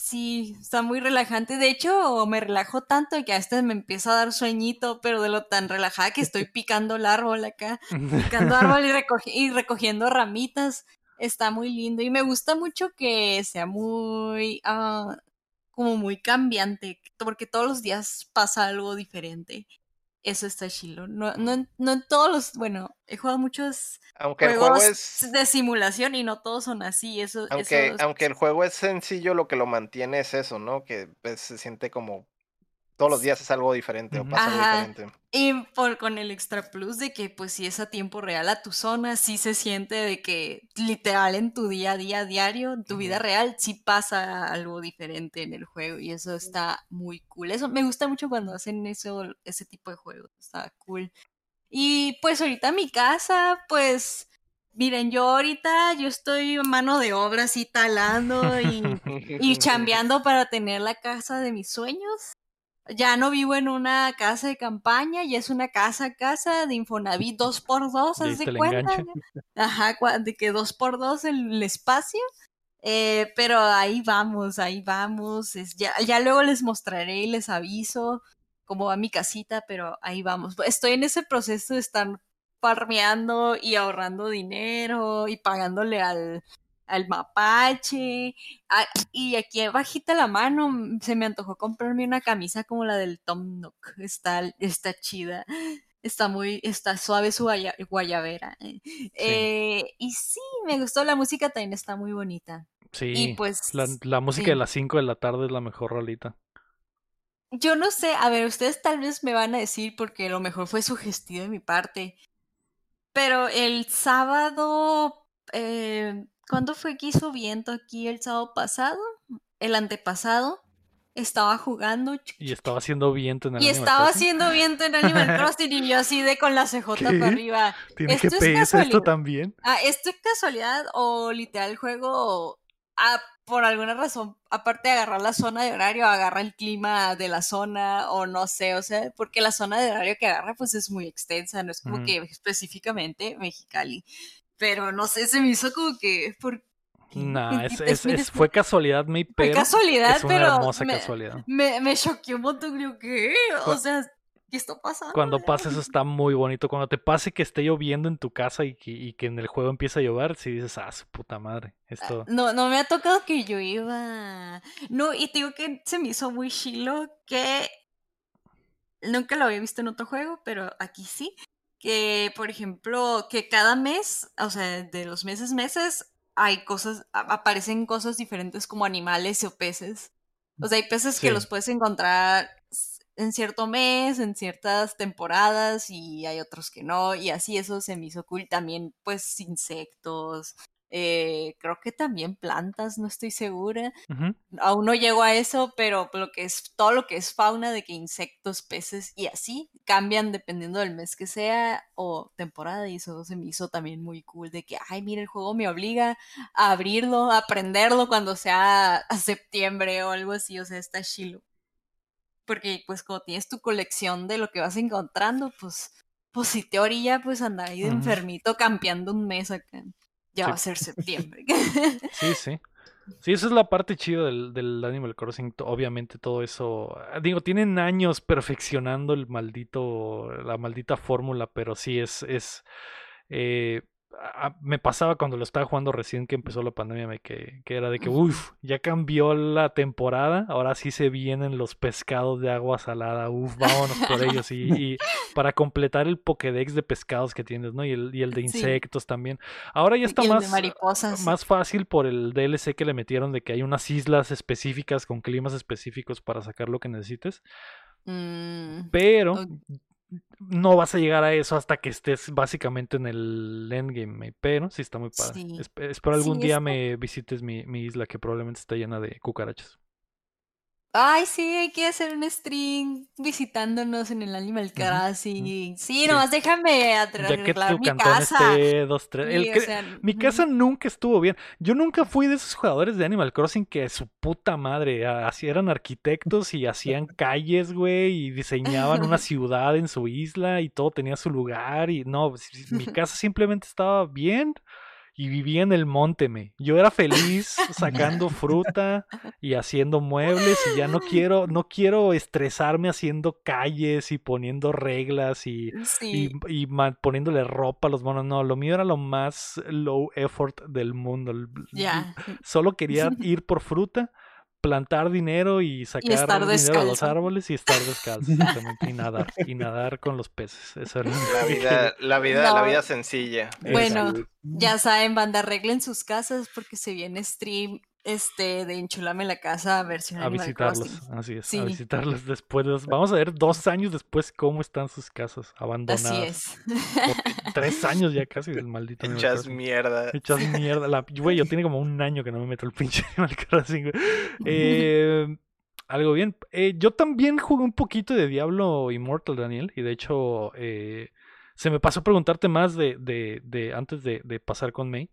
Sí, está muy relajante. De hecho, me relajo tanto que a veces me empieza a dar sueñito, pero de lo tan relajada que estoy picando el árbol acá picando árbol y, recogi- y recogiendo ramitas. Está muy lindo y me gusta mucho que sea muy, ah, como muy cambiante, porque todos los días pasa algo diferente. Eso está chilo. No, no, en- no en todos los, bueno, he jugado muchos Aunque el juego juegos es. de simulación y no todos son así. Eso, Aunque, eso- aunque el juego es sencillo, lo que lo mantiene es eso, ¿no? Que pues, se siente como todos los días es algo diferente o pasa algo diferente. Y por, con el extra plus de que pues si es a tiempo real a tu zona, sí se siente de que literal en tu día a día diario, en tu vida real, sí pasa algo diferente en el juego y eso está muy cool. Eso me gusta mucho cuando hacen eso, ese tipo de juegos, está cool. Y pues ahorita mi casa, pues miren, yo ahorita yo estoy mano de obra así talando y y chambeando para tener la casa de mis sueños. Ya no vivo en una casa de campaña, ya es una casa casa de Infonavit 2x2, Ya ¿haz diste de cuenta? enganche. Ajá, de que 2x2 el, el espacio. Eh, pero ahí vamos, ahí vamos. Es, ya, ya luego les mostraré y les aviso cómo va mi casita, pero ahí vamos. Estoy en ese proceso de estar farmeando y ahorrando dinero y pagándole al, al mapache. Y aquí bajita la mano mm, se me antojó comprarme una camisa como la del Tom Nook. Está, está chida. Está muy, está suave su guaya- guayabera. eh. Eh, y sí, me gustó la música también está muy bonita. Sí, Y pues la, la música sí. de las 5 de la tarde es la mejor rolita. Yo no sé, a ver, ustedes tal vez me van a decir porque a lo mejor fue sugestivo de mi parte, pero el sábado, eh, ¿cuándo fue que hizo viento aquí el sábado pasado? El antepasado, estaba jugando Y estaba haciendo viento en el y Animal estaba Crossing. haciendo viento en Animal Crossing y yo así de con la CJ ¿Qué? para arriba. ¿Tiene Esto es GPS esto casualidad. también? Ah, ¿esto es casualidad o literal juego, ah, por alguna razón, aparte de agarrar la zona de horario, agarra el clima de la zona o no sé, o sea, porque la zona de horario que agarra pues es muy extensa, no es como Ujú. que específicamente Mexicali, pero no sé, se me hizo como que, ¿por qué? Nah, es, Es- es- mira, es- fue casualidad, mi fue pero casualidad, es una pero hermosa me, casualidad. me, me choqueó un montón, creo que, o sea, ¿qué está pasando? Cuando pasa eso está muy bonito. Cuando te pase que esté lloviendo en tu casa y que, y que en el juego empieza a llover, si dices, ah, su puta madre. Esto. No, no me ha tocado que yo iba. No, y te digo que se me hizo muy chilo que nunca lo había visto en otro juego, pero aquí sí. Que, por ejemplo, que cada mes, o sea, de los meses, meses, hay cosas, aparecen cosas diferentes como animales o peces. O sea, hay peces que los puedes encontrar en cierto mes, en ciertas temporadas, y hay otros que no, y así eso se me hizo cool. También, pues, insectos, eh, creo que también plantas, no estoy segura. Aún no llego a eso, pero lo que es todo lo que es fauna de que insectos, peces y así cambian dependiendo del mes que sea o temporada y eso se me hizo también muy cool de que, ay, mira, el juego me obliga a abrirlo, a aprenderlo cuando sea a septiembre o algo así, o sea, está chilo. Porque pues como tienes tu colección de lo que vas encontrando, pues, pues si te orilla, pues andar ahí de enfermito campeando un mes acá. Ya Sí. va a ser septiembre. Sí, sí. Sí, esa es la parte chida del, del Animal Crossing. Obviamente todo eso. ah, Digo, tienen años perfeccionando el maldito, la maldita fórmula, pero sí es, es. eh, a- me pasaba cuando lo estaba jugando recién que empezó la pandemia, que, que era de que, uff, ya cambió la temporada, ahora sí se vienen los pescados de agua salada, uff, vámonos por ellos. Y, y para completar el Pokédex de pescados que tienes, ¿no? Y el, y el de Sí. insectos también. Ahora ya está más más fácil por el DLC que le metieron de que hay unas islas específicas con climas específicos para sacar lo que necesites. Mm, Pero. No vas a llegar a eso hasta que estés básicamente en el endgame. Pero sí está muy padre. Sí. Espe- espero algún Sí, día está- me visites mi, mi isla que probablemente está llena de cucarachas. Ay, sí, hay que hacer un stream visitándonos en el Animal Crossing. Sí, Sí. nomás déjame Ya atre- que arreglar tu mi cantón casa. esté dos, tres. el Sí, o que- sea, Mi casa nunca estuvo bien. Yo nunca fui de esos jugadores de Animal Crossing que su puta madre, así eran arquitectos y hacían calles, güey, y diseñaban una ciudad en su isla y todo tenía su lugar y no, si- mi casa simplemente estaba bien y vivía en el monte, me. Yo era feliz sacando fruta y haciendo muebles y ya no quiero, no quiero estresarme haciendo calles y poniendo reglas y Sí. y, poniéndole ropa a los monos. No, lo mío era lo más low effort del mundo. Solo quería ir por fruta, plantar dinero y sacar dinero de los árboles y estar descalzo. exactamente, y nadar. Y nadar con los peces. Eso era La vida, la vida, la vida sencilla. Bueno, Exacto. Ya saben, banda, arreglen sus casas porque se viene stream este de Enchulame la casa versión a Animal visitarlos. Crossing. Así es, a visitarlos después. de Vamos a ver dos años después cómo están sus casas abandonadas. Así es. Tres años ya casi del maldito Animal Hechas Crossing. mierda. Echas mierda. La, güey, yo tiene como un año que no me meto el pinche Animal Crossing. güey. Eh, algo bien. Eh, yo también jugué un poquito de Diablo Immortal, Daniel. Y de hecho, eh, se me pasó preguntarte más de, de, de antes de, de pasar con May.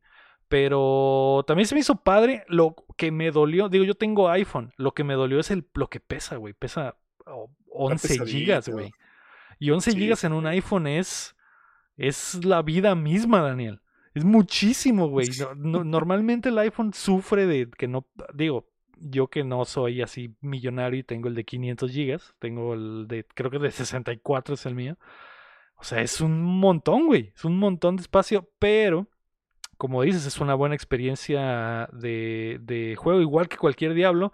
Pero también se me hizo padre. Lo que me dolió, digo, yo tengo iPhone. Lo que me dolió es el, lo que pesa, güey. Pesa oh, 11 gigas, güey. Y 11 Sí, gigas en un iPhone es, es la vida misma, Daniel. Es muchísimo, güey. No- no- normalmente el iPhone sufre de que no, digo, yo que no soy así millonario y tengo el de 500 gigas, tengo el de, creo que de 64 es el mío. O sea, es un montón, güey. Es un montón de espacio, pero como dices, es una buena experiencia de, de juego, igual que cualquier Diablo.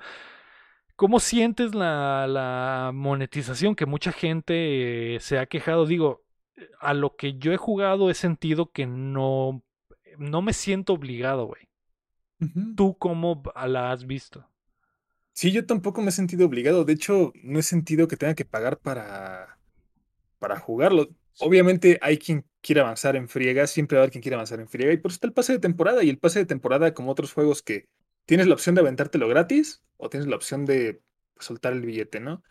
¿Cómo sientes la, la monetización que mucha gente eh, se ha quejado? Digo, a lo que yo he jugado he sentido que no, no me siento obligado, güey. ¿Tú cómo la has visto? Sí, yo tampoco me he sentido obligado. De hecho, no he sentido que tenga que pagar para, para jugarlo. Obviamente hay quien quiere avanzar en friega, siempre va a haber quien quiere avanzar en friega, y por eso está el pase de temporada. Y el pase de temporada, como otros juegos que tienes la opción de aventártelo gratis o tienes la opción de soltar el billete, ¿no?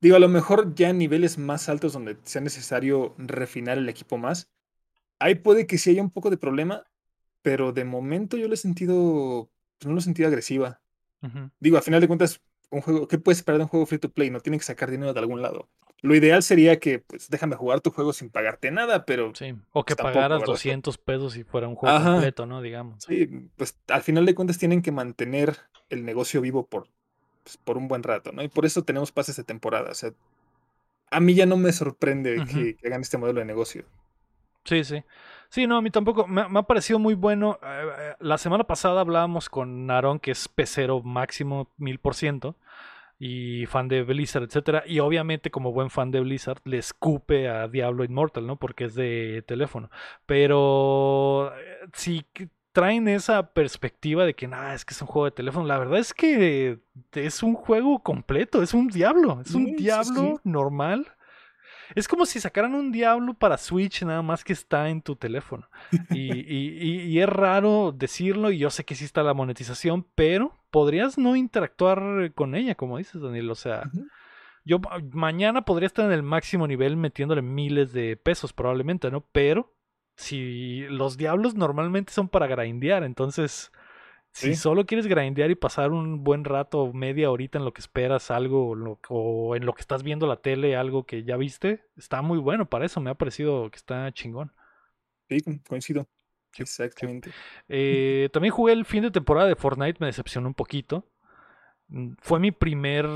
Digo, a lo mejor ya en niveles más altos donde sea necesario refinar el equipo más, ahí puede que sí haya un poco de problema, pero de momento yo lo he sentido, pues no lo he sentido agresiva. Digo, a final de cuentas, un juego, ¿qué puedes esperar de un juego free to play? No tiene que sacar dinero de algún lado. Lo ideal sería que, pues, déjame jugar tu juego sin pagarte nada, pero Sí. O que Pues tampoco, pagaras ¿verdad? 200 pesos si fuera un juego Ajá. completo, ¿no? Digamos. sí, pues al final de cuentas tienen que mantener el negocio vivo por, pues, por un buen rato, ¿no? Y por eso tenemos pases de temporada. O sea, a mí ya no me sorprende que, que hagan este modelo de negocio. Sí, sí. Sí, no, a mí tampoco. Me, me ha parecido muy bueno. Eh, eh, la semana pasada hablábamos con Aaron, que es pecero máximo mil por ciento. Y fan de Blizzard, etcétera. Y obviamente, como buen fan de Blizzard, le escupe a Diablo Immortal, ¿no? Porque es de teléfono. Pero eh, si traen esa perspectiva de que nada, es que es un juego de teléfono. La verdad es que es un juego completo, es un Diablo. Es Sí, un sí, sí. Diablo normal. Es como si sacaran un Diablo para Switch, nada más que está en tu teléfono. Y, y- y- y es raro decirlo, y yo sé que sí está la monetización, pero podrías no interactuar con ella, como dices, Daniel. O sea, yo ma- mañana podría estar en el máximo nivel metiéndole miles de pesos, probablemente, ¿no? Pero si los Diablos normalmente son para grindear, entonces. Si solo quieres grindear y pasar un buen rato, media horita en lo que esperas algo, lo- o en lo que estás viendo la tele, algo que ya viste, está muy bueno para eso. Me ha parecido que está chingón. Sí, co- coincido. Exactamente. Eh, también jugué el fin de temporada de Fortnite, me decepcionó un poquito. Mm, Fue mi primer,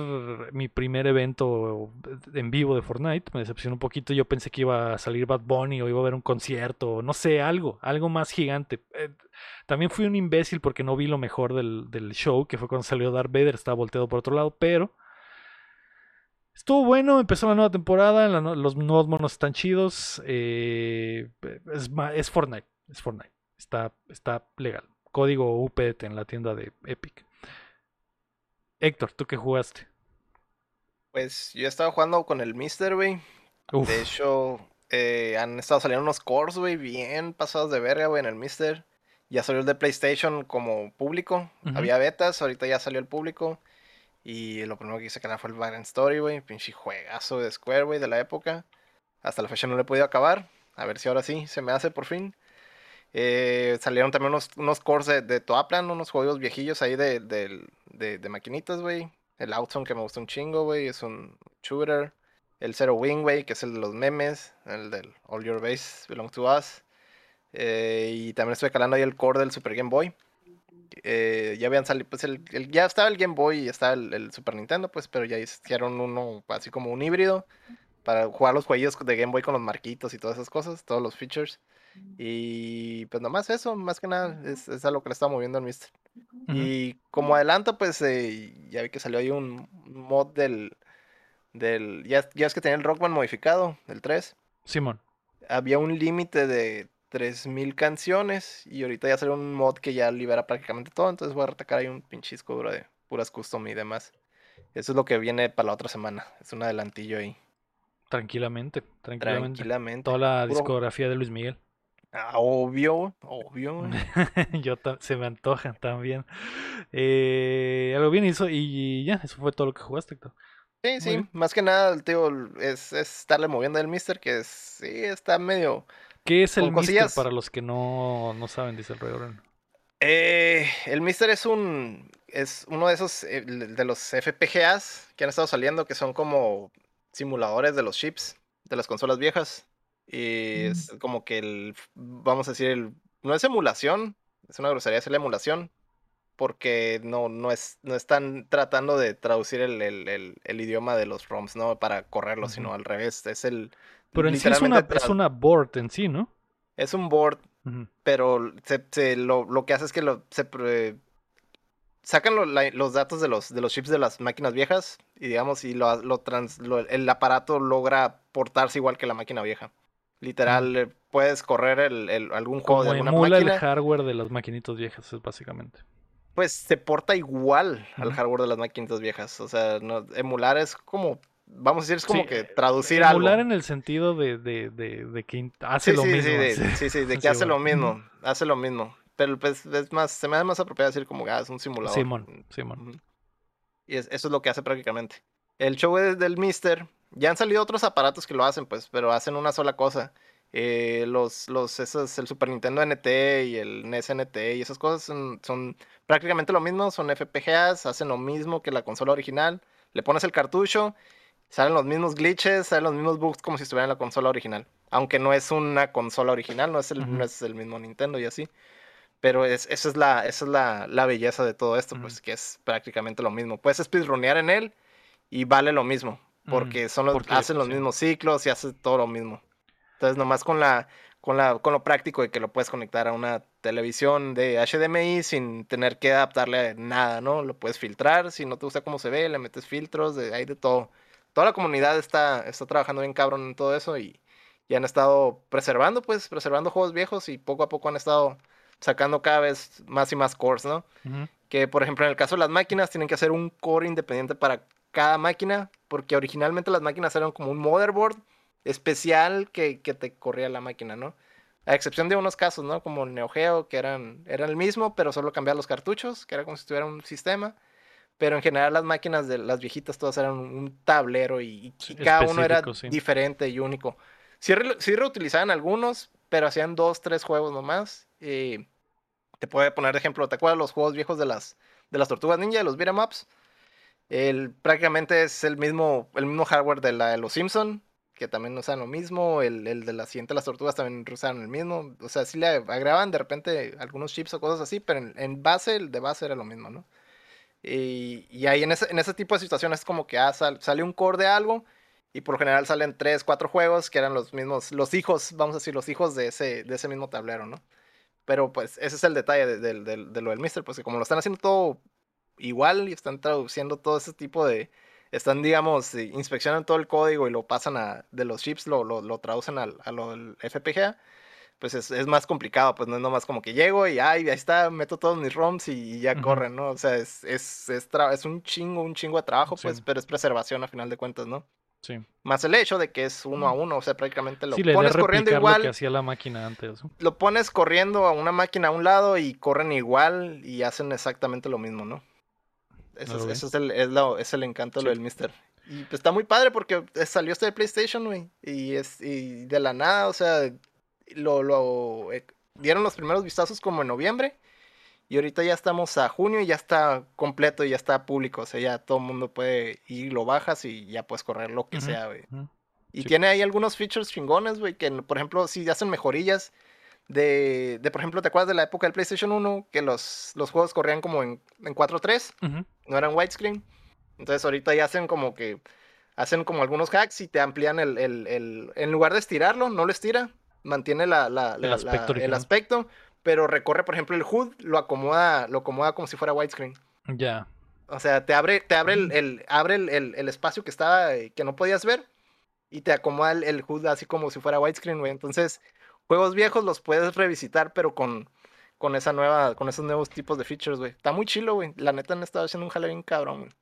mi primer evento en vivo de Fortnite, me decepcionó un poquito. Yo pensé que iba a salir Bad Bunny o iba a haber un concierto, no sé, algo, algo más gigante. Eh, también fui un imbécil porque no vi lo mejor del, del show, que fue cuando salió Darth Vader, estaba volteado por otro lado, pero estuvo bueno, empezó la nueva temporada, los nuevos monos están chidos. eh, es Fortnite, es Fortnite. Está, está legal. Código UPT en la tienda de Epic. Héctor, ¿tú qué jugaste? Pues yo estaba jugando con el Mister, güey. De hecho, eh, han estado saliendo unos cores, güey, bien pasados de verga, güey, en el Mister. Ya salió el de PlayStation como público. Había betas, ahorita ya salió el público. Y lo primero que hice que fue el Background Story, güey. Pinche juegazo de Square, güey, de la época. Hasta la fecha no lo he podido acabar. A ver si ahora sí se me hace por fin. Eh, salieron también unos, unos cores de, Toaplan, unos juegos viejillos ahí de, de, maquinitas, güey. El Outzone que me gusta un chingo, güey. Es un shooter. El Zero Wing, güey, que es el de los memes. El del All Your Base Belong to Us. Eh, y también estoy calando ahí el core del Super Game Boy. Eh, ya habían salido, pues el, ya estaba el Game Boy y estaba el, el Super Nintendo, pues, pero ya hicieron uno así como un híbrido para jugar los jueguillos de Game Boy con los marquitos y todas esas cosas, todos los features. Y pues nomás eso, más que nada, es, es a lo que le estaba moviendo al Mister. Y como adelanto, pues eh, ya vi que salió ahí un mod del. del ya, ya es que tenía el Rockman modificado, el 3. Simón. Había un límite de 3000 canciones. Y ahorita ya salió un mod que ya libera prácticamente todo. Entonces voy a retacar ahí un pinche disco duro de puras custom y demás. Eso es lo que viene para la otra semana. Es un adelantillo ahí. Tranquilamente, tranquilamente. Tranquilamente. Toda la Puro- discografía de Luis Miguel. Ah, obvio, obvio. Yo se me antoja también. Eh, algo bien hizo y ya, eso fue todo lo que jugaste, Héctor. Sí, Muy sí, bien. más que nada, el tío, es, es estarle moviendo el mister, que es, sí, está medio... ¿Qué es el Mister cosillas. para los que no, no saben, dice el Rey? Eh, el mister es un, es uno de esos, eh, de los FPGAs que han estado saliendo, que son como simuladores de los chips, de las consolas viejas. Y Mm. es como que el, vamos a decir, el, no es emulación, es una grosería decirle emulación, porque no, no, es, no están tratando de traducir el, el- el- el idioma de los ROMs, ¿no? Para correrlo, sino al revés. Es el. Pero en sí es una, es una board en sí, ¿no? es un board pero se, se- lo, lo que hace es que lo, se sacan lo- la- los datos de los, de los chips de las máquinas viejas y digamos, y lo, lo trans- lo- el aparato logra portarse igual que la máquina vieja. Literal, eh, puedes correr el, el- algún juego de alguna emula el máquina, hardware de las maquinitas viejas, es básicamente. pues se porta igual al hardware de las máquinas viejas. O sea, no- emular es como, vamos a decir, es como Sí, que eh, traducir Emular algo. en el sentido de, de, de, de que hace Sí, lo sí, mismo. sí, de, sí. sí, de que hace lo mismo, hace lo mismo. Pero pues es más, se me hace más apropiado decir como, ah, es un simulador. Simón, Simón. Y es- eso es lo que hace prácticamente. El show es del Mister. Ya han salido otros aparatos que lo hacen, pues, pero hacen una sola cosa. Eh, los, los, esos, el Super Nintendo NT y el NES NT y esas cosas son, son prácticamente lo mismo, son FPGAs, hacen lo mismo que la consola original. Le pones el cartucho, salen los mismos glitches, salen los mismos bugs como si estuviera en la consola original. Aunque no es una consola original, no es el, no es el mismo Nintendo y así. Pero es, esa es, la, esa es la, la belleza de todo esto, pues que es prácticamente lo mismo. Puedes speedrunear en él y vale lo mismo, porque son los, porque, hacen los sí. mismos ciclos y hace todo lo mismo. Entonces, nomás con la, con la, con lo práctico de que lo puedes conectar a una televisión de HDMI sin tener que adaptarle nada, ¿no? Lo puedes filtrar, si no te gusta cómo se ve, le metes filtros, de, hay de todo. Toda la comunidad está, está trabajando bien cabrón en todo eso y, y han estado preservando, pues, preservando juegos viejos y poco a poco han estado sacando cada vez más y más cores, ¿no? Ujú. Que por ejemplo en el caso de las máquinas tienen que hacer un core independiente para cada máquina, porque originalmente las máquinas eran como un motherboard especial que, que te corría la máquina, ¿no? A excepción de unos casos, ¿no? Como el Neo Geo, que eran, eran el mismo, pero solo cambiaban los cartuchos, que era como si tuviera un sistema. Pero en general las máquinas de las viejitas todas eran un, tablero y, cada uno era sí. diferente y único. Sí, re- sí reutilizaban algunos, pero hacían dos, tres juegos nomás. Y te puede poner de ejemplo, ¿te acuerdas los juegos viejos de las, de las tortugas ninja, de los beat'em ups? El, prácticamente es el mismo, el mismo hardware de la de los Simpson, que también usan lo mismo. El, el de la siguiente las tortugas también usaron el mismo. O sea, sí le agregaban de repente algunos chips o cosas así, pero en, base, el de base era lo mismo, ¿no? Y, y ahí en ese, en ese tipo de situaciones es como que ah, sal- sale un core de algo y por general salen tres, cuatro juegos que eran los mismos, los hijos, vamos a decir, los hijos de ese, de ese mismo tablero, ¿no? Pero pues ese es el detalle de, de- de- de lo del Mister, pues que como lo están haciendo todo igual y están traduciendo todo ese tipo de, están digamos, inspeccionan todo el código y lo pasan a, de los chips, lo, lo, lo traducen al, a lo del FPGA, pues es, es más complicado, pues no es nomás como que llego y ay, ahí está, meto todos mis ROMs y, y ya Ujú. corren, ¿no? O sea, es, es, es, es un chingo, un chingo de trabajo, pues, pero es preservación a final de cuentas, ¿no? Sí. Más el hecho de que es uno a uno, o sea, prácticamente lo Sí, le pones corriendo lo que igual, hacía la máquina antes. lo pones corriendo a una máquina a un lado y corren igual y hacen exactamente lo mismo, ¿no? Eso, es, Ok. eso es, el, es, lo- es el encanto de lo Sí. del Mister. Y pues está muy padre porque eh, salió este de PlayStation, güey. Y, es, y de la nada, o sea, lo, lo eh, dieron los primeros vistazos como en noviembre. Y ahorita ya estamos a junio y ya está completo y ya está público. O sea, ya todo el mundo puede ir, lo bajas y ya puedes correr lo que Ujú, sea, güey. ujú. Y Sí. tiene ahí algunos features chingones, güey, que por ejemplo, si hacen mejorillas de, de, por ejemplo, ¿te acuerdas de la época del PlayStation 1? Que los, los juegos corrían como en, en 4.3, Ujú. no eran widescreen. Entonces ahorita ya hacen como que, hacen como algunos hacks y te amplían el, el, el- en lugar de estirarlo, no lo estira, mantiene la, la- El la- aspecto el aspecto, pero recorre, por ejemplo, el HUD, lo acomoda, lo acomoda como si fuera widescreen. Ya. O sea, te abre, te abre el, el- abre el, espacio que estaba, eh, que no podías ver, y te acomoda el, el HUD así como si fuera widescreen, güey. Entonces, juegos viejos los puedes revisitar, pero con, con esa nueva, con esos nuevos tipos de features, güey. Está muy chilo, güey. La neta han estado haciendo un jale bien cabrón, güey.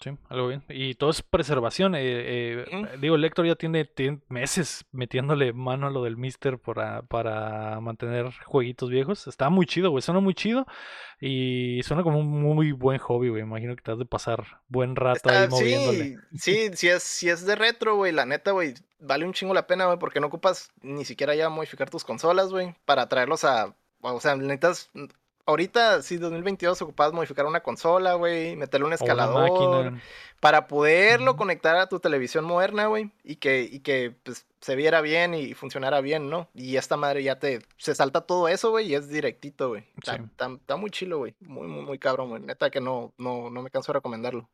Sí, algo bien. Y todo es preservación. eh, eh. Digo, el Héctor ya tiene, tiene meses metiéndole mano a lo del Mister para, para mantener jueguitos viejos. Está muy chido, güey. Suena muy chido. Y suena como un muy buen hobby, güey. Imagino que te has de pasar buen rato ahí moviéndole. sí, sí, si es, si es de retro, güey, la neta, güey, vale un chingo la pena, güey, porque no ocupas ni siquiera ya modificar tus consolas, güey, para traerlos a, o sea, necesitas, ahorita, sí, 2022 ocupas modificar una consola, güey, meterle un escalador, para poderlo conectar a tu televisión moderna, güey, y que, y que, pues, se viera bien y funcionara bien, ¿no? Y esta madre ya te, se salta todo eso, güey, y es directito, güey. Está, Sí. está- está muy chilo, güey, muy, muy, muy cabrón, güey, neta que no, no, no me canso de recomendarlo.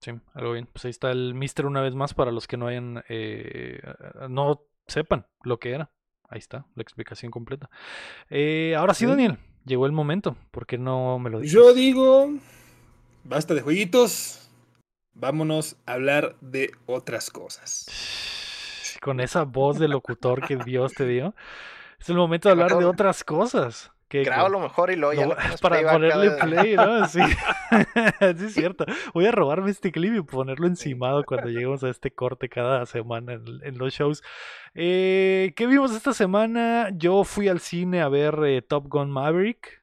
Sí, algo bien. Pues ahí está el Mister una vez más para los que no hayan, eh, no sepan lo que era. ahí está, la explicación completa. Eh, ahora Sí. Daniel, llegó el momento. ¿Por qué no me lo dices? Yo digo, basta de jueguitos, vámonos a hablar de otras cosas. Con esa voz de locutor que Dios te dio. Es el momento de hablar de otras cosas. Que- Graba lo mejor y ya Lo- para ponerle play, ¿no? Sí. sí, es cierto. Voy a robarme este clip y ponerlo encimado cuando lleguemos a este corte cada semana en, en los shows. Eh, ¿Qué vimos esta semana? Yo fui al cine a ver eh, Top Gun Maverick.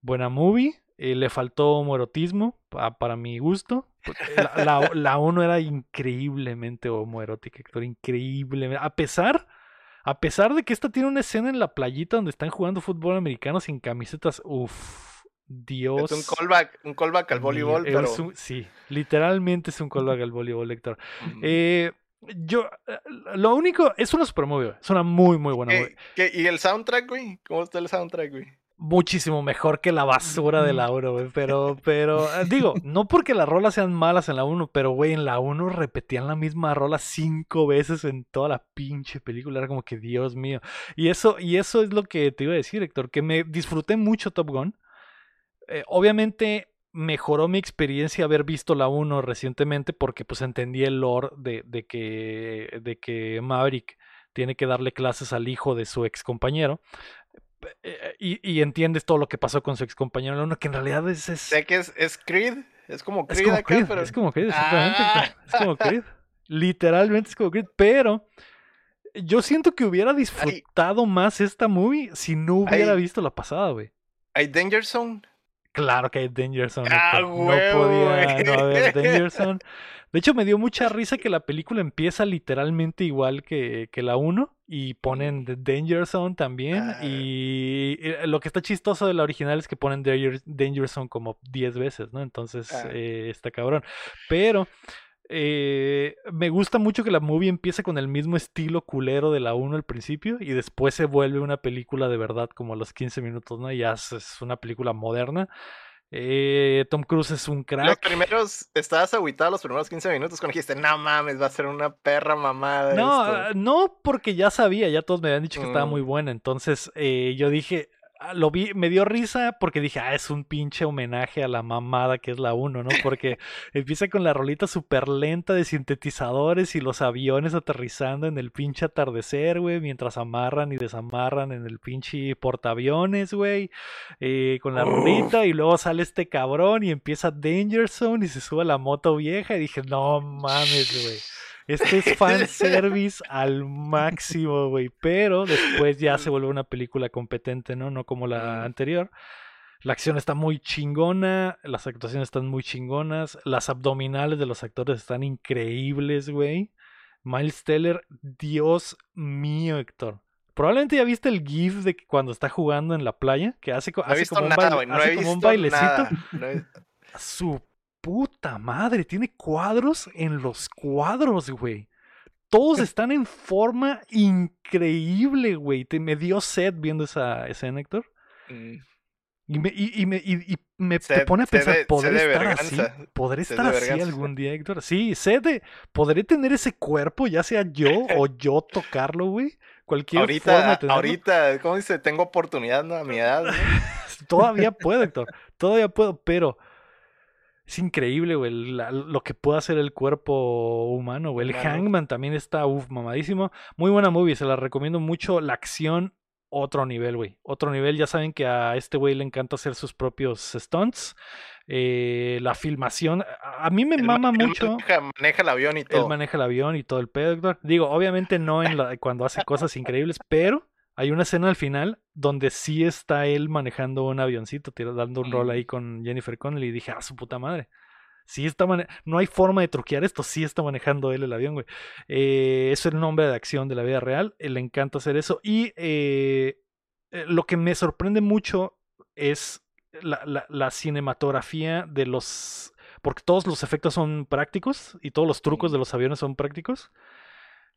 Buena movie. Eh, le faltó homoerotismo pa- para mi gusto. La, la, la uno era increíblemente homoerótica, Héctor. Increíblemente. A pesar a pesar de que esta tiene una escena en la playita donde están jugando fútbol americano sin camisetas, uff, Dios. Es un callback, un callback al voleibol, pero. un- sí, literalmente es un callback al voleibol, Héctor. Eh, yo, eh, lo único, es una super movie, es una muy, muy buena movie. ¿Qué- qué- ¿Y el soundtrack, güey? ¿Cómo está el soundtrack, güey? Muchísimo mejor que la basura de la 1, güey. Pero, pero, eh, digo, no porque las rolas sean malas en la 1, pero, güey, en la 1 repetían la misma rola cinco veces en toda la pinche película. Era como que, Dios mío. Y eso, y eso es lo que te iba a decir, Héctor, que me disfruté mucho Top Gun. Eh, obviamente mejoró mi experiencia haber visto la 1 recientemente porque pues entendí el lore de, de que, de que Maverick tiene que darle clases al hijo de su ex compañero. Eh, Y, y entiendes todo lo que pasó con su ex compañero 1, que en realidad es, es, Sé que es, es Creed. Es como es Creed como acá, Creed, pero. es como Creed, exactamente. Ah. Es como Creed. Literalmente es como Creed. Pero yo siento que hubiera disfrutado más esta movie si no hubiera Ay. visto la pasada, güey. Hay Danger Zone. Claro que hay Danger Zone. Ah, no podía güey. no haber Danger Zone. De hecho, me dio mucha risa que la película empieza literalmente igual que, que la 1 y ponen The Danger Zone también. Ah. Y eh, lo que está chistoso de la original es que ponen Danger, Danger Zone como 10 veces, ¿no? Entonces Ah. eh, está cabrón. Pero eh, me gusta mucho que la movie empiece con el mismo estilo culero de la 1 al principio y después se vuelve una película de verdad como a los 15 minutos, ¿no? Ya es, una película moderna. Eh, Tom Cruise es un Los crack. primeros. Estabas agüitado los primeros 15 minutos cuando dijiste, no mames, va a ser una perra mamada. No, esto". no porque ya sabía, ya todos me habían dicho que estaba Mm. muy buena. Entonces eh, yo dije, lo vi, me dio risa porque dije, ah, es un pinche homenaje a la mamada que es la 1, ¿no? Porque empieza con la rolita súper lenta de sintetizadores y los aviones aterrizando en el pinche atardecer, güey, mientras amarran y desamarran en el pinche portaaviones, güey, eh, con la Uf. rolita y luego sale este cabrón y empieza Danger Zone y se sube a la moto vieja y dije, no mames, güey. Este es fanservice al máximo, güey. Pero después ya se vuelve una película competente, ¿no? No como la anterior. La acción está muy chingona, las actuaciones están muy chingonas, las abdominales de los actores están increíbles, güey. Miles Teller, Dios mío, Héctor. Probablemente ya viste el GIF de que cuando está jugando en la playa, que hace, como, un, baile-. No hace como un bailecito. nada. No he- Su puta madre, tiene cuadros en los cuadros, güey. Todos están en forma increíble, güey. Te me dio sed viendo esa escena, Héctor. Mm. Y me, y, y me, y- me te Sed- pone a sed pensar, de- sed ¿podré estar así? ¿Podré Sed estar así algún día, Héctor? Sí, sé de, ¿podré tener ese cuerpo, ya sea yo o yo tocarlo, güey? Cualquier forma de Ahorita, tenerlo. ahorita, ¿cómo dice? Tengo oportunidad ¿no? a mi edad. ¿no? Todavía puedo, Héctor. Todavía puedo, pero es increíble, güey, la- lo que puede hacer el cuerpo humano, güey. El. Hangman también está, uff, mamadísimo. Muy buena movie, se la recomiendo mucho. La acción, otro nivel, güey. Otro nivel. Ya saben que a este güey le encanta hacer sus propios stunts. Eh, la filmación, a mí me El mama el mucho. Maneja, maneja el avión y Él todo. maneja el avión y todo el pedo. Digo, obviamente no en la, cuando hace cosas increíbles, pero hay una escena al final donde sí está él manejando un avioncito, dando un rol ahí con Jennifer Connelly y dije, ah, su puta madre. Sí está no hay forma de truquear esto, sí está manejando él el avión, güey. Eh, es el nombre de acción de la vida real, eh, le encanta hacer eso. Y eh, eh, lo que me sorprende mucho es la, la- la cinematografía de los... Porque todos los efectos son prácticos y todos los trucos de los aviones son prácticos.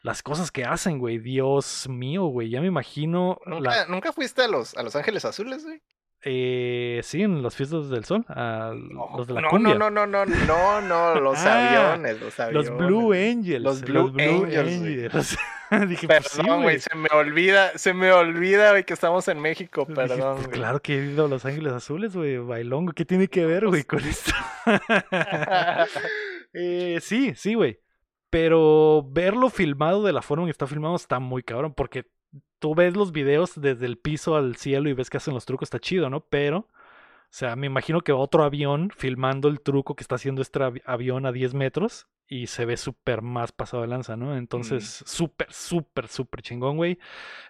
Las cosas que hacen, güey, Dios mío, güey, ya me imagino... la- ¿Nunca, nunca fuiste a los, a los Ángeles Azules, güey? eh, sí, en las fiestas del sol, a los de la no, cumbia. no, no, no, no, no, no, los Ah, aviones, los aviones. Los Blue Angels. Los Blue Angels, güey. Angels. Dije, pues Perdón, güey, se me olvida, se me olvida, güey, que estamos en México, Dije, perdón, pues claro que he ido a Los Ángeles Azules, güey. Bailongo, ¿qué tiene que ver, güey, con esto? Eh, sí, sí, güey. Pero verlo filmado de la forma en que está filmado está muy cabrón. Porque tú ves los videos desde el piso al cielo y ves que hacen los trucos, está chido, ¿no? Pero, o sea, me imagino que otro avión filmando el truco que está haciendo este avi- avión a 10 metros y se ve súper más pasado de lanza, ¿no? Entonces, súper, súper, súper chingón, güey.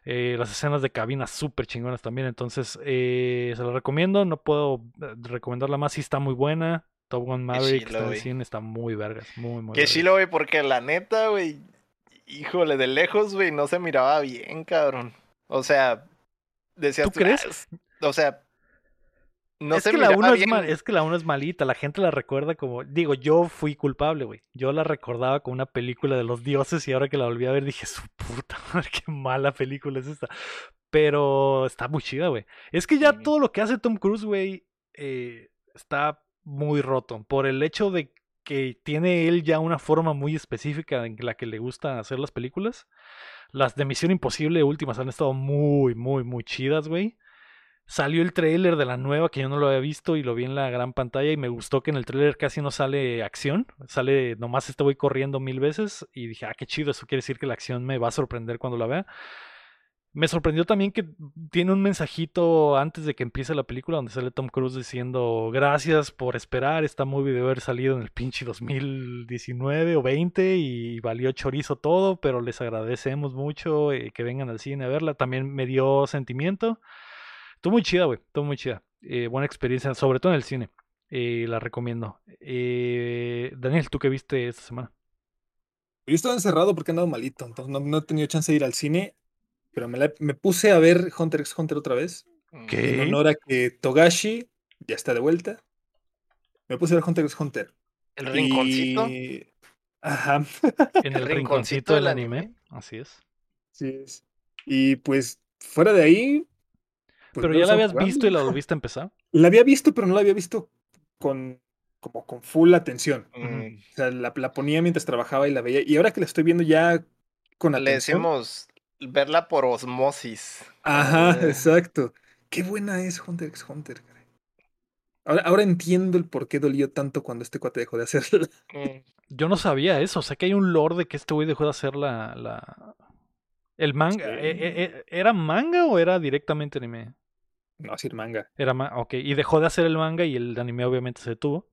Eh, las escenas de cabina súper chingonas también. Entonces, eh, se la recomiendo. No puedo eh, recomendarla más. Sí está muy buena. Top Gun Maverick está cine, está muy vergas. Muy, muy Qué vergas. chilo, güey, porque la neta, güey, híjole, de lejos, güey, no se miraba bien, cabrón. O sea, decías ¿Tú crees? "Ah, es- O sea, no es se que la uno es, bien. mal- es que la uno es malita, la gente la recuerda como, digo, yo fui culpable, güey. Yo la recordaba como una película de los dioses y ahora que la volví a ver dije, su puta madre, qué mala película es esta. Pero está muy chida, güey. Es que ya todo lo que hace Tom Cruise, güey, eh, está muy roto. Por el hecho de que tiene él ya una forma muy específica en la que le gusta hacer las películas. Las de Misión Imposible últimas han estado muy, muy, muy chidas, güey. Salió el tráiler de la nueva que yo no lo había visto y lo vi en la gran pantalla y me gustó que en el tráiler casi no sale acción, sale nomás este güey corriendo mil veces y dije, ah, qué chido, eso quiere decir que la acción me va a sorprender cuando la vea. Me sorprendió también que tiene un mensajito antes de que empiece la película donde sale Tom Cruise diciendo gracias por esperar, esta movie debe haber salido en el pinche 2019 o 20 y valió chorizo todo, pero les agradecemos mucho eh, que vengan al cine a verla. También me dio sentimiento. Estuvo muy chida, güey. Estuvo muy chida. Eh, buena experiencia, sobre todo en el cine. Eh, la recomiendo. Eh, Daniel, ¿tú qué viste esta semana? Yo estaba encerrado porque he andado malito, entonces no, no he tenido chance de ir al cine, pero me, la- me puse a ver Hunter x Hunter otra vez, ¿Qué? en honor a que Togashi ya está de vuelta. Me puse a ver Hunter x Hunter. El rinconcito. Ajá, En el El rinconcito rinconcito del anime. Así es. sí es. Y pues fuera de ahí... pues, Pero ya la habías jugando. visto y la volviste a empezar. La había visto, pero no la había visto con como con full atención. Mm, O sea, la, la ponía mientras trabajaba y la veía. Y ahora que la estoy viendo ya con Le atención. decimos verla por osmosis. Ajá, Eh, exacto. Qué buena es Hunter x Hunter. Ahora, ahora entiendo el por qué dolió tanto cuando este cuate dejó de hacerla. mm, Yo no sabía eso. O sea que hay un lore de que este güey dejó de hacer la. la... El manga. Sí. eh, eh, eh, ¿Era manga o era directamente anime? No, decir manga. Era ma- ok. Y dejó de hacer el manga y el anime obviamente se detuvo.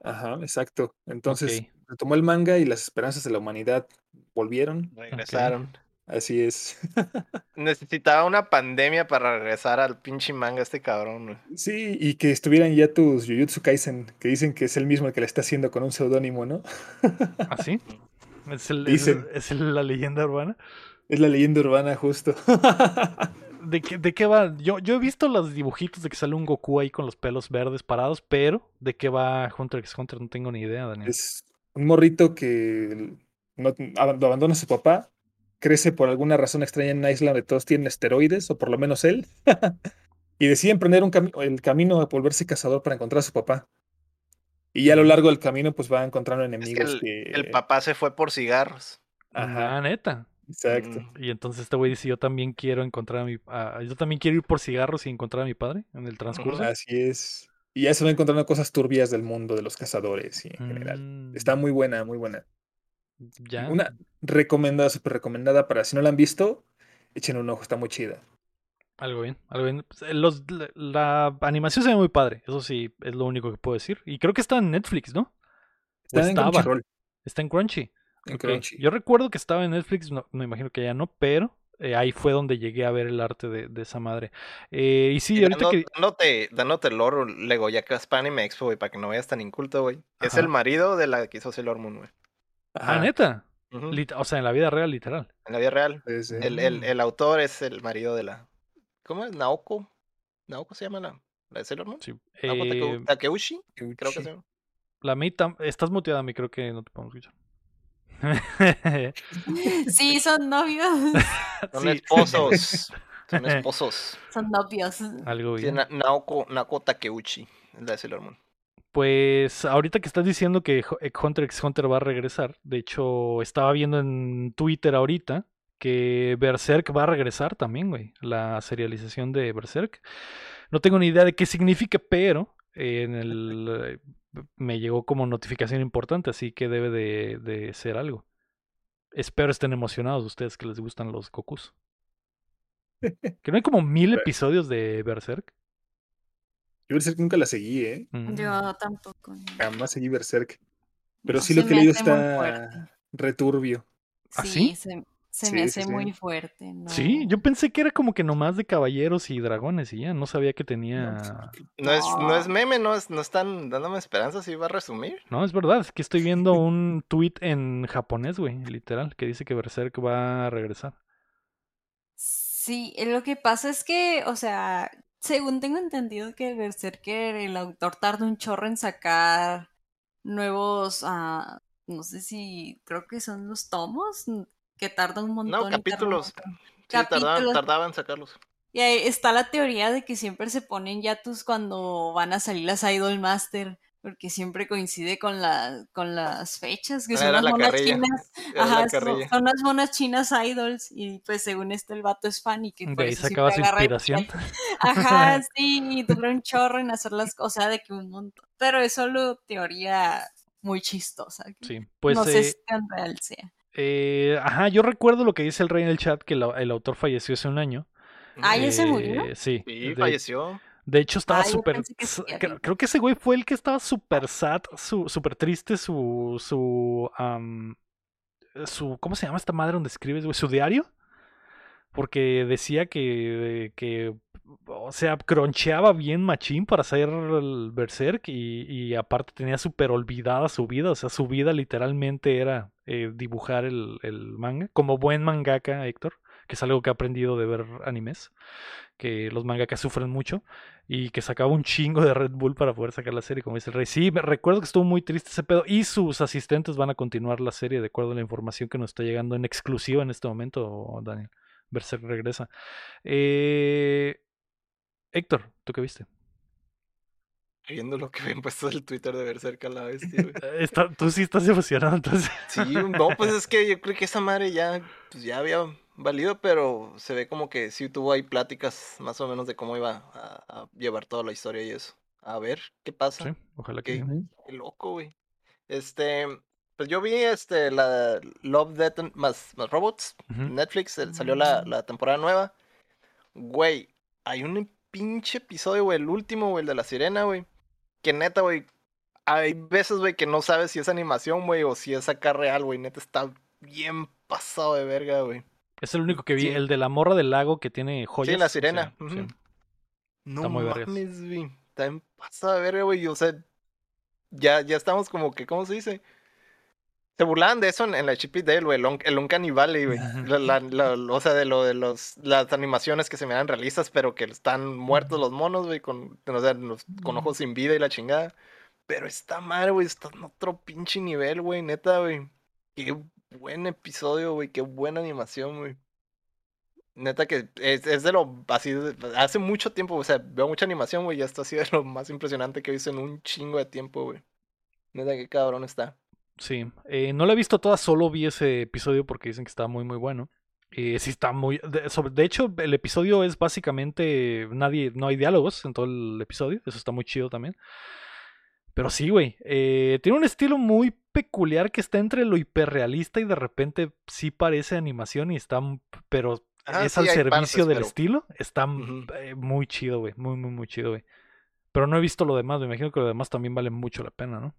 Ajá, exacto. Entonces, Ok. retomó el manga y las esperanzas de la humanidad volvieron. regresaron. Así es. Necesitaba una pandemia para regresar al pinche manga este cabrón. güey. Sí, y que estuvieran ya tus Jujutsu Kaisen, que dicen que es el mismo el que le está haciendo con un seudónimo, ¿no? ¿Así? Es, el, es, Dicen. es el- la leyenda urbana. Es la leyenda urbana, justo. ¿De qué, ¿De qué va? Yo, yo he visto los dibujitos de que sale un Goku ahí con los pelos verdes parados, pero ¿de qué va Hunter x Hunter? No tengo ni idea, Daniel. Es un morrito que no, ab- abandona a su papá, crece por alguna razón extraña en una isla donde todos tienen esteroides, o por lo menos él, y decide emprender un cami- el camino a volverse cazador para encontrar a su papá. Y ya a lo largo del camino, pues va encontrando Es que enemigos el, que... el papá se fue por cigarros. Ajá, Ah, neta. exacto. Mm, Y entonces este güey dice, yo también quiero encontrar a mi... yo también quiero ir por cigarros y encontrar a mi padre en el transcurso. Así es. Y ya se va encontrando cosas turbias del mundo de los cazadores y en general. Mm, Está muy buena, muy buena. Ya. Una recomendada, súper recomendada para si no la han visto, echen un ojo, está muy chida. Algo bien, algo bien. Pues, eh, los- la, la animación se ve muy padre, eso sí, es lo único que puedo decir. Y creo que está en Netflix, ¿no? Está en estaba. Crunchyroll, Está en Crunchy. en Ok. Crunchy. Yo recuerdo que estaba en Netflix, no, me imagino que ya no, pero eh, ahí fue donde llegué a ver el arte de, de esa madre. Eh, y sí, Y ahorita que... dándote, dándote lore, Lego, ya que es para Anime Expo, güey, para que no vayas tan inculto, güey. Es el marido de la que hizo Sailor Moon, güey. Ah, Ajá, neta. O sea, en la vida real, literal. En la vida real. sí, sí. El, el, el autor es el marido de la. ¿Cómo es? Naoko. ¿Naoko se llama la, la de Sailor Moon? Sí. Naoko Eh, Takeu- Takeuchi, creo que se llama. la mitad... Estás muteada, mi creo que no te podemos escuchar. Sí, son novios. Son Sí. esposos. Son esposos. Son novios. Algo bien. Na- Naoko, Naoko Takeuchi, es la de Sailor Moon. Pues ahorita que estás diciendo que eh, Hunter x Hunter va a regresar, de hecho estaba viendo en Twitter ahorita que Berserk va a regresar también, güey. La serialización de Berserk. No tengo ni idea de qué significa, pero en el me llegó como notificación importante, así que debe de, de ser algo. Espero estén emocionados ustedes que les gustan los Gokus. que no hay como mil episodios de Berserk. Yo Berserk nunca la seguí, ¿eh? Mm. Yo tampoco. no. Jamás seguí Berserk. Pero No, sí lo que he leído está returbio. ¿Ah, Sí, se, se Sí, me hace sí. muy fuerte. No. Sí, yo pensé que era como que nomás de caballeros y dragones y ya, no sabía que tenía... No es, no es meme, no, es, no están dándome esperanza si va a resumir. No, es verdad, es que estoy viendo un tweet en japonés, güey, literal, que dice que Berserk va a regresar. Sí, eh, lo que pasa es que, o sea, según tengo entendido que Berserker, el autor tarda un chorro en sacar nuevos, ah, no sé si, creo que son los tomos, que tarda un montón. No, capítulos. Sí, Capítulos. tardaban en sacarlos. Y ahí está la teoría de que siempre se ponen yatus cuando van a salir las Idol Master, porque siempre coincide con la, con las fechas, que Ah, son las la monas carrilla. chinas. La Ajá, son, las monas chinas idols, y pues según esto el vato es fan y que De por ahí eso sacaba su y- inspiración. Ajá, sí, y dura un chorro en hacer las cosas de que un montón. Pero es solo teoría muy chistosa. que Sí, pues... no sé eh, si tan real sea. eh, ajá, yo recuerdo lo que dice el rey en el chat, que la- el autor falleció hace un año. Ah, ¿ya se murió? Eh, Sí, Sí, de- falleció. De hecho, estaba súper. Creo que ese güey fue el que estaba súper sad, su- súper triste, su. su, am, su. ¿Cómo se llama esta madre donde escribes, güey? Su diario. Porque decía que. que o sea, croncheaba bien machín para hacer el Berserk y, y aparte tenía súper olvidada su vida. O sea, su vida literalmente era eh, dibujar el, el manga. Como buen mangaka, Héctor, que es algo que he aprendido de ver animes que los mangakas sufren mucho y que sacaba un chingo de Red Bull para poder sacar la serie, como dice el rey. Sí, me recuerdo que estuvo muy triste ese pedo y sus asistentes van a continuar la serie de acuerdo a la información que nos está llegando en exclusiva en este momento, Daniel. Berserk regresa. Eh, Héctor, ¿tú qué viste? Viendo lo que habían puesto el Twitter de Berserk a la bestia, está- tú sí estás emocionado, entonces. Sí, no, pues es que yo creo que esa madre ya, pues ya había valido, pero se ve como que sí tuvo ahí pláticas más o menos de cómo iba a, a llevar toda la historia y eso. A ver qué pasa. Sí, ojalá que. Qué loco, güey. Este, pues yo vi este la Love, Death and- más, más Robots. Netflix, eh, salió la, la temporada nueva. Güey, hay un pinche episodio, güey, el último, güey, el de la sirena, güey. Que neta, güey, hay veces, güey, que no sabes si es animación, güey, o si es acá real, güey. Neta está bien pasado de verga, güey. Es el único que vi, Sí. el de la morra del lago que tiene joyas. la o sea, sirena, sí. ujú. No Está muy mames, güey. Está en pasada de verga, güey. O sea, ya, ya estamos como que, ¿cómo se dice? Se burlaban de eso en, en la Chip y Dale, güey. El, Un- Uncanny Valley, güey. La- la- la- o sea, de lo de los, las animaciones que se me dan realistas, pero que están muertos los monos, güey, con, o sea, los- con ojos sin vida y la chingada. Pero esta madre, güey, está en otro pinche nivel, güey, neta, güey. Qué buen episodio, güey. Qué buena animación, güey. Neta que es, es de lo así, hace mucho tiempo, o sea, veo mucha animación, güey, y esto ha sido de lo más impresionante que he visto en un chingo de tiempo, güey. Neta que cabrón está. Sí, eh, no la he visto toda, solo vi ese episodio porque dicen que está muy muy bueno. Eh, sí está muy... De, sobre- de hecho, el episodio es básicamente... Nadie, no hay diálogos en todo el episodio, eso está muy chido también. Pero sí, güey, eh, tiene un estilo muy peculiar que está entre lo hiperrealista y de repente sí parece animación y está... Pero Ajá, es sí, al servicio partes, del pero- estilo, está eh, muy chido, güey, muy muy muy chido, güey. Pero no he visto lo demás, me imagino que lo demás también vale mucho la pena, ¿no?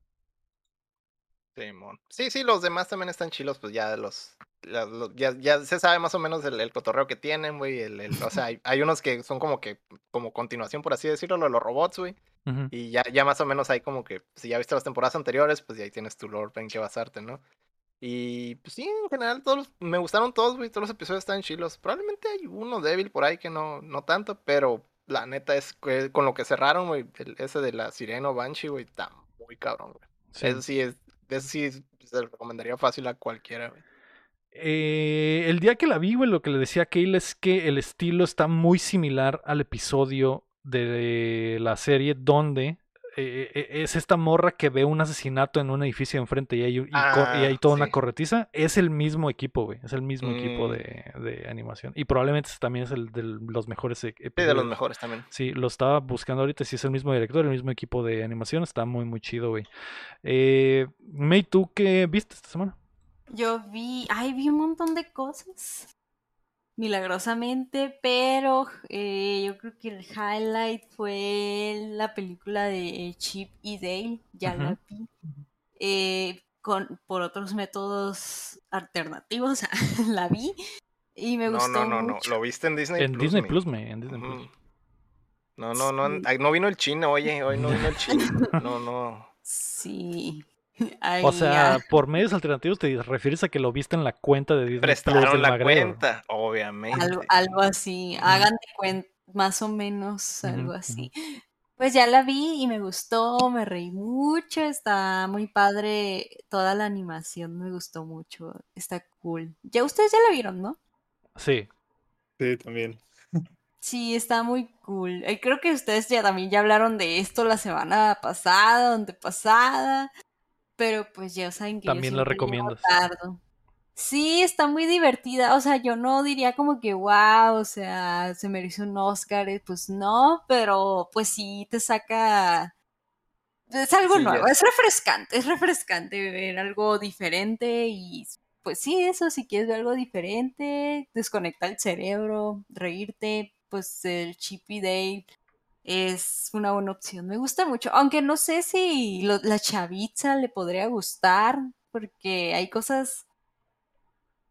Sí, sí, los demás también están chilos, pues ya los, ya, ya se sabe más o menos el, el cotorreo que tienen, güey. El, el- o sea, hay, hay unos que son como que, como continuación, por así decirlo, lo de los robots, güey. Y ya, ya más o menos hay como que, si ya viste las temporadas anteriores, pues ya ahí tienes tu lore en qué basarte, ¿no? Y pues sí, en general todos los- me gustaron todos, güey, todos los episodios están chilos. Probablemente hay uno débil por ahí que no, no tanto, pero la neta es que con lo que cerraron, güey, el- ese de la Sireno Banshee, güey, está muy cabrón, güey. Sí. Eso sí es, eso sí se lo recomendaría fácil a cualquiera, güey. Eh, el día que la vi, güey, lo que le decía a Kale es que el estilo está muy similar al episodio de la serie donde eh, eh, es esta morra que ve un asesinato en un edificio enfrente y hay, y, Ah, y hay toda una corretiza. Es el mismo equipo, güey. Es el mismo equipo Mm. de, de animación. Y probablemente también es el de los mejores e- Sí, de los episodios. mejores también. Sí, lo estaba buscando ahorita. Si es el mismo director, el mismo equipo de animación. Está muy, muy chido, güey. Eh, May, ¿tú qué viste esta semana? Yo vi, ay, vi un montón de cosas. Milagrosamente, pero eh, yo creo que el highlight fue la película de Chip y Dale, ya la vi. Eh, con, por otros métodos alternativos, la vi y me No, gustó no, no, no. mucho. Lo viste en Disney En Plus. Disney. Plus, me. En Disney Plus. No, no, no. No vino el chino, oye. Hoy no vino el chino. No, no. Sí. O sea, por medios alternativos te refieres a que lo viste en la cuenta de Disney Plus Prestaron del la cuenta, obviamente. algo, algo así, hagan de cuenta, más o menos algo así. Pues ya la vi y me gustó, me reí mucho, está muy padre, toda la animación me gustó mucho, está cool. Ya ustedes ya la vieron, ¿no? Sí. Sí, también. Sí, está muy cool. Eh, Creo que ustedes ya también ya hablaron de esto la semana pasada, antepasada, pero pues ya saben que También la tarde. Sí, está muy divertida. O sea, yo no diría como que wow, o sea, se merece un Oscar. eh, Pues no, pero pues sí te saca. Es algo Sí, nuevo, ya. es refrescante, es refrescante ver algo diferente y pues sí, eso, si quieres ver algo diferente, desconecta el cerebro, reírte, pues el Chip y Dale es una buena opción. Me gusta mucho, aunque no sé si lo- la chaviza le podría gustar, porque hay cosas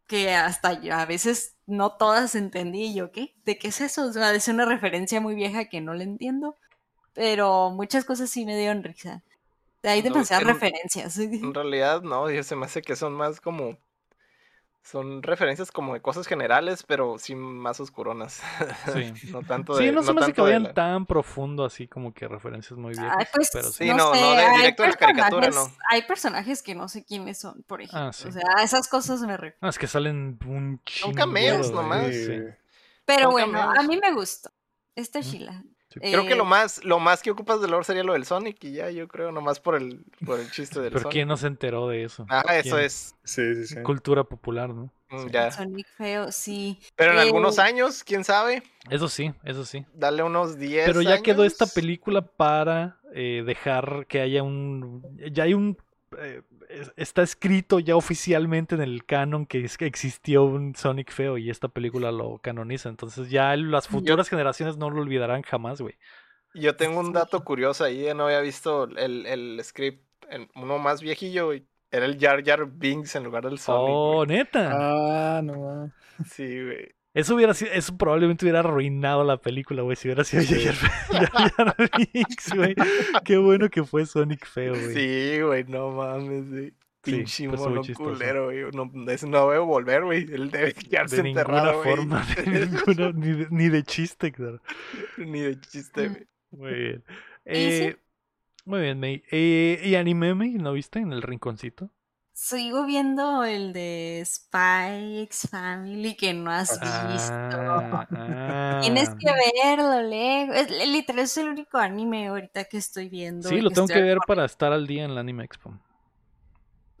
que hasta yo a veces no todas entendí y yo, ¿qué? ¿De qué es eso? O sea, es una referencia muy vieja que no le entiendo, pero muchas cosas sí me dieron risa. Hay No, demasiadas en- referencias. En realidad, no, yo se me hace que son más como. Son referencias como de cosas generales, pero sí más oscuronas. Sí. no tanto Sí, de. no se me hace que vayan la- tan profundo así como que referencias muy viejas. Ay, pues, pero sí. Sí, no, sé, no, de- hay directo de la caricatura, personajes- no. Hay personajes que no sé quiénes son, por ejemplo. Ah, sí. O sea, esas cosas me refiero. Ah, es que salen un Son cameos chinguero, nomás. sí. Sí. Pero Son bueno, a mí me gustó. Esta. Sheila. Sí. Creo que Eh, lo más, lo más que ocupas de lore sería lo del Sonic y ya, yo creo, nomás por el, por el chiste del Pero Sonic. ¿quién no se enteró de eso? Ah, eso ¿Quién? es. Sí, sí, sí. Cultura popular, ¿no? mm, Sí. Ya. Sonic feo, sí. Pero en Eh, algunos años, quién sabe, Eso sí, eso sí. dale unos 10 Pero ya quedó esta película para eh, dejar que haya un... Ya hay un... eh, es- está escrito ya oficialmente en el canon que, es que existió un Sonic feo y esta película lo canoniza. Entonces ya las futuras generaciones no lo olvidarán jamás, güey. Yo tengo un dato curioso ahí, ya no había visto el, el script, en uno más viejillo, y era el Jar Jar Binks en lugar del Sonic. oh, neta. Ah, no. Sí, güey. Eso hubiera sido, eso probablemente hubiera arruinado la película, güey, si hubiera sido Sí. Jar Binks, güey. Qué bueno que fue Sonic feo, güey. Sí, güey, no mames, güey. Sí, Pinche estuvo mono culero, güey. No, ese no debe volver, güey. Él debe quedarse De enterrado, güey. forma, de ninguna, ni de, ni de chiste, claro. Ni de chiste, Mm. güey. Muy bien. Sí. Eh, Muy bien, May. Eh, ¿Y anime, May? ¿No viste en el rinconcito? Sigo viendo el de Spy X Family que no has visto. Ah, Tienes ah. que verlo, Lego. Es, literal es el único anime ahorita que estoy viendo. Sí, lo tengo que ver para estar al día en la Anime Expo.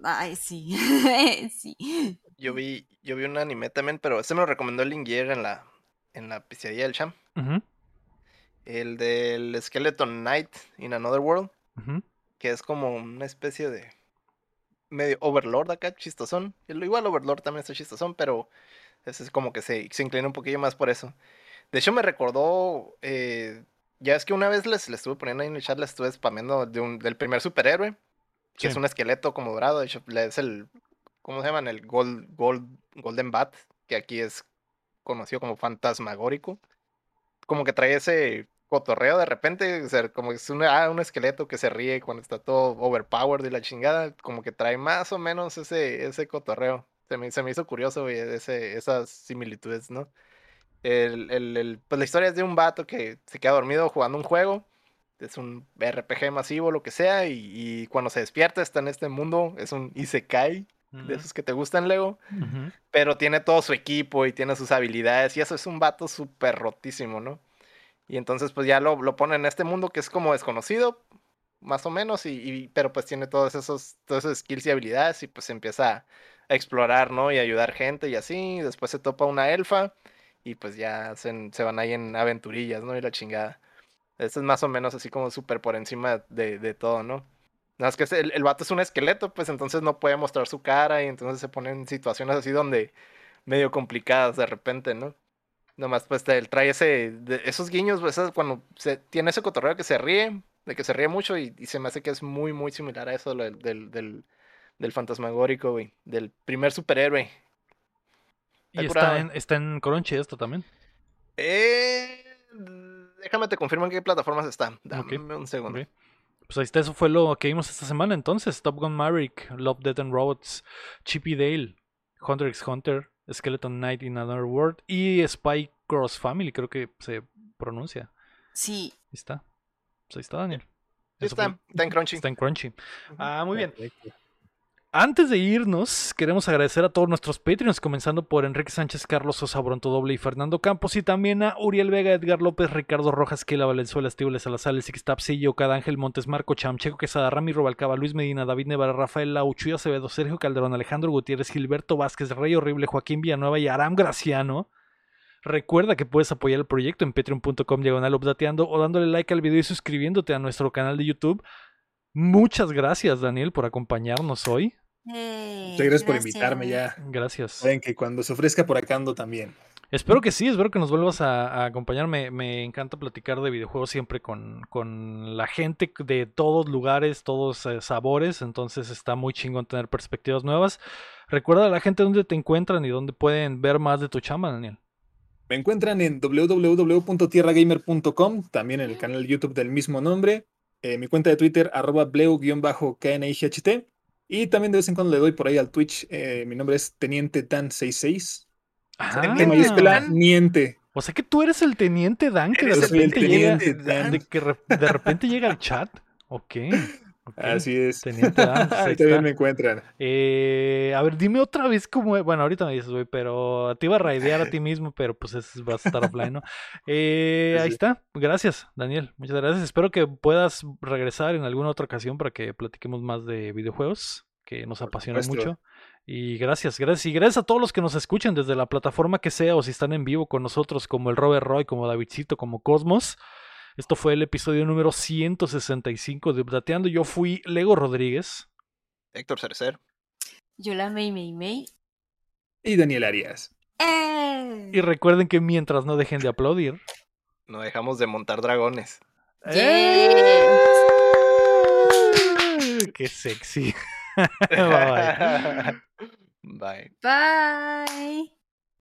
Ay, sí. sí. Yo vi, yo vi un anime también, pero ese me lo recomendó el Lingier en la, en la pizzería del Cham. Ujú, El del Skeleton Knight in Another World, que es como una especie de medio Overlord acá, chistosón. Igual Overlord también está chistosón, pero ese es como que se, se inclina un poquillo más por eso. De hecho, me recordó. eh, ya es que una vez les, les estuve poniendo ahí en el chat, les estuve spameando de un- del primer superhéroe, que es un esqueleto como dorado. De hecho, es el. ¿Cómo se llaman? El Gold, Gold, Golden Bat, que aquí es conocido como fantasmagórico. Como que trae ese cotorreo de repente, o sea, como que es un, ah, un esqueleto que se ríe cuando está todo overpowered y la chingada, como que trae más o menos ese, ese cotorreo. Se me, se me hizo curioso, güey, ese, esas similitudes, ¿no? El, el, el- pues la historia es de un vato que se queda dormido jugando un juego. Es un RPG masivo, lo que sea, y, y cuando se despierta está en este mundo, es un Isekai, de esos que te gustan, Lego, pero tiene todo su equipo y tiene sus habilidades, y eso es un vato súper rotísimo, ¿no? Y entonces pues ya lo, lo ponen en este mundo que es como desconocido, más o menos, y, pero pues tiene todos esos, todos esos skills y habilidades y pues empieza a, explorar, ¿no? Y ayudar gente y así, después se topa una elfa y pues ya se, van ahí en aventurillas, ¿no? Y la chingada. Eso es más o menos así como súper por encima de, todo, ¿no? Nada más que es- el, el vato es un esqueleto, pues entonces no puede mostrar su cara y entonces se pone en situaciones así donde medio complicadas de repente, ¿no? Nomás pues él trae ese, de- esos guiños, pues, cuando se, tiene ese cotorreo que se ríe, de que se ríe mucho y, y se me hace que es muy, muy similar a eso lo del, del, del, del fantasmagórico, güey, del primer superhéroe. Y Está en, está en Crunchy esto también. Eh, déjame te confirmo en qué plataformas está. Dame un segundo. Pues ahí está, eso fue lo que vimos esta semana entonces. Top Gun Maverick, Love, Death and Robots, Chippy Dale, Hunter x Hunter, Skeleton Knight in Another World y Spy Cross Family, creo que se pronuncia. Sí, Ahí está. Pues ahí está, Daniel. Sí está, está en Crunchy. Está en Crunchy. Ah, muy bien. Perfecto. Antes de irnos, queremos agradecer a todos nuestros Patreons, comenzando por Enrique Sánchez, Carlos Sosa, Bronto Doble y Fernando Campos, y también a Uriel Vega, Edgar López, Ricardo Rojas, Kela Valenzuela, Estíbules Salazar, El Sixtapsillo, Cada Ángel Montes, Marco Chamcheco, Quesada, Rami Robalcaba, Luis Medina, David Nevara, Rafael Lauchuy Acevedo, Sergio Calderón, Alejandro Gutiérrez, Gilberto Vázquez, Rey Horrible, Joaquín Villanueva y Aram Graciano. Recuerda que puedes apoyar el proyecto en patreon.com diagonal updateando o dándole like al video y suscribiéndote a nuestro canal de YouTube. Muchas gracias, Daniel, por acompañarnos hoy. Muchas gracias por invitarme ya. Gracias. Saben que cuando se ofrezca por acá ando también. Espero que sí, espero que nos vuelvas a, a acompañar. Me, me encanta platicar de videojuegos siempre con, con la gente de todos lugares, todos eh, sabores. Entonces está muy chingón tener perspectivas nuevas. Recuerda a la gente dónde te encuentran y dónde pueden ver más de tu chamba, Daniel. Me encuentran en www.tierragamer.com, también en el canal de YouTube del mismo nombre, eh, mi cuenta de Twitter, arroba bleu-knight, y también de vez en cuando le doy por ahí al Twitch, eh, mi nombre es Teniente Dan66, Ah, T mayúscula, niente. o sea que tú eres el teniente Dan que de Eres el repente llega, teniente Dan. de que re- de repente llega al chat. Ok. Así es. Teniente pues ahí también me encuentran. Eh, a ver, dime otra vez cómo. Bueno, ahorita me dices, güey, pero te iba a raidear a ti mismo, pero pues es, vas a estar offline, ¿no? Eh, Sí, ahí está. Gracias, Daniel. Muchas gracias. Espero que puedas regresar en alguna otra ocasión para que platiquemos más de videojuegos, que nos apasiona mucho. Y gracias, gracias. Y gracias a todos los que nos escuchan desde la plataforma que sea o si están en vivo con nosotros, como el Robert Roy, como Davidcito, como Cosmos. Esto fue el episodio número 165 de Updateando. Yo fui Lego Rodríguez. Héctor Cercer. yo la May May May. Y Daniel Arias. ¡Eh! Y recuerden que mientras no dejen de aplaudir. No dejamos de montar dragones. ¡Eh! ¡Qué sexy! Bye, bye. Bye. Bye.